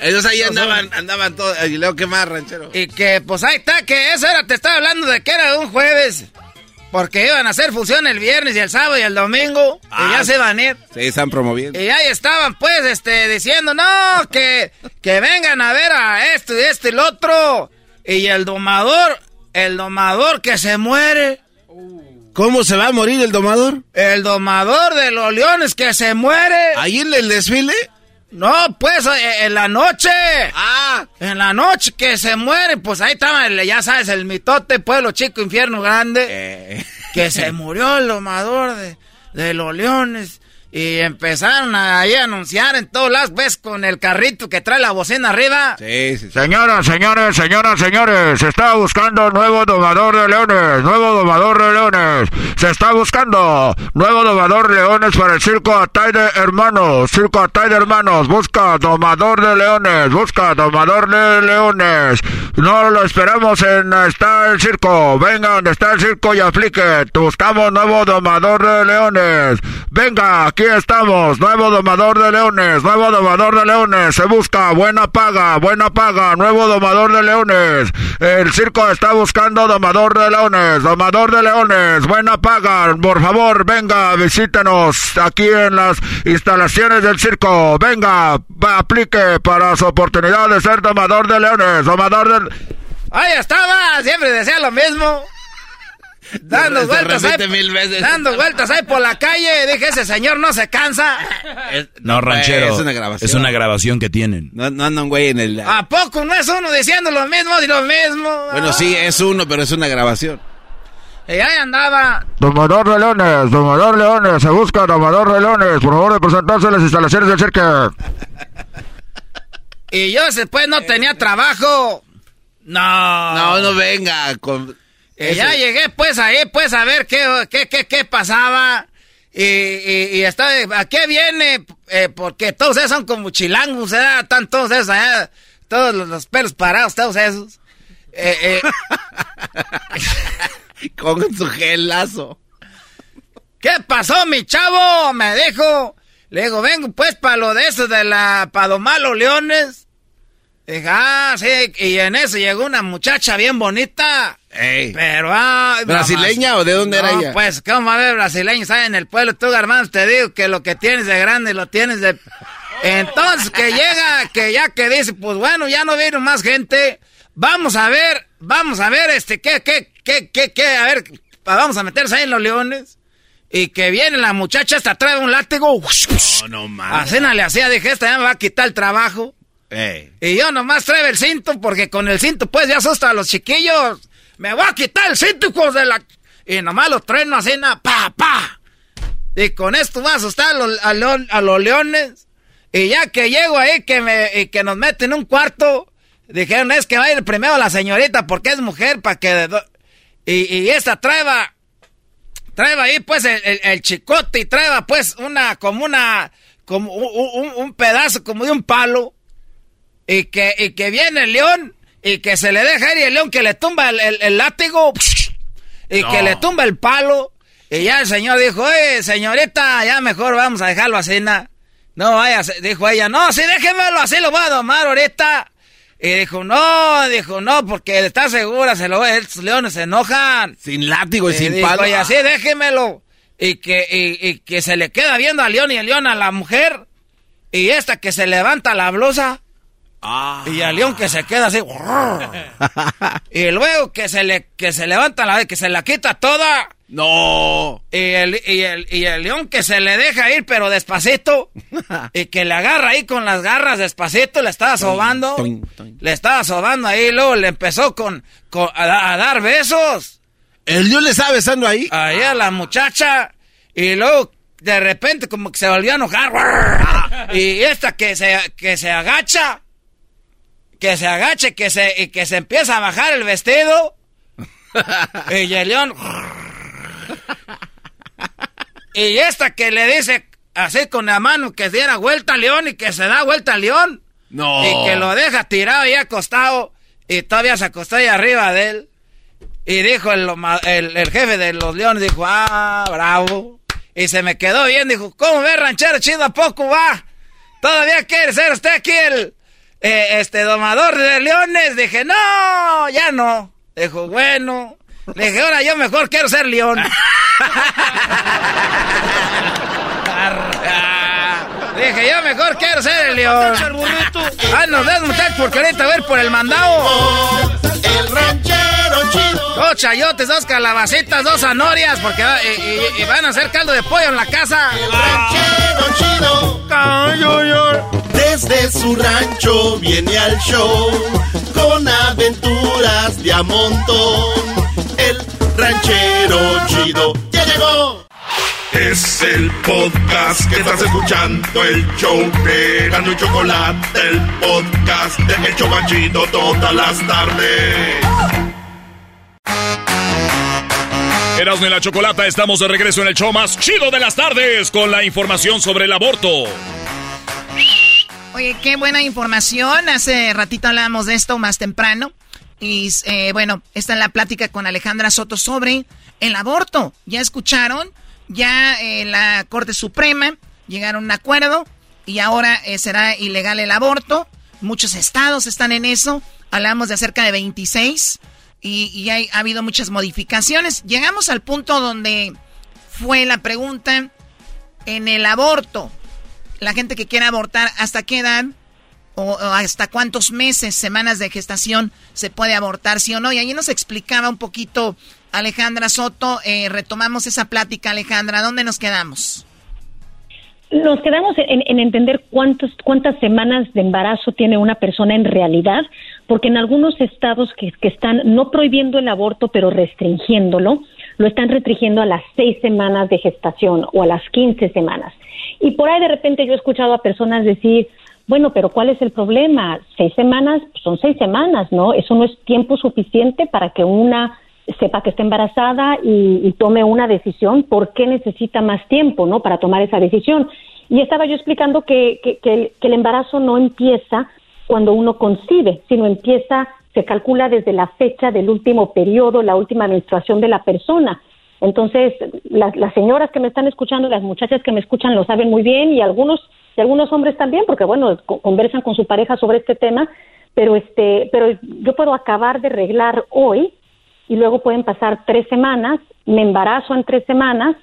Ellos ahí andaban, andaban todos, y luego qué más, ranchero. Y que, pues ahí está, que eso era, te estaba hablando de que era un jueves. Porque iban a hacer función el viernes y el sábado y el domingo. y ya ah, se van a ir. Sí, están promoviendo. Y ahí estaban, pues, este, diciendo, no, que, que vengan a ver a esto y esto y el otro. Y el domador, el domador que se muere. ¿Cómo se va a morir el domador? El domador de los leones que se muere. ¿Ahí en el desfile? No, pues eh, en la noche. Ah. En la noche que se muere, pues ahí estaba, ya sabes, el mitote, pueblo chico, infierno grande. Eh. Que se murió el domador de, de los leones. Y empezaron ahí a anunciar en todos lados, ves, con el carrito que trae la bocina arriba. Sí, sí, Señoras, señores, señoras, señores, se está buscando nuevo domador de leones, nuevo domador de leones. Se está buscando nuevo domador de leones para el circo Atay de Hermanos. Circo Atay de Hermanos, busca domador de leones, busca domador de leones. No lo esperamos en está el circo. Venga donde está el circo y aplique. Buscamos nuevo domador de leones. Venga, aquí estamos, nuevo domador de leones, nuevo domador de leones, se busca buena paga, buena paga, nuevo domador de leones. El circo está buscando domador de leones, domador de leones, buena paga, por favor, venga, visítenos aquí en las instalaciones del circo, venga, aplique para su oportunidad de ser domador de leones, domador de... Ahí estaba, siempre decía lo mismo. dando vueltas ahí, mil veces. dando vueltas ahí por la calle. Dije, ese señor no se cansa. no, ranchero. Es una grabación. Es una grabación que tienen. No, no andan güey en el... ¿A poco no es uno diciendo lo mismo y lo mismo? Bueno, sí, es uno, pero es una grabación. Y ahí andaba. Domador de Leones, Domador Leones, se busca Domador de Leones. Por favor, de presentarse las instalaciones del cirque. y yo después no tenía trabajo. No. No, no venga. Con... Y ya llegué pues ahí pues a ver qué, qué, qué, qué pasaba. Y, y, y está, ¿a qué viene? Eh, porque todos esos son como chilangos, ¿eh? Están todos esos allá, todos los, pelos parados, todos esos. Eh, eh. Con su gelazo. ¿Qué pasó, mi chavo? Me dijo. Le digo, vengo pues para lo de eso de la Padomalo Leones. Dije, ah, sí, y en eso llegó una muchacha bien bonita. Ey. Pero, ah. ¿Brasileña o de dónde era ella? Pues, ¿cómo a ver brasileña? ¿Sabes? En el pueblo, tú, hermanos, te digo que lo que tienes de grande lo tienes de. Entonces, que llega, que ya que dice, pues bueno, ya no vino más gente. Vamos a ver, vamos a ver, este, qué, qué, qué, qué, qué, a ver, vamos a meterse ahí en los leones. Y que viene la muchacha, hasta trae un látigo. No, no mames. A le hacía, dije, esta ya me va a quitar el trabajo. Y yo nomás traigo el cinto, porque con el cinto, pues, ya asusta a los chiquillos. Me voy a quitar el cinto, de la... Y nomás lo trueno así, pa, pa. Y con esto va a asustar a los, a los, leones. Y ya que llego ahí, que, me, y que nos meten en un cuarto, dijeron, es que va a ir primero la señorita, porque es mujer, para que... Y, y esta traeba, traeba ahí pues el, chicote y traeba pues una, como una, como un, pedazo como de un palo. Y que, y que viene el león y que se le deja ir y el león que le tumba el, látigo y que le tumba el palo. Y ya el señor dijo, oye, señorita, ya mejor vamos a dejarlo así, No vaya, dijo ella, no, sí, déjemelo así, lo voy a domar ahorita. Y dijo, no, dijo, no, porque está segura, se lo estos leones se enojan. Sin látigo y, sin palo. Y así déjemelo. Y que, y, que se le queda viendo al león y el león a la mujer. Y esta que se levanta la blusa. Ah. Y al león que se queda así. y luego que se le, que se levanta la que se la quita toda. No. Y el, y el, y el león que se le deja ir, pero despacito. y que le agarra ahí con las garras despacito, le estaba sobando. Le estaba sobando ahí, luego le empezó con, a, dar besos. ¿El león le estaba besando ahí? Ahí a la muchacha. Y luego, de repente, como que se volvió a enojar. y esta que se, que se agacha. Que se agache, que se, y que se empieza a bajar el vestido. y el león y esta que le dice así con la mano que diera vuelta al león y que se da vuelta al león. No. Y que lo deja tirado y acostado y todavía se acostó ahí arriba de él. Y dijo el, el, jefe de los leones, dijo, ah, bravo. Y se me quedó bien, dijo, ¿cómo ve ranchero chido a poco va? ¿Todavía quiere ser usted aquí el eh, este domador de leones? Dije, no, ya no. Dijo, bueno. Le dije, ahora yo mejor quiero ser león. dije, yo mejor quiero ser el león. Ah, nos das muchachos porque ahorita a ver por el mandado. El ranchero chido. Dos chayotes, dos calabacitas, dos zanorias, porque y, van a hacer caldo de pollo en la casa. El ranchero chido. Desde su rancho viene al show con aventuras de a montón el ranchero chido ya llegó. Es el podcast que estás escuchando, el show de Gano y Chocolate, el podcast de El Chocachito todas las tardes. Erasmo y la Chocolata, estamos de regreso en el show más chido de las tardes con la información sobre el aborto. Oye, qué buena información. Hace ratito hablábamos de esto más temprano. Y eh, bueno, está en la plática con Alejandra Soto sobre el aborto. Ya escucharon, ya eh, la Corte Suprema llegaron a un acuerdo y ahora eh, será ilegal el aborto. Muchos estados están en eso. Hablamos de cerca de 26 y, hay, ha habido muchas modificaciones. Llegamos al punto donde fue la pregunta en el aborto. La gente que quiere abortar, ¿hasta qué edad? o, hasta cuántos meses, semanas de gestación se puede abortar, sí o no. Y allí nos explicaba un poquito Alejandra Soto, eh, retomamos esa plática, Alejandra. ¿Dónde nos quedamos? Nos quedamos en, entender cuántos, cuántas semanas de embarazo tiene una persona en realidad, porque en algunos estados que están no prohibiendo el aborto, pero restringiéndolo, lo están restringiendo a las seis semanas de gestación o a las quince semanas. Y por ahí de repente yo he escuchado a personas decir, bueno, pero ¿cuál es el problema? Seis semanas son seis semanas, ¿no? Eso no es tiempo suficiente para que una sepa que está embarazada y, tome una decisión, ¿por qué necesita más tiempo, no? Para tomar esa decisión. Y estaba yo explicando que, que, que, el, embarazo no empieza cuando uno concibe, sino empieza, se calcula desde la fecha del último periodo, la última menstruación de la persona. Entonces, las, las señoras que me están escuchando, las muchachas que me escuchan lo saben muy bien y algunos y algunos hombres también, porque bueno, conversan con su pareja sobre este tema, pero este, pero yo puedo acabar de arreglar hoy y luego pueden pasar tres semanas, me embarazo en tres semanas,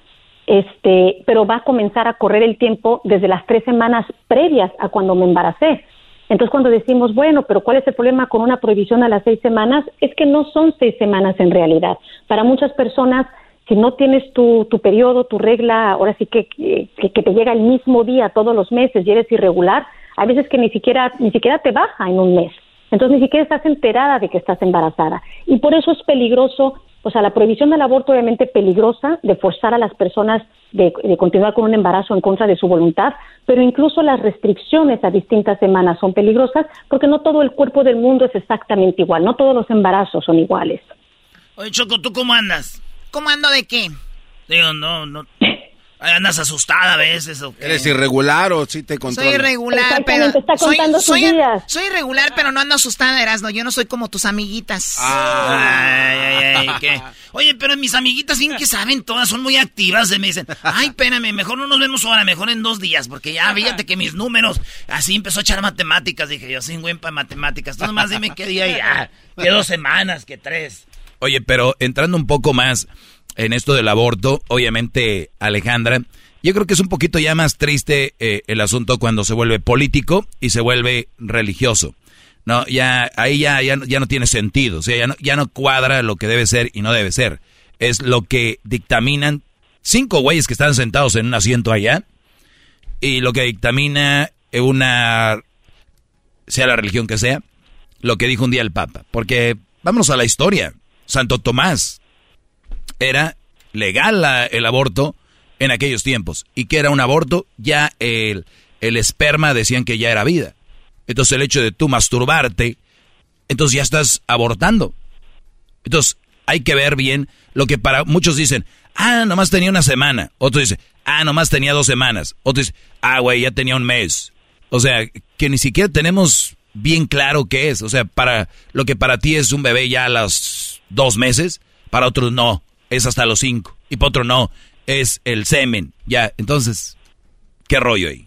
este, pero va a comenzar a correr el tiempo desde las tres semanas previas a cuando me embaracé. Entonces, cuando decimos, bueno, pero ¿cuál es el problema con una prohibición a las seis semanas? Es que no son seis semanas en realidad. Para muchas personas, si no tienes tu, tu periodo, tu regla, ahora sí que, que, te llega el mismo día todos los meses y eres irregular, hay veces que ni siquiera, ni siquiera te baja en un mes. Entonces ni siquiera estás enterada de que estás embarazada. Y por eso es peligroso, o sea, la prohibición del aborto obviamente peligrosa, de forzar a las personas de, continuar con un embarazo en contra de su voluntad, pero incluso las restricciones a distintas semanas son peligrosas porque no todo el cuerpo del mundo es exactamente igual, no todos los embarazos son iguales. Oye, Choco, ¿tú cómo andas? ¿Cómo ando de qué? Digo, no, no, Andas asustada a veces. ¿o ¿Eres irregular o sí te controlas? Soy irregular, pero. soy, soy, irregular, pero no ando asustada, Erasno. Yo no soy como tus amiguitas. Ay, ay, ay, Oye, pero mis amiguitas, bien que saben, todas son muy activas. Me dicen, ay, espérame, mejor no nos vemos ahora, mejor en dos días, porque ya fíjate que mis números. Así empezó a echar matemáticas. Dije, yo soy buen para matemáticas. Tú nomás dime qué día ya. Que dos semanas, que tres. Oye, pero entrando un poco más en esto del aborto, obviamente, Alejandra, yo creo que es un poquito ya más triste eh, el asunto cuando se vuelve político y se vuelve religioso. No, ya ahí ya, ya, no tiene sentido, o sea, ya no, ya no cuadra lo que debe ser y no debe ser. Es lo que dictaminan cinco güeyes que están sentados en un asiento allá y lo que dictamina una, sea la religión que sea, lo que dijo un día el Papa. Porque vámonos a la historia. Santo Tomás, era legal el aborto en aquellos tiempos. ¿Y que era un aborto? Ya el, el esperma decían que ya era vida. Entonces el hecho de tú masturbarte, entonces ya estás abortando. Entonces hay que ver bien lo que para muchos dicen, ah, nomás tenía una semana. Otros dicen, ah, nomás tenía dos semanas. Otros dicen, ah, güey, ya tenía un mes. O sea, que ni siquiera tenemos bien claro qué es. O sea, para lo que para ti es un bebé ya a los dos meses, para otros no es hasta los cinco. Y para otro no, es el semen. Ya, entonces, ¿qué rollo ahí?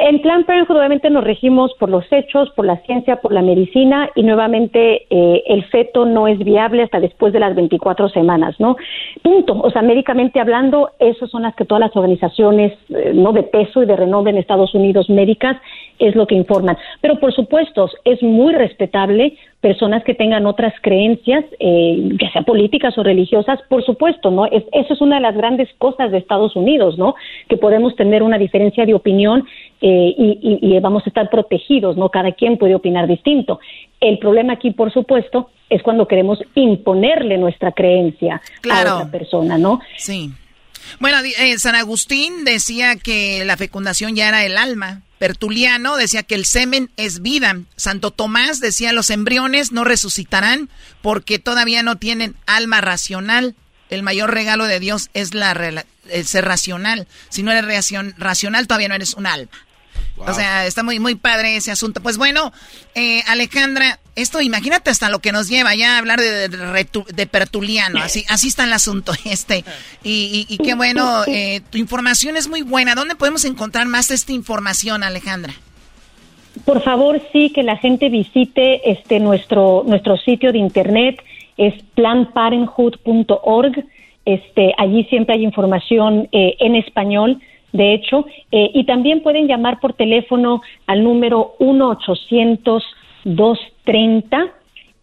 En Plan Parenthood obviamente nos regimos por los hechos, por la ciencia, por la medicina y nuevamente eh, el feto no es viable hasta después de las 24 semanas, ¿no? Punto. O sea, médicamente hablando, esas son las que todas las organizaciones eh, no de peso y de renombre en Estados Unidos médicas es lo que informan. Pero por supuesto, es muy respetable personas que tengan otras creencias, eh, ya sea políticas o religiosas, por supuesto, ¿no? Es, eso es una de las grandes cosas de Estados Unidos, ¿no? Que podemos tener una diferencia de opinión eh, y, y, vamos a estar protegidos, ¿no? Cada quien puede opinar distinto. El problema aquí, por supuesto, es cuando queremos imponerle nuestra creencia a otra persona, ¿no? Sí. Bueno, eh, San Agustín decía que la fecundación ya era el alma. Pertuliano decía que el semen es vida. Santo Tomás decía los embriones no resucitarán porque todavía no tienen alma racional. El mayor regalo de Dios es la, el ser racional. Si no eres racional, todavía no eres un alma. O sea, está muy, muy padre ese asunto. Pues bueno, eh, Alejandra, esto imagínate hasta lo que nos lleva ya a hablar de, de, Pertuliano. Así, así está el asunto este. Y, y, qué bueno, eh, tu información es muy buena. ¿Dónde podemos encontrar más esta información, Alejandra? Por favor, sí, que la gente visite este nuestro, nuestro sitio de internet, es planparenthood.org. Este, allí siempre hay información eh, en español de hecho, eh, y también pueden llamar por teléfono al número 1-800-230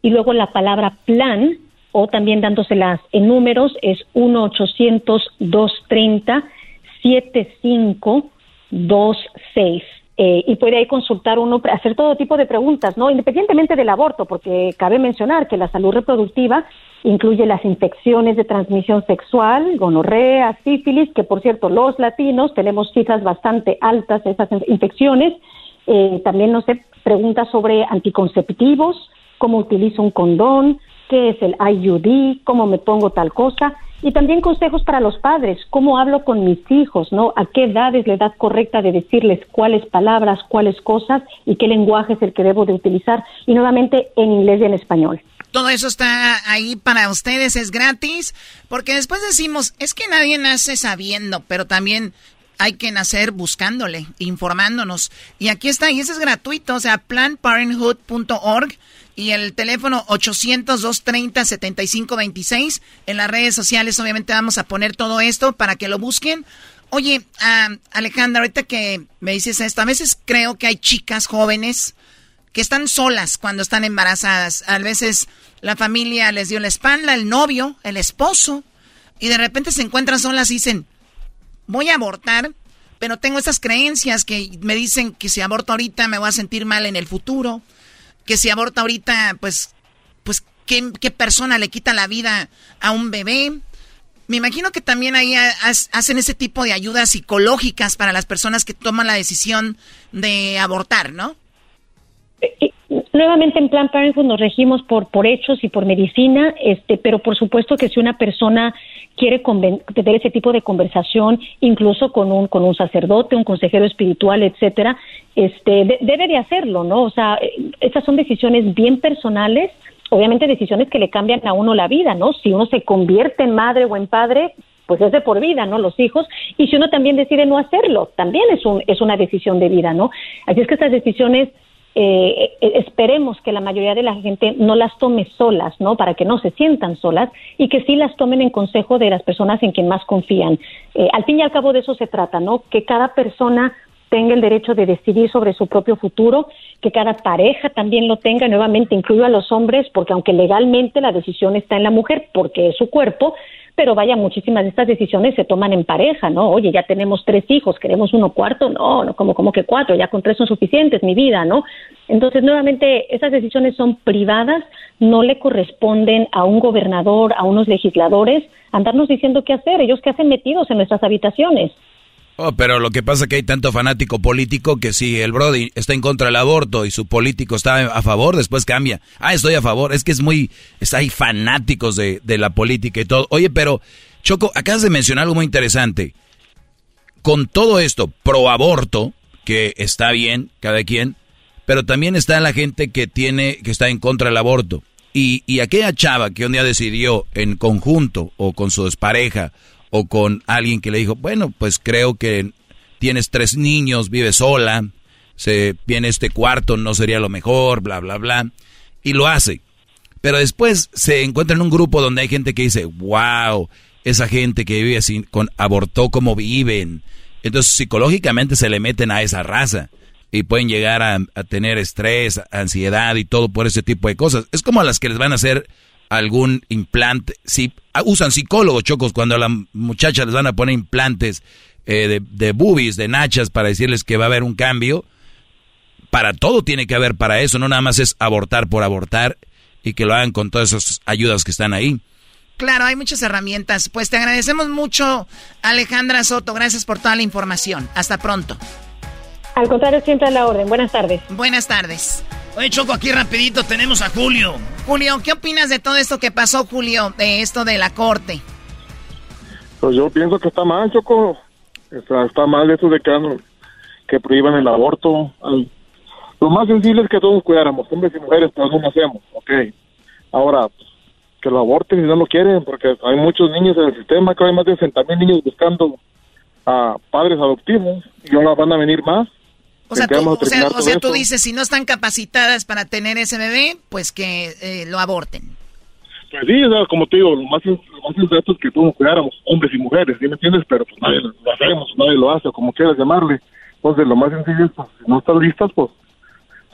y luego la palabra plan o también dándoselas en números es 1-800-230-7526. Eh, y puede consultar uno, hacer todo tipo de preguntas, ¿no? Independientemente del aborto, porque cabe mencionar que la salud reproductiva incluye las infecciones de transmisión sexual, gonorrea, sífilis, que por cierto los latinos tenemos cifras bastante altas de esas infecciones. Eh, también, no sé, preguntas sobre anticonceptivos, cómo utilizo un condón, qué es el IUD, cómo me pongo tal cosa, y también consejos para los padres, cómo hablo con mis hijos, ¿no? A qué edad es la edad correcta de decirles cuáles palabras, cuáles cosas y qué lenguaje es el que debo de utilizar, y nuevamente en inglés y en español. Todo eso está ahí para ustedes, es gratis, porque después decimos, es que nadie nace sabiendo, pero también hay que nacer buscándole, informándonos. Y aquí está, y eso es gratuito, o sea, planparenthood.org y el teléfono 800-230-7526. En las redes sociales obviamente vamos a poner todo esto para que lo busquen. Oye, uh, Alejandra, ahorita que me dices esto, a veces creo que hay chicas jóvenes que están solas cuando están embarazadas. A veces la familia les dio la espalda, el novio, el esposo, y de repente se encuentran solas y dicen, voy a abortar, pero tengo esas creencias que me dicen que si aborto ahorita me voy a sentir mal en el futuro que si aborta ahorita, pues, pues, ¿qué, persona le quita la vida a un bebé? Me imagino que también ahí hacen ese tipo de ayudas psicológicas para las personas que toman la decisión de abortar, ¿no? Eh, nuevamente en Plan Parenthood nos regimos por por hechos y por medicina, este, pero por supuesto que si una persona quiere tener ese tipo de conversación, incluso con un con un sacerdote, un consejero espiritual, etcétera, este, debe de hacerlo, ¿no? O sea, eh, estas son decisiones bien personales, obviamente decisiones que le cambian a uno la vida, ¿no? Si uno se convierte en madre o en padre, pues es de por vida, ¿no? Los hijos. Y si uno también decide no hacerlo, también es, un, es una decisión de vida, ¿no? Así es que estas decisiones eh, eh, esperemos que la mayoría de la gente no las tome solas, ¿no? Para que no se sientan solas y que sí las tomen en consejo de las personas en quien más confían. Eh, al fin y al cabo de eso se trata, ¿no? Que cada persona tenga el derecho de decidir sobre su propio futuro, que cada pareja también lo tenga, nuevamente incluyo a los hombres, porque aunque legalmente la decisión está en la mujer, porque es su cuerpo, pero vaya, muchísimas de estas decisiones se toman en pareja, ¿no? Oye, ya tenemos tres hijos, queremos uno cuarto, no, no, como, como que cuatro, ya con tres son suficientes, mi vida, ¿no? Entonces, nuevamente, esas decisiones son privadas, no le corresponden a un gobernador, a unos legisladores, andarnos diciendo qué hacer, ellos que hacen metidos en nuestras habitaciones. Oh, pero lo que pasa es que hay tanto fanático político que si el Brody está en contra del aborto y su político está a favor, después cambia. Ah, estoy a favor. Es que es muy... Hay fanáticos de, de la política y todo. Oye, pero Choco, acabas de mencionar algo muy interesante. Con todo esto, pro aborto, que está bien, cada quien, pero también está la gente que tiene, que está en contra del aborto. Y, y aquella chava que un día decidió en conjunto o con su pareja o con alguien que le dijo, bueno, pues creo que tienes tres niños, vives sola, se viene este cuarto, no sería lo mejor, bla, bla, bla, y lo hace. Pero después se encuentra en un grupo donde hay gente que dice, wow, esa gente que vive así, con, abortó como viven. Entonces psicológicamente se le meten a esa raza y pueden llegar a, tener estrés, ansiedad y todo por ese tipo de cosas. Es como a las que les van a hacer algún implante. Ah, usan psicólogos, chocos, cuando a la muchacha les van a poner implantes eh, de, de boobies, de nachas, para decirles que va a haber un cambio. Para todo tiene que haber para eso, no nada más es abortar por abortar y que lo hagan con todas esas ayudas que están ahí. Claro, hay muchas herramientas. Pues te agradecemos mucho, Alejandra Soto. Gracias por toda la información. Hasta pronto. Al contrario, siempre a la orden. Buenas tardes. Buenas tardes. Oye, Choco, aquí rapidito tenemos a Julio. Julio, ¿qué opinas de todo esto que pasó, Julio, de esto de la corte? Pues yo pienso que está mal, Choco. Está, mal eso de que, que prohíban el aborto. Lo más sensible es que todos cuidáramos, hombres y mujeres, pero no hacemos, ok. Ahora, que lo aborten si no lo quieren, porque hay muchos niños en el sistema, que hay más de 60 mil niños buscando a padres adoptivos y ahora van a venir más. O sea, tú, o sea, tú dices, si no están capacitadas para tener ese bebé, pues que eh, lo aborten. Pues sí, como te digo, lo más, lo más sensato es que todos cuidáramos, hombres y mujeres, ¿sí me entiendes? Pero pues nadie lo hacemos, nadie lo hace, como quieras llamarle. Entonces, lo más sencillo es, pues, si no están listas, pues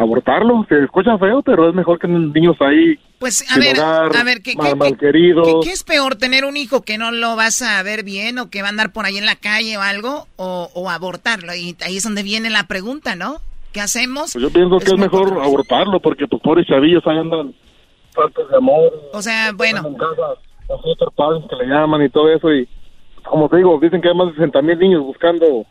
abortarlo. Se escucha feo, pero es mejor que niños ahí. Pues a ver, a ver, ¿qué, mal, qué, querido. ¿qué, es peor, tener un hijo que no lo vas a ver bien o que va a andar por ahí en la calle o algo, o, abortarlo? Y ahí es donde viene la pregunta, ¿no? ¿Qué hacemos? Pues yo pienso que es mejor abortarlo porque tus pobres chavillos ahí andan faltas de amor. O sea, bueno. los padres que le llaman y todo eso y como te digo, dicen que hay más de 60 mil niños buscando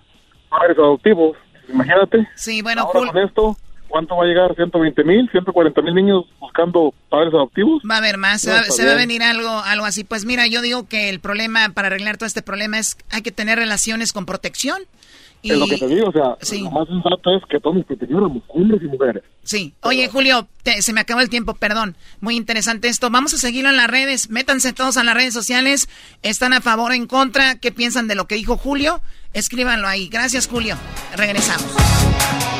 padres adoptivos. Imagínate. Sí, bueno, Ahora con esto, ¿cuánto va a llegar? ¿120 mil? ¿140 mil niños buscando padres adoptivos? Va a haber más, se, va, a venir algo, algo así. Pues mira, yo digo que el problema, para arreglar todo este problema, es hay que tener relaciones con protección. Y... Es lo que te digo, o sea, lo más sensato es que todos nos protegiéramos, hombres y mujeres. Sí. Oye, Julio, se me acabó el tiempo, perdón. Muy interesante esto. Vamos a seguirlo en las redes. Métanse todos a las redes sociales. ¿Están a favor o en contra? ¿Qué piensan de lo que dijo Julio? Escríbanlo ahí. Gracias, Julio. Regresamos.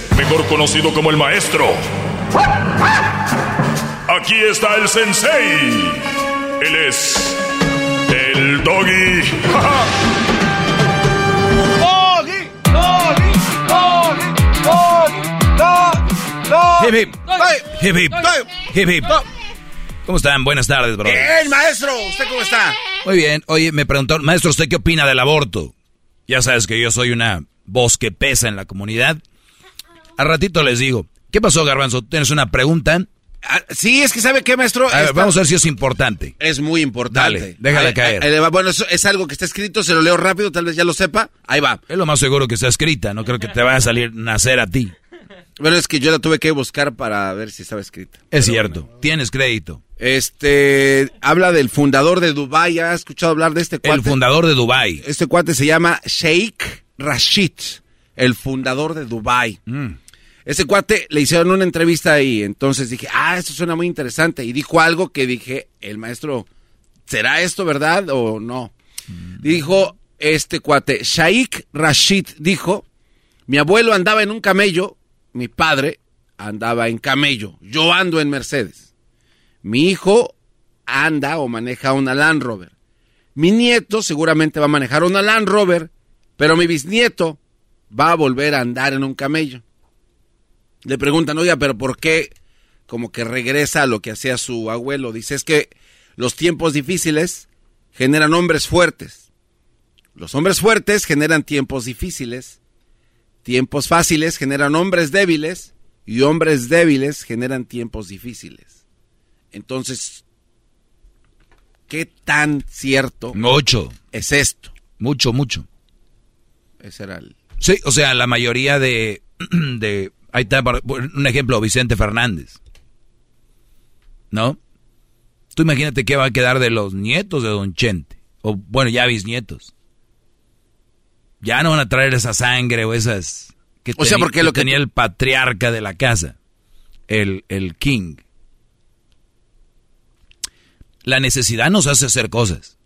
mejor conocido como el maestro. Aquí está el sensei. Él es el doggy. doggy, doggy, doggy, doggy, hip. Hip hip. ¿Cómo están? Buenas tardes, bro. Bien, maestro. ¿Usted cómo está? Muy bien. Oye, me preguntó, maestro, ¿usted qué opina del aborto? Ya sabes que yo soy una voz que pesa en la comunidad. Al ratito les digo. ¿Qué pasó, Garbanzo? ¿Tienes una pregunta? Ah, sí, es que sabe qué, maestro. vamos a ver si es importante. Es muy importante. Dale, déjale caer. bueno, eso es algo que está escrito, se lo leo rápido, tal vez ya lo sepa. Ahí va. Es lo más seguro que está escrita, no creo que te vaya a salir nacer a ti. Bueno, es que yo la tuve que buscar para ver si estaba escrita. Es cierto, tienes crédito. Este, habla del fundador de Dubai, ¿has escuchado hablar de este cuate? El fundador de Dubai. Este cuate se llama Sheikh Rashid, el fundador de Dubai. Mm. Ese cuate le hicieron una entrevista ahí, entonces dije, ah, esto suena muy interesante. Y dijo algo que dije, el maestro, ¿será esto verdad o no? Mm. Dijo este cuate, Sheikh Rashid dijo, mi abuelo andaba en un camello, mi padre andaba en camello, yo ando en Mercedes. Mi hijo anda o maneja una Land Rover. Mi nieto seguramente va a manejar una Land Rover, pero mi bisnieto va a volver a andar en un camello. Le preguntan, oiga, pero ¿por qué como que regresa a lo que hacía su abuelo? Dice, es que los tiempos difíciles generan hombres fuertes. Los hombres fuertes generan tiempos difíciles. Tiempos fáciles generan hombres débiles y hombres débiles generan tiempos difíciles. Entonces, ¿qué tan cierto mucho. es esto? Mucho, mucho. Ese era el... Sí, o sea, la mayoría de, de... Ahí está un ejemplo, Vicente Fernández. ¿No? Tú imagínate qué va a quedar de los nietos de Don Chente. O bueno, ya bisnietos. Ya no van a traer esa sangre o esas... Que o sea, porque lo que tenía el patriarca de la casa. El, el king. La necesidad nos hace hacer cosas.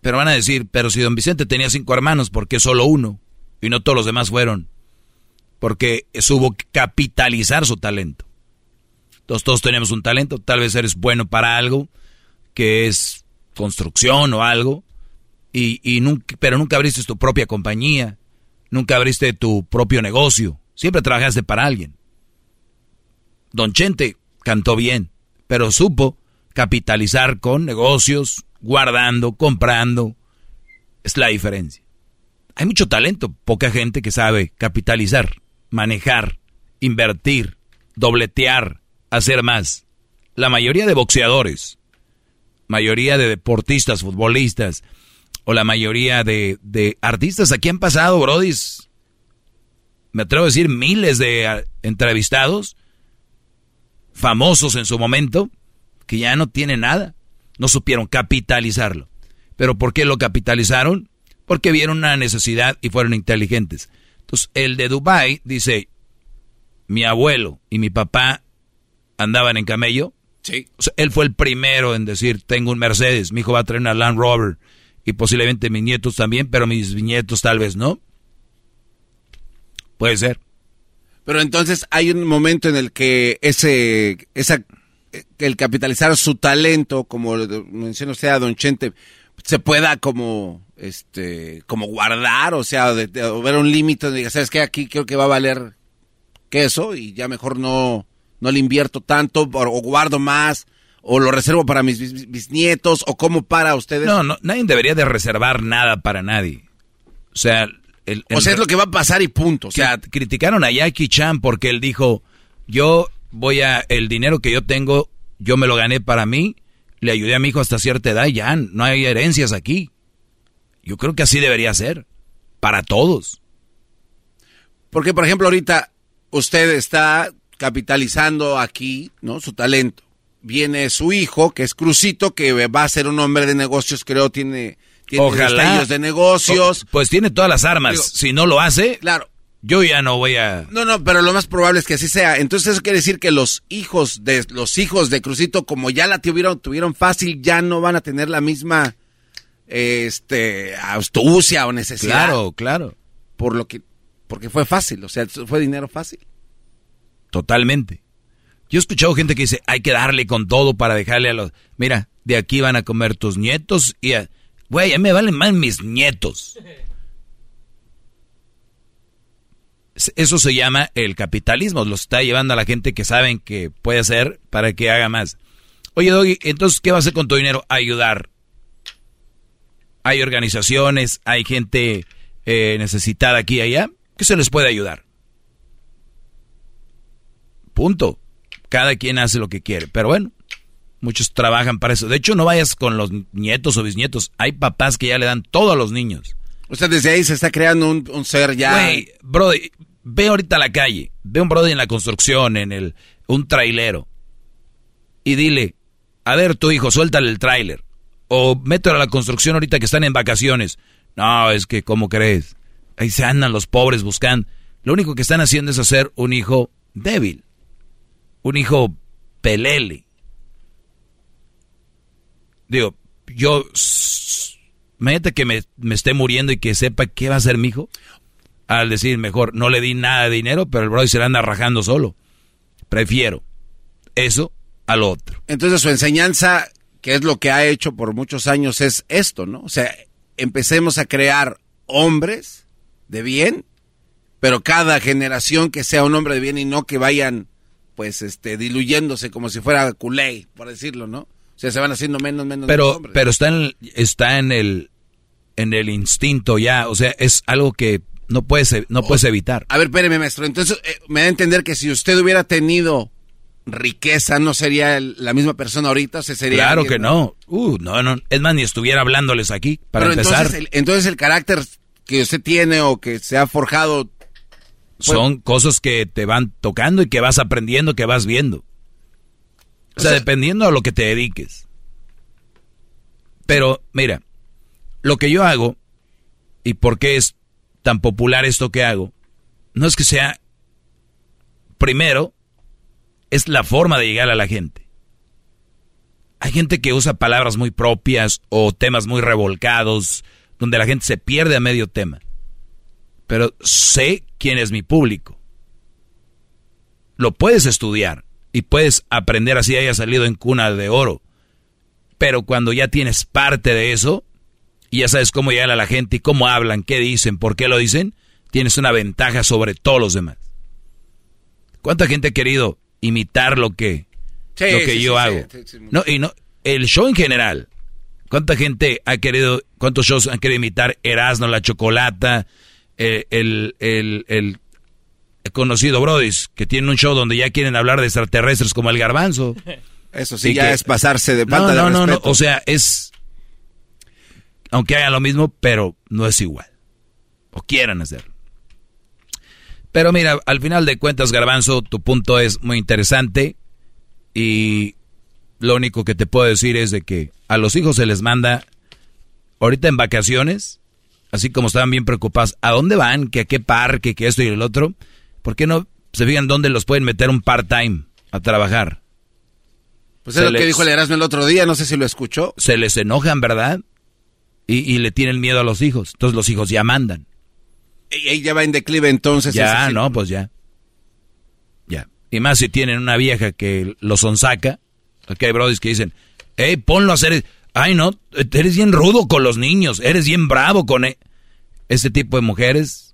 Pero van a decir, pero si don Vicente tenía cinco hermanos, ¿por qué solo uno? Y no todos los demás fueron. Porque que capitalizar su talento. Entonces todos tenemos un talento, tal vez eres bueno para algo, que es construcción o algo, y, y nunca, pero nunca abriste tu propia compañía, nunca abriste tu propio negocio, siempre trabajaste para alguien. Don Chente cantó bien, pero supo capitalizar con negocios, guardando, comprando. Es la diferencia. Hay mucho talento, poca gente que sabe capitalizar, manejar, invertir, dobletear, hacer más. La mayoría de boxeadores, mayoría de deportistas, futbolistas, o la mayoría de, de artistas aquí han pasado, brodis. Me atrevo a decir miles de ah, entrevistados, famosos en su momento, que ya no tiene nada. No supieron capitalizarlo. ¿Pero por qué lo capitalizaron? Porque vieron una necesidad y fueron inteligentes. Entonces, el de Dubai dice, mi abuelo y mi papá andaban en camello. Sí. él fue el primero en decir, tengo un Mercedes, mi hijo va a traer una Land Rover y posiblemente mis nietos también, pero mis nietos tal vez no. Puede ser. Pero entonces hay un momento en el que ese, esa, el capitalizar su talento, como menciona usted a Don Chente, se pueda como, este, como guardar, o sea, de, ver un límite donde diga, ¿sabes qué? Aquí creo que va a valer queso y ya mejor no, no le invierto tanto o, guardo más o lo reservo para mis, mis, nietos o como para ustedes. No, no, nadie debería de reservar nada para nadie. O sea, el, o sea, es lo que va a pasar y punto. O sea, criticaron a Jackie Chan porque él dijo, yo voy a, el dinero que yo tengo, yo me lo gané para mí, le ayudé a mi hijo hasta cierta edad y ya, no hay herencias aquí. Yo creo que así debería ser, para todos. Porque, por ejemplo, ahorita usted está capitalizando aquí, ¿no? Su talento. Viene su hijo, que es Crucito, que va a ser un hombre de negocios, creo, tiene, tiene Ojalá. de negocios. pues tiene todas las armas. si no lo hace, claro. Yo ya no voy a... No, no, pero lo más probable es que así sea. Entonces eso quiere decir que los hijos de los hijos de Crucito, como ya la tuvieron, tuvieron fácil, ya no van a tener la misma este astucia o necesidad. Claro, claro. Por lo que porque fue fácil, o sea, fue dinero fácil. Totalmente. Yo he escuchado gente que dice, hay que darle con todo para dejarle a los... Mira, de aquí van a comer tus nietos y... A... Güey, ya me valen más mis nietos. Eso se llama el capitalismo. Lo está llevando a la gente que saben que puede hacer para que haga más. Oye, Doggy, entonces, ¿qué va a hacer con tu dinero? Ayudar. Hay organizaciones, hay gente eh, necesitada aquí y allá que se les puede ayudar. Punto. Cada quien hace lo que quiere. Pero bueno, muchos trabajan para eso. De hecho, no vayas con los nietos o bisnietos. Hay papás que ya le dan todo a los niños. O sea, desde ahí se está creando un, ser ya. Güey, brody, ve ahorita a la calle. Ve un brody en la construcción, en el un trailero. Y dile, a ver, tu hijo, suéltale el trailer. O mételo a la construcción ahorita que están en vacaciones. No, es que, ¿cómo crees? Ahí se andan los pobres buscando. Lo único que están haciendo es hacer un hijo débil. Un hijo pelele. Digo, yo... Imagínate que me, esté muriendo y que sepa qué va a hacer mi hijo. Al decir, mejor, no le di nada de dinero, pero el brother se la anda rajando solo. Prefiero eso al otro. Entonces su enseñanza, que es lo que ha hecho por muchos años, es esto, ¿no? O sea, empecemos a crear hombres de bien, pero cada generación que sea un hombre de bien y no que vayan pues este diluyéndose como si fuera culé, por decirlo, ¿no? O sea, se van haciendo menos menos Pero hombres. pero está en está en el en el instinto ya, o sea, es algo que no puedes no puedes evitar. A ver, espéreme, maestro. Entonces, eh, me da a entender que si usted hubiera tenido riqueza, no sería la misma persona ahorita, se sería Claro que no. Uh, no, no, es más ni estuviera hablándoles aquí para empezar. Entonces entonces el carácter que usted tiene o que se ha forjado. Pues, Son cosas que te van tocando y que vas aprendiendo, que vas viendo. O sea, dependiendo a lo que te dediques. Pero, mira, lo que yo hago, y por qué es tan popular esto que hago, no es que sea, primero, es la forma de llegar a la gente. Hay gente que usa palabras muy propias o temas muy revolcados, donde la gente se pierde a medio tema. Pero sé quién es mi público. Lo puedes estudiar y puedes aprender así haya salido en cuna de oro. Pero cuando ya tienes parte de eso, y ya sabes cómo llegar a la gente y cómo hablan, qué dicen, por qué lo dicen, tienes una ventaja sobre todos los demás. ¿Cuánta gente ha querido imitar lo que, lo que yo hago? no, y no, el show en general, ¿Cuánta gente ha querido, cuántos shows han querido imitar Erasmo, La Chocolata, eh, el, el, el, conocido Brodis, que tiene un show donde ya quieren hablar de extraterrestres como el garbanzo? Eso sí, ya es pasarse de pata no, de no, no, o sea, es, aunque hagan lo mismo, pero no es igual. O quieran hacerlo. Pero mira, al final de cuentas, Garbanzo, tu punto es muy interesante y lo único que te puedo decir es de que a los hijos se les manda ahorita en vacaciones, así como estaban bien preocupados, ¿a dónde van? ¿Que a qué parque? ¿Que esto y el otro? ¿Por qué no se fijan dónde los pueden meter un part-time a trabajar. Pues es lo que dijo el Erasmo el otro día, no sé si lo escuchó. Se les enojan, ¿verdad? Y, le tienen miedo a los hijos. Entonces los hijos ya mandan. Y ella va en declive entonces. Ya, no, pues ya. Ya. Y más si tienen una vieja que los sonsaca. Aquí hay brodis que dicen, hey, ponlo a hacer... Ay, no, eres bien rudo con los niños, eres bien bravo con... E-". Este tipo de mujeres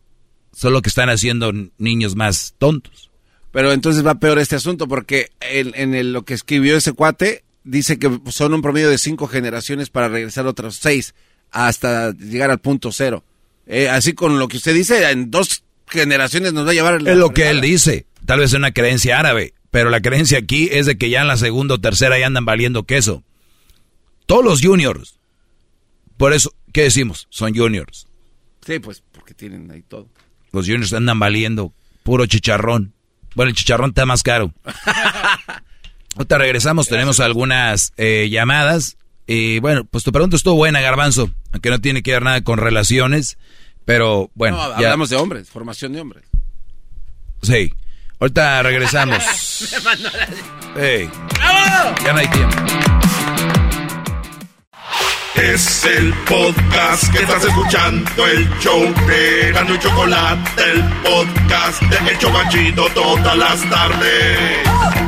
solo que están haciendo niños más tontos. Pero entonces va peor este asunto porque en, lo que escribió ese cuate dice que son un promedio de cinco generaciones para regresar otras seis hasta llegar al punto cero. Eh, así con lo que usted dice, en dos generaciones nos va a llevar... Es lo que él dice, tal vez es una creencia árabe, pero la creencia aquí es de que ya en la segunda o tercera ya andan valiendo queso. Todos los juniors, por eso, ¿qué decimos? Son juniors. Sí, pues porque tienen ahí todo. Los juniors andan valiendo puro chicharrón. Bueno, el chicharrón está más caro. Ahorita regresamos, tenemos algunas eh, llamadas. Y bueno, pues tu pregunta estuvo buena, Garbanzo, aunque no tiene que ver nada con relaciones, pero bueno. No, ya. hablamos de hombres, formación de hombres. Sí. Ahorita regresamos. hey. Ya no hay tiempo. Es el podcast que estás escuchando, el show de Gano y Chocolate, el podcast de El Chocachito todas las tardes.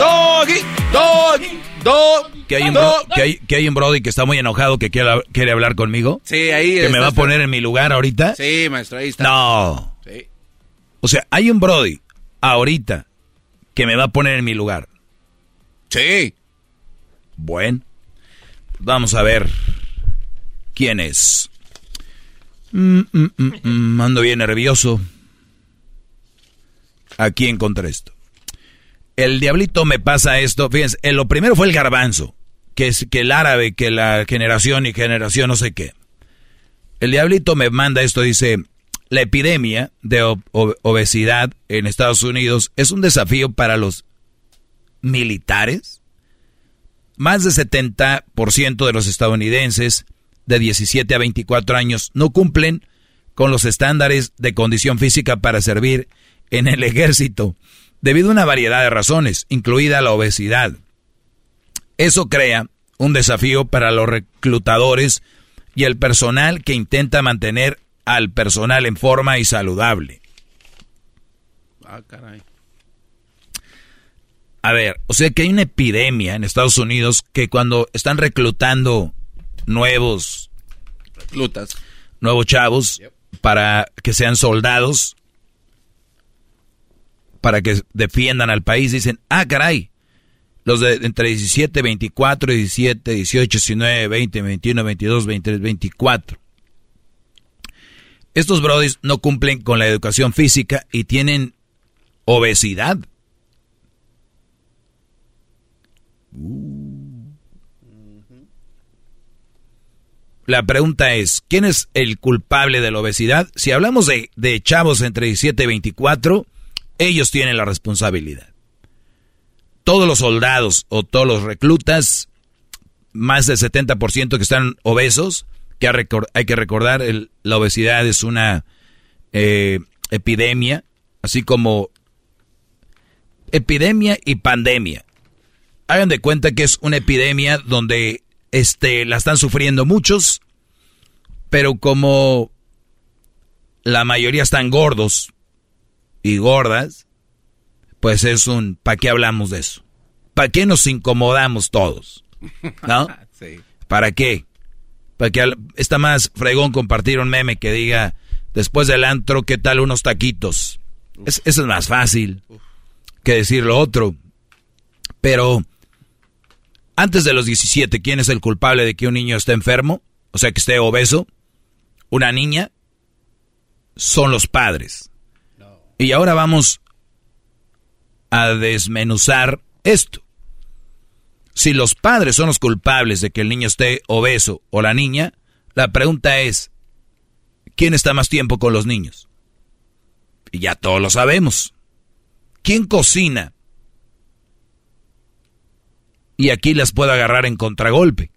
Doggy, doggy, doggy. Que hay, un que, hay, que hay un Brody que está muy enojado que quiere, quiere hablar conmigo. Sí, ahí Que me va a poner en mi lugar ahorita. Sí, maestro, ahí está. No. Sí. O sea, hay un Brody ahorita que me va a poner en mi lugar. Sí. Bueno, vamos a ver quién es. Mm, mm, mm, ando bien nervioso. Aquí encontré esto. El diablito me pasa esto. Fíjense, eh, lo primero fue el garbanzo, que es que el árabe, que la generación y generación no sé qué. El diablito me manda esto, dice, la epidemia de obesidad en Estados Unidos es un desafío para los militares. Más del 70% de los estadounidenses de 17 a 24 años no cumplen con los estándares de condición física para servir en el ejército, debido a una variedad de razones, incluida la obesidad. Eso crea un desafío para los reclutadores y el personal que intenta mantener al personal en forma y saludable. Ah, caray. A ver, o sea que hay una epidemia en Estados Unidos que cuando están reclutando nuevos reclutas, nuevos chavos para que sean soldados, para que defiendan al país, dicen, ah, caray, los de entre 17, 24, 17, 18, 19, 20, 21, 22, 23, 24 estos brodis no cumplen con la educación física y tienen obesidad. La pregunta es, ¿quién es el culpable de la obesidad? Si hablamos de, de chavos entre 17 y 24, ellos tienen la responsabilidad. Todos los soldados o todos los reclutas, más del 70% que están obesos, que hay que recordar, la obesidad es una eh, epidemia, así como epidemia y pandemia. Hagan de cuenta que es una epidemia donde este, la están sufriendo muchos, pero como la mayoría están gordos y gordas, pues es un, ¿para qué hablamos de eso? ¿Para qué nos incomodamos todos? ¿No? ¿Para qué? Para que está más fregón compartir un meme que diga, después del antro, ¿qué tal unos taquitos? eso es más fácil que decir lo otro. Pero, antes de los 17, ¿quién es el culpable de que un niño esté enfermo? O sea, que esté obeso. Una niña. Son los padres. Y ahora vamos a desmenuzar esto. Si los padres son los culpables de que el niño esté obeso o la niña, la pregunta es, ¿quién está más tiempo con los niños? Y ya todos lo sabemos. ¿Quién cocina? Y aquí las puedo agarrar en contragolpe.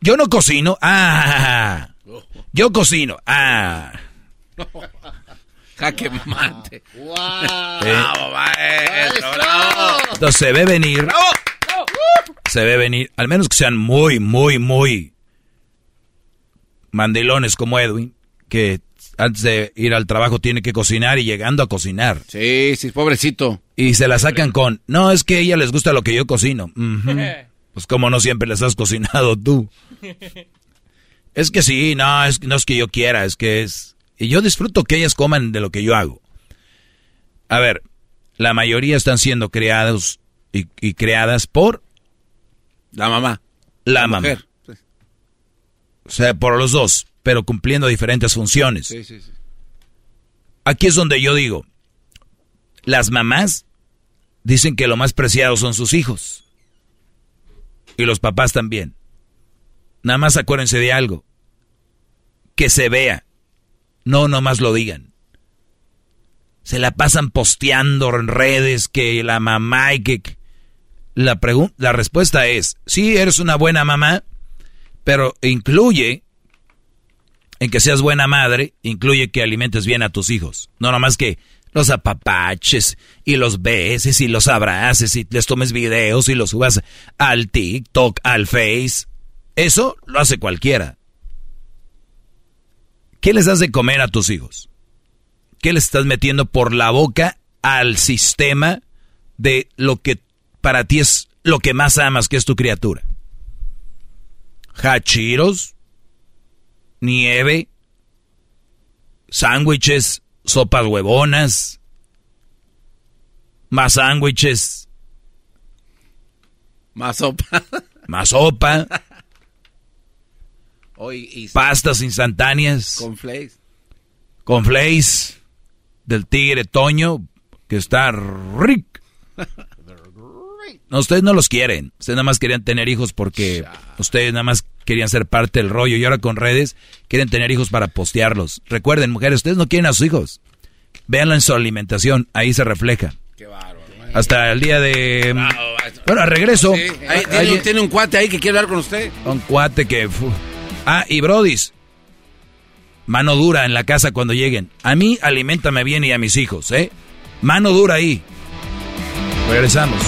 Yo no cocino. Ah. Yo cocino. Ah. Jaque mate. ¡Wow! ¡Bravo, maestro! ¡Bravo! Entonces se ve venir. ¡Bravo! Se ve venir. Al menos que sean muy, muy, muy mandilones como Edwin, que antes de ir al trabajo tiene que cocinar y llegando a cocinar. Sí, sí, pobrecito. Y se la sacan con, no, es que a ella les gusta lo que yo cocino. Pues como no siempre les has cocinado tú. es que sí, no, es, no es que yo quiera, es que es... Y yo disfruto que ellas coman de lo que yo hago. A ver, la mayoría están siendo criados y, creadas por... La mamá. La, mamá. O sea, por los dos, pero cumpliendo diferentes funciones. Sí, sí, sí. Aquí es donde yo digo, las mamás dicen que lo más preciado son sus hijos. Y los papás también. Nada más acuérdense de algo. Que se vea. No nomás lo digan. Se la pasan posteando en redes que la mamá y que... La, la respuesta es, sí, eres una buena mamá, pero incluye, en que seas buena madre, incluye que alimentes bien a tus hijos. No nomás que los apapaches y los beses y los abraces y les tomes videos y los subas al TikTok, al Face. Eso lo hace cualquiera. ¿Qué les das de comer a tus hijos? ¿Qué les estás metiendo por la boca al sistema de lo que para ti es lo que más amas, que es tu criatura? hachiros, nieve, sándwiches, sopas huevonas, más sándwiches, más sopa, más sopa, pastas instantáneas, con flakes, con flakes del tigre Toño, que está rico. No, ustedes no los quieren. Ustedes nada más querían tener hijos porque ustedes nada más querían ser parte del rollo y ahora con redes quieren tener hijos para postearlos. Recuerden, mujeres, ustedes no quieren a sus hijos. Véanlo en su alimentación, ahí se refleja. Qué bárbaro. Hasta el día de... bueno, a regreso. tiene, un cuate ahí que quiere hablar con usted. Un cuate que... Ah, y Brodis. Mano dura en la casa cuando lleguen. A mí alimentame bien y a mis hijos, ¿eh? Mano dura ahí. Regresamos.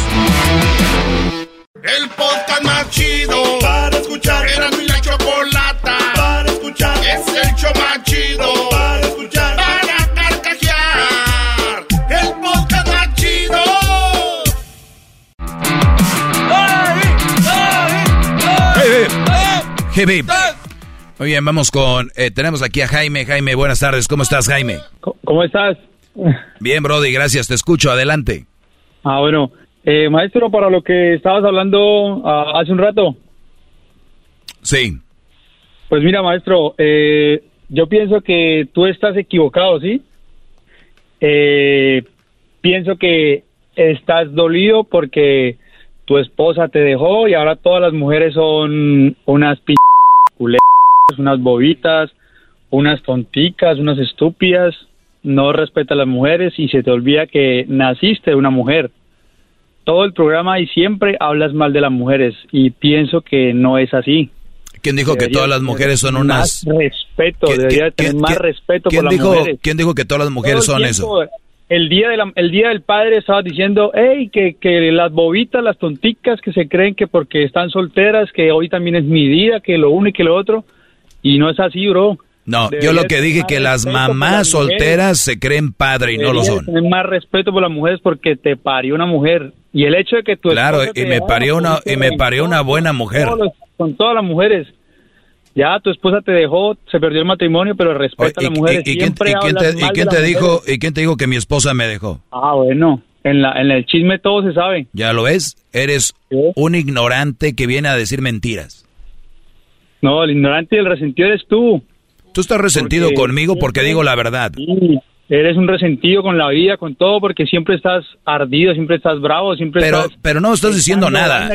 El podcast más chido para escuchar. Era mi la chocolata para escuchar. Es el show más chido para escuchar. Para carcajear. El podcast más chido. Hey, hey, Muy bien, vamos con. Eh, tenemos aquí a Jaime. Jaime, buenas tardes. ¿Cómo estás, Jaime? ¿Cómo estás? Bien, Brody, gracias. Te escucho. Adelante. Ah, bueno. Eh, maestro, para lo que estabas hablando ah, hace un rato. Sí. Pues mira, maestro, eh, yo pienso que tú estás equivocado, ¿sí? Eh, pienso que estás dolido porque tu esposa te dejó y ahora todas las mujeres son unas p unas bobitas, unas tonticas, unas estúpidas, no respeta a las mujeres y se te olvida que naciste de una mujer todo el programa y siempre hablas mal de las mujeres y pienso que no es así. ¿Quién dijo que todas las mujeres son unas... Más respeto, debería tener más respeto por las mujeres. ¿Quién dijo que todas las mujeres son eso? El día, de el día del padre estaba diciendo, hey, que, que las bobitas, las tonticas que se creen que porque están solteras, que hoy también es mi día, que lo uno y que lo otro. Y no es así, bro. No, yo lo que dije que las mamás solteras se creen padre y no lo son. Tener más respeto por las mujeres porque te parió una mujer y el hecho de que tú Claro, y me parió una y me parió una buena mujer. con todas las mujeres. Ya tu esposa te dejó, se perdió el matrimonio, pero respeta a las mujeres. ¿Y, quién, te, dijo y quién te dijo que mi esposa me dejó? Ah, bueno, en la en el chisme todo se sabe. Ya lo ves, eres un ignorante que viene a decir mentiras. No, el ignorante y el resentido eres tú. Tú estás resentido conmigo porque digo la verdad. Sí, eres un resentido con la vida, con todo, porque siempre estás ardido, siempre estás bravo, siempre pero, estás... Pero no estás diciendo nada.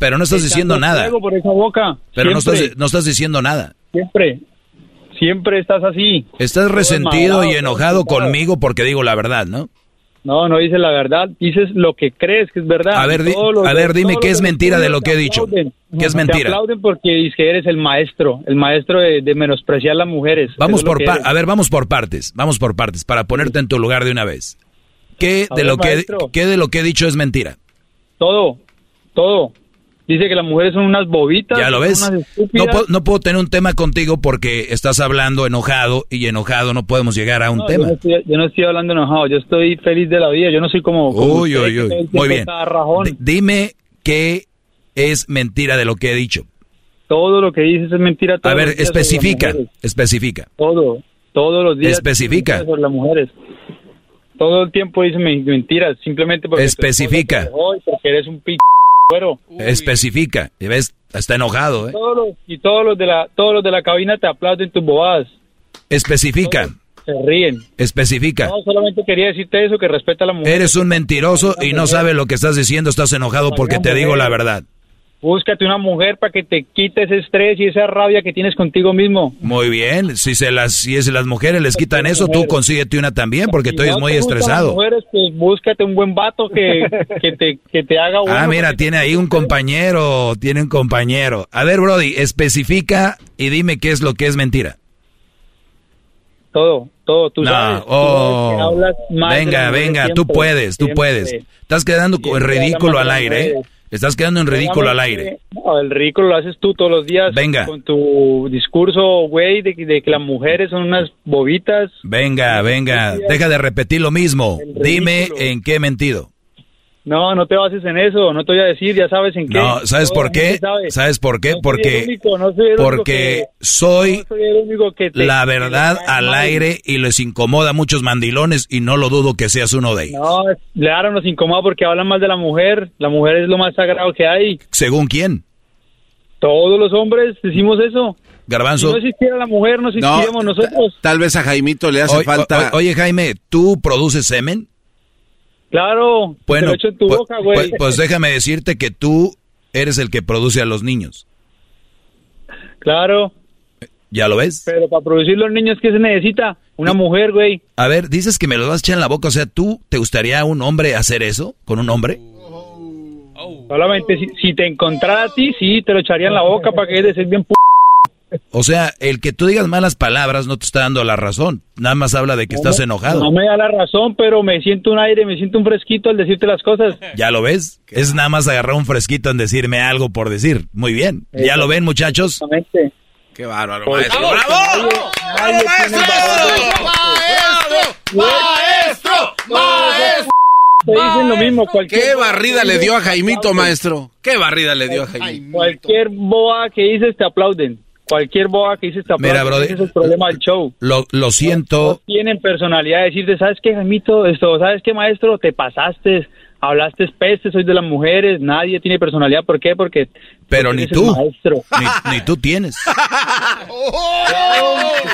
pero no estás diciendo nada. Por esa boca. Pero no estás, no estás diciendo nada. Siempre. Siempre estás así. Estás resentido y enojado conmigo porque digo la verdad, ¿no? No, no dices la verdad, dices lo que crees que es verdad. A ver, di- a ver, dime qué es mentira de lo que he te dicho. ¿Qué es Te mentira? aplauden porque dices que eres el maestro, el maestro de, de menospreciar a las mujeres. Vamos por a ver, vamos por partes, vamos por partes para ponerte en tu lugar de una vez. ¿Qué A de ver, lo que qué de lo que he dicho es mentira? Todo, todo. Dice que las mujeres son unas bobitas. ¿Ya lo ves? No puedo, no puedo tener un tema contigo porque estás hablando enojado y enojado no podemos llegar a un No, tema. Yo no, estoy, yo no estoy hablando enojado, yo estoy feliz de la vida, yo no soy como... como Uy, usted, uy, uy. Muy bien. D- dime qué es mentira de lo que he dicho. Todo lo que dices es mentira. A ver, especifica, especifica. Todo, todos los días. Especifica. Sobre las mujeres. Todo el tiempo dices men- mentiras, simplemente porque... Especifica. te dejó y porque eres un p... cuero. Especifica. Y ves, está enojado, ¿eh? Todos los, y todos los de la todos los de la cabina te aplauden tus bobadas, Especifica. se ríen. Especifica. No, solamente quería decirte eso, que respeta a la mujer. Eres un mentiroso y no sabes lo que estás diciendo, estás enojado porque te digo la verdad. Búscate una mujer para que te quite ese estrés y esa rabia que tienes contigo mismo. Muy bien, si se las si es las mujeres les quitan eso, tú consíguete una también porque Si tú eres no muy gustan las estresado. mujeres, pues búscate un buen vato que, que, te, que te haga bueno. Ah, mira, tiene ahí un compañero, tiene un compañero. A ver, Brody, especifica y dime qué es lo que es mentira. Todo, todo, tú No, sabes. oh, hablas de venga, mujeres venga, tú puedes, tú siempre. puedes. Estás quedando ridículo al aire, ¿eh? Estás quedando en ridículo al aire. No, el ridículo lo haces tú todos los días. Venga. Con tu discurso, güey, de, de que las mujeres son unas bobitas. Venga, venga, deja de repetir lo mismo. Dime en qué he mentido. No, no te bases en eso, no te voy a decir, ya sabes en qué. No, ¿sabes por qué? sabe. ¿Sabes por qué? No Porque único, no soy porque que- soy el único que te- la verdad al mal. aire y les incomoda a muchos mandilones y no lo dudo que seas uno de ellos. No, claro, nos incomoda porque hablan más de la mujer. La mujer es lo más sagrado que hay. ¿Según quién? Todos los hombres decimos eso. Garbanzo. Si no existiera la mujer, no existiríamos nosotros. Tal vez a Jaimito le hace Oye, falta... o- oye, Jaime, ¿tú produces semen? Claro, te lo echo en tu pu- boca, güey. pues, pues déjame decirte que tú eres el que produce a los niños. Claro, ¿Ya lo ves? pero para producir los niños, ¿qué se necesita? Una mujer, güey. A ver, dices que me lo vas a echar en la boca. O sea, ¿tú te gustaría un hombre hacer eso con un hombre? Solamente si, si te encontrara a ti, sí, te lo echaría en la boca para que es de ser bien p... O sea, el que tú digas malas palabras no te está dando la razón. Nada más habla de que estás No, enojado. No me da la razón, pero me siento un aire, me siento un fresquito al decirte las cosas. ¿Ya lo ves? Es nada más agarrar un fresquito en decirme algo por decir. Muy bien. ¿Ya lo ven, muchachos? Exactamente. Qué bárbaro, Porque maestro. nadie tiene el valor de- ¡Maestro! ¡Maestro! Te dicen lo mismo. Cualquier ¿Qué barrida le dio a Jaimito, maestro? ¿Qué barrida le dio a Jaimito? Cualquier boa que dices te aplauden. Cualquier boa que dices te aplauden. Mira, brother. Ese es el problema del show. Lo, lo siento. Tienen personalidad de decirte, ¿sabes qué, Jaimito? Esto, ¿sabes qué, maestro? Te pasaste, hablaste peste, soy de las mujeres. Nadie tiene personalidad. ¿Por qué? Porque... Pero porque ni tú. maestro. Ni, ni tú tienes.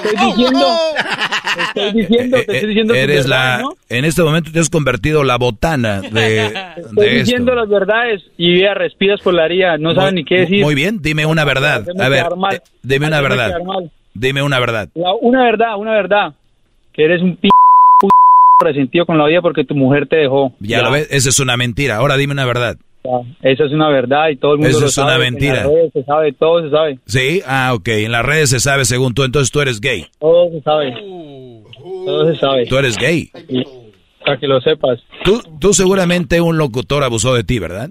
Te estoy diciendo, te estoy diciendo, te estoy diciendo Eh, Eres verdades, la... ¿no? En este momento te has convertido la botana de, Te estoy de esto. diciendo las verdades y ya respiras por la haría, no sabes ni qué decir. Muy bien, dime una verdad. A ver, mal. eh, dime una verdad. Dime una verdad. La- una verdad, una verdad, que eres un p resentido con la vida porque tu mujer te dejó. Ya lo ves, esa es una mentira. Ahora dime una verdad. Ya, Esa es una verdad y todo el mundo Eso lo es sabe. una en mentira. las redes se sabe, todo se sabe, ¿Sí? Ah, ok. En las redes se sabe según tú, entonces tú eres gay. todo se sabe. Todo se sabe. Tú eres gay. Y- para que lo sepas. Tú, tú seguramente un locutor abusó de ti, ¿verdad?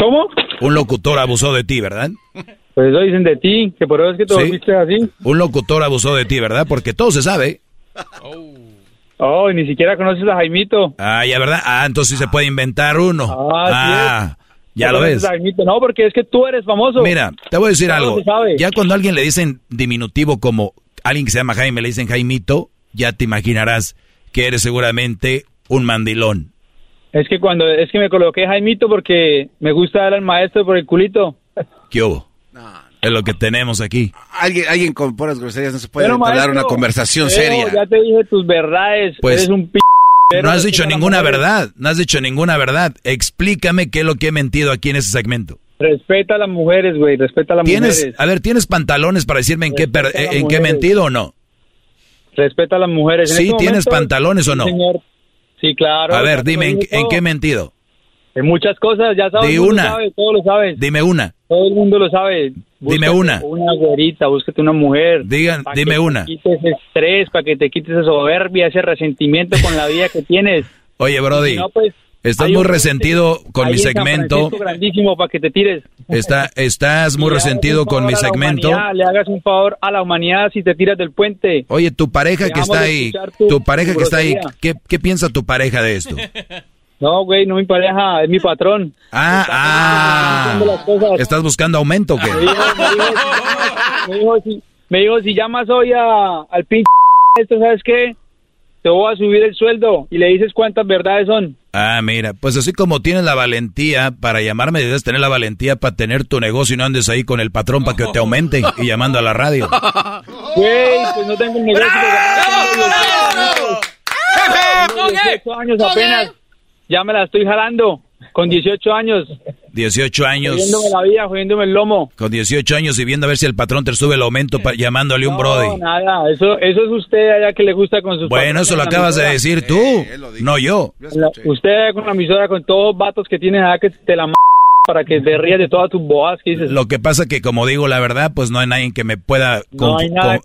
¿Cómo? Un locutor abusó de ti, ¿verdad? Pues eso dicen de ti, que por eso es que te Sí. volviste así. Un locutor abusó de ti, ¿verdad? Porque todo se sabe. Oh, y ni siquiera conoces a Jaimito. Ah, ya, ¿verdad? Ah, entonces sí se puede inventar uno. Ah, sí ya No lo conoces ves. a Jaimito. No, porque es que tú eres famoso. Mira, te voy a decir algo. Ya cuando a alguien le dicen diminutivo como alguien que se llama Jaime, le dicen Jaimito, ya te imaginarás que eres seguramente un mandilón. Es que cuando es que me coloqué Jaimito porque me gusta dar al maestro por el culito. ¿Qué hubo? Es lo que tenemos aquí. Alguien, alguien con puras groserías no se puede entablar una conversación pero seria. Ya te dije tus verdades. Pues, eres un p. No has dicho ninguna verdad, no has dicho ninguna verdad. Explícame qué es lo que he mentido aquí en ese segmento. Respeta a las mujeres, güey. Respeta a las ¿Tienes, mujeres. a ver, ¿tienes pantalones para decirme en qué, per- Respeta a las en qué he mentido o no? Respeta a las mujeres. En Sí, este ¿tienes momento, pantalones o no? Señor, Sí, claro. A ver, dime, ¿en, ¿en, qué he mentido? En muchas cosas, ya sabes. Di una. Lo todo lo sabes. Dime una. Todo el mundo lo sabe. Búscate dime una. Una güerita, búscate una mujer. Digan, dime una. Para que te quites ese estrés, para que te quites esa soberbia, ese resentimiento con la vida que tienes. Oye, Brody. no, pues, Estás muy resentido con mi segmento. grandísimo para que te tires. Está, estás muy resentido con mi segmento. Le hagas un favor a la humanidad si te tiras del puente. Oye, tu pareja que está ahí, tu, pareja que está ahí, ¿qué, ¿qué piensa tu pareja de esto? No, güey, no mi pareja, es mi patrón. Ah, ah. ¿Estás buscando aumento o qué? Me dijo, si, me dijo, si llamas hoy a, al pinche esto, ¿sabes qué? Te voy a subir el sueldo y le dices cuántas verdades son. Ah, mira, pues así como tienes la valentía para llamarme, debes tener la valentía para tener tu negocio y no andes ahí con el patrón para que te aumente y llamando a la radio. Güey, pues no tengo un negocio. Tengo 18 años apenas. Ya me la estoy jalando. Con 18 años. 18 años. Jodiéndome la vida, jodiéndome el lomo. Con 18 años y viendo a ver si el patrón te sube el aumento llamándole un brody. No, nada. Eso, eso es usted allá que le gusta con sus... Bueno, eso lo acabas de decir tú, no yo. usted con la emisora, con todos los vatos que tiene allá que te la... para que te rías de todas tus boas que dices. Lo que pasa que, como digo la verdad, pues no hay nadie que me pueda... no hay nada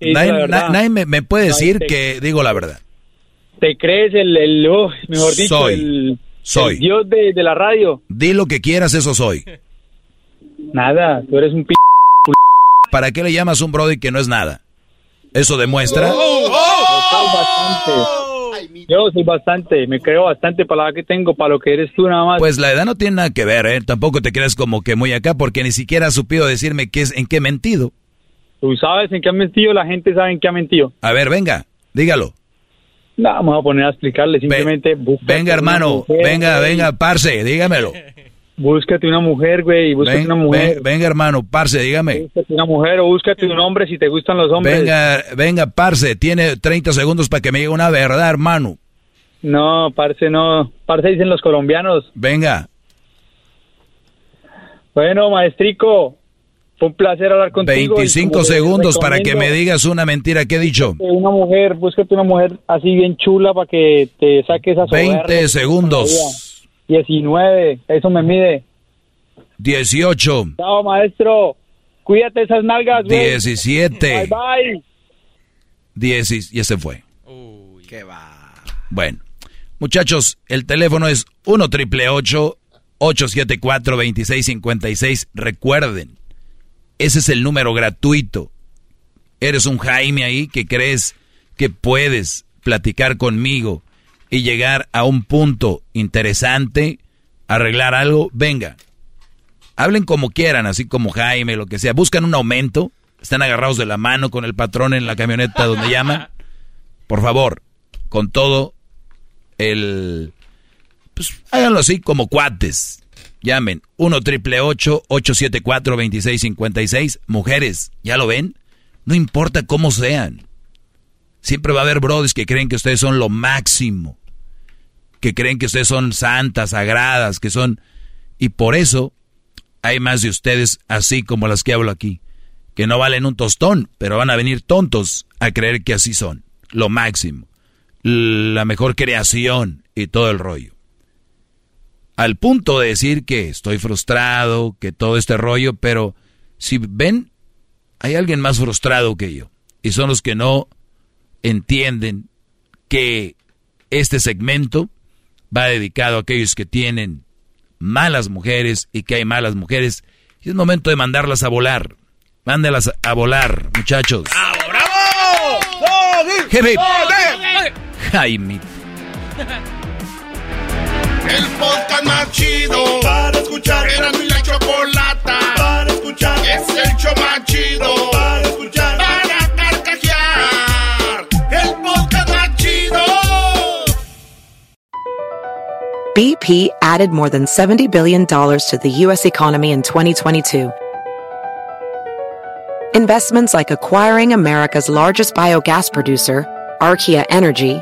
nadie, me, puede decir que digo la verdad. ¿Te crees el... el oh, mejor dicho, el soy. Dios de, la radio. Di lo que quieras, eso soy. Nada, tú eres un p... ¿Para qué le llamas un brody que no es nada? ¿Eso demuestra? Oh, oh, Yo soy bastante, me creo bastante para la que tengo, para lo que eres tú nada más. Pues la edad no tiene nada que ver, ¿eh? Tampoco te creas como que muy acá, porque ni siquiera has supido decirme qué es, en qué he mentido. Tú sabes en qué ha mentido, la gente sabe en qué ha mentido. A ver, venga, dígalo. No, vamos a poner a explicarle, simplemente... venga, hermano, venga, venga, parce, dígamelo. Búscate una mujer, güey, búscate una mujer. venga, hermano, parce, dígame. Búscate una mujer o búscate un hombre si te gustan los hombres. Venga, venga, parce, tiene 30 segundos para que me diga una verdad, hermano. No, parce, no. Parce dicen los colombianos. Venga. Bueno, maestrico, un placer hablar contigo. 25 segundos para que me digas una mentira que he dicho. Una mujer, búscate una mujer así bien chula para que te saque esa 20 segundos. 19, eso me mide. 18. Chao, maestro. Cuídate esas nalgas, güey. 17. Bye, bye. 10 y ese fue. Uy, qué va. Bueno, muchachos, el teléfono es 1 triple 874 2656. Recuerden, ese es el número gratuito. Eres un Jaime ahí que crees que puedes platicar conmigo y llegar a un punto interesante, arreglar algo, venga. Hablen como quieran, así como Jaime, lo que sea. Buscan un aumento, están agarrados de la mano con el patrón en la camioneta donde llaman. Por favor, con todo el... Pues háganlo así como cuates. Llamen 1 triple 874 2656. Mujeres, ¿ya lo ven? No importa cómo sean. Siempre va a haber brothers que creen que ustedes son lo máximo. Que creen que ustedes son santas, sagradas, que son... Y por eso hay más de ustedes así como las que hablo aquí. Que no valen un tostón, pero van a venir tontos a creer que así son. Lo máximo. La mejor creación y todo el rollo al punto de decir que estoy frustrado, que todo este rollo, pero si ven, hay alguien más frustrado que yo. Y son los que no entienden que este segmento va dedicado a aquellos que tienen malas mujeres y que hay malas mujeres. Y es momento de mandarlas a volar. Mándelas a volar, muchachos. ¡Bravo, bravo! Jaime. El podcast más chido para escuchar. Era mi la chocolata para escuchar. Es el show más chido para escuchar. Para carcajear. El podcast más chido. BP added more than $70 billion to the U.S. economy in 2022. Investments like acquiring America's largest biogas producer, Archaea Energy,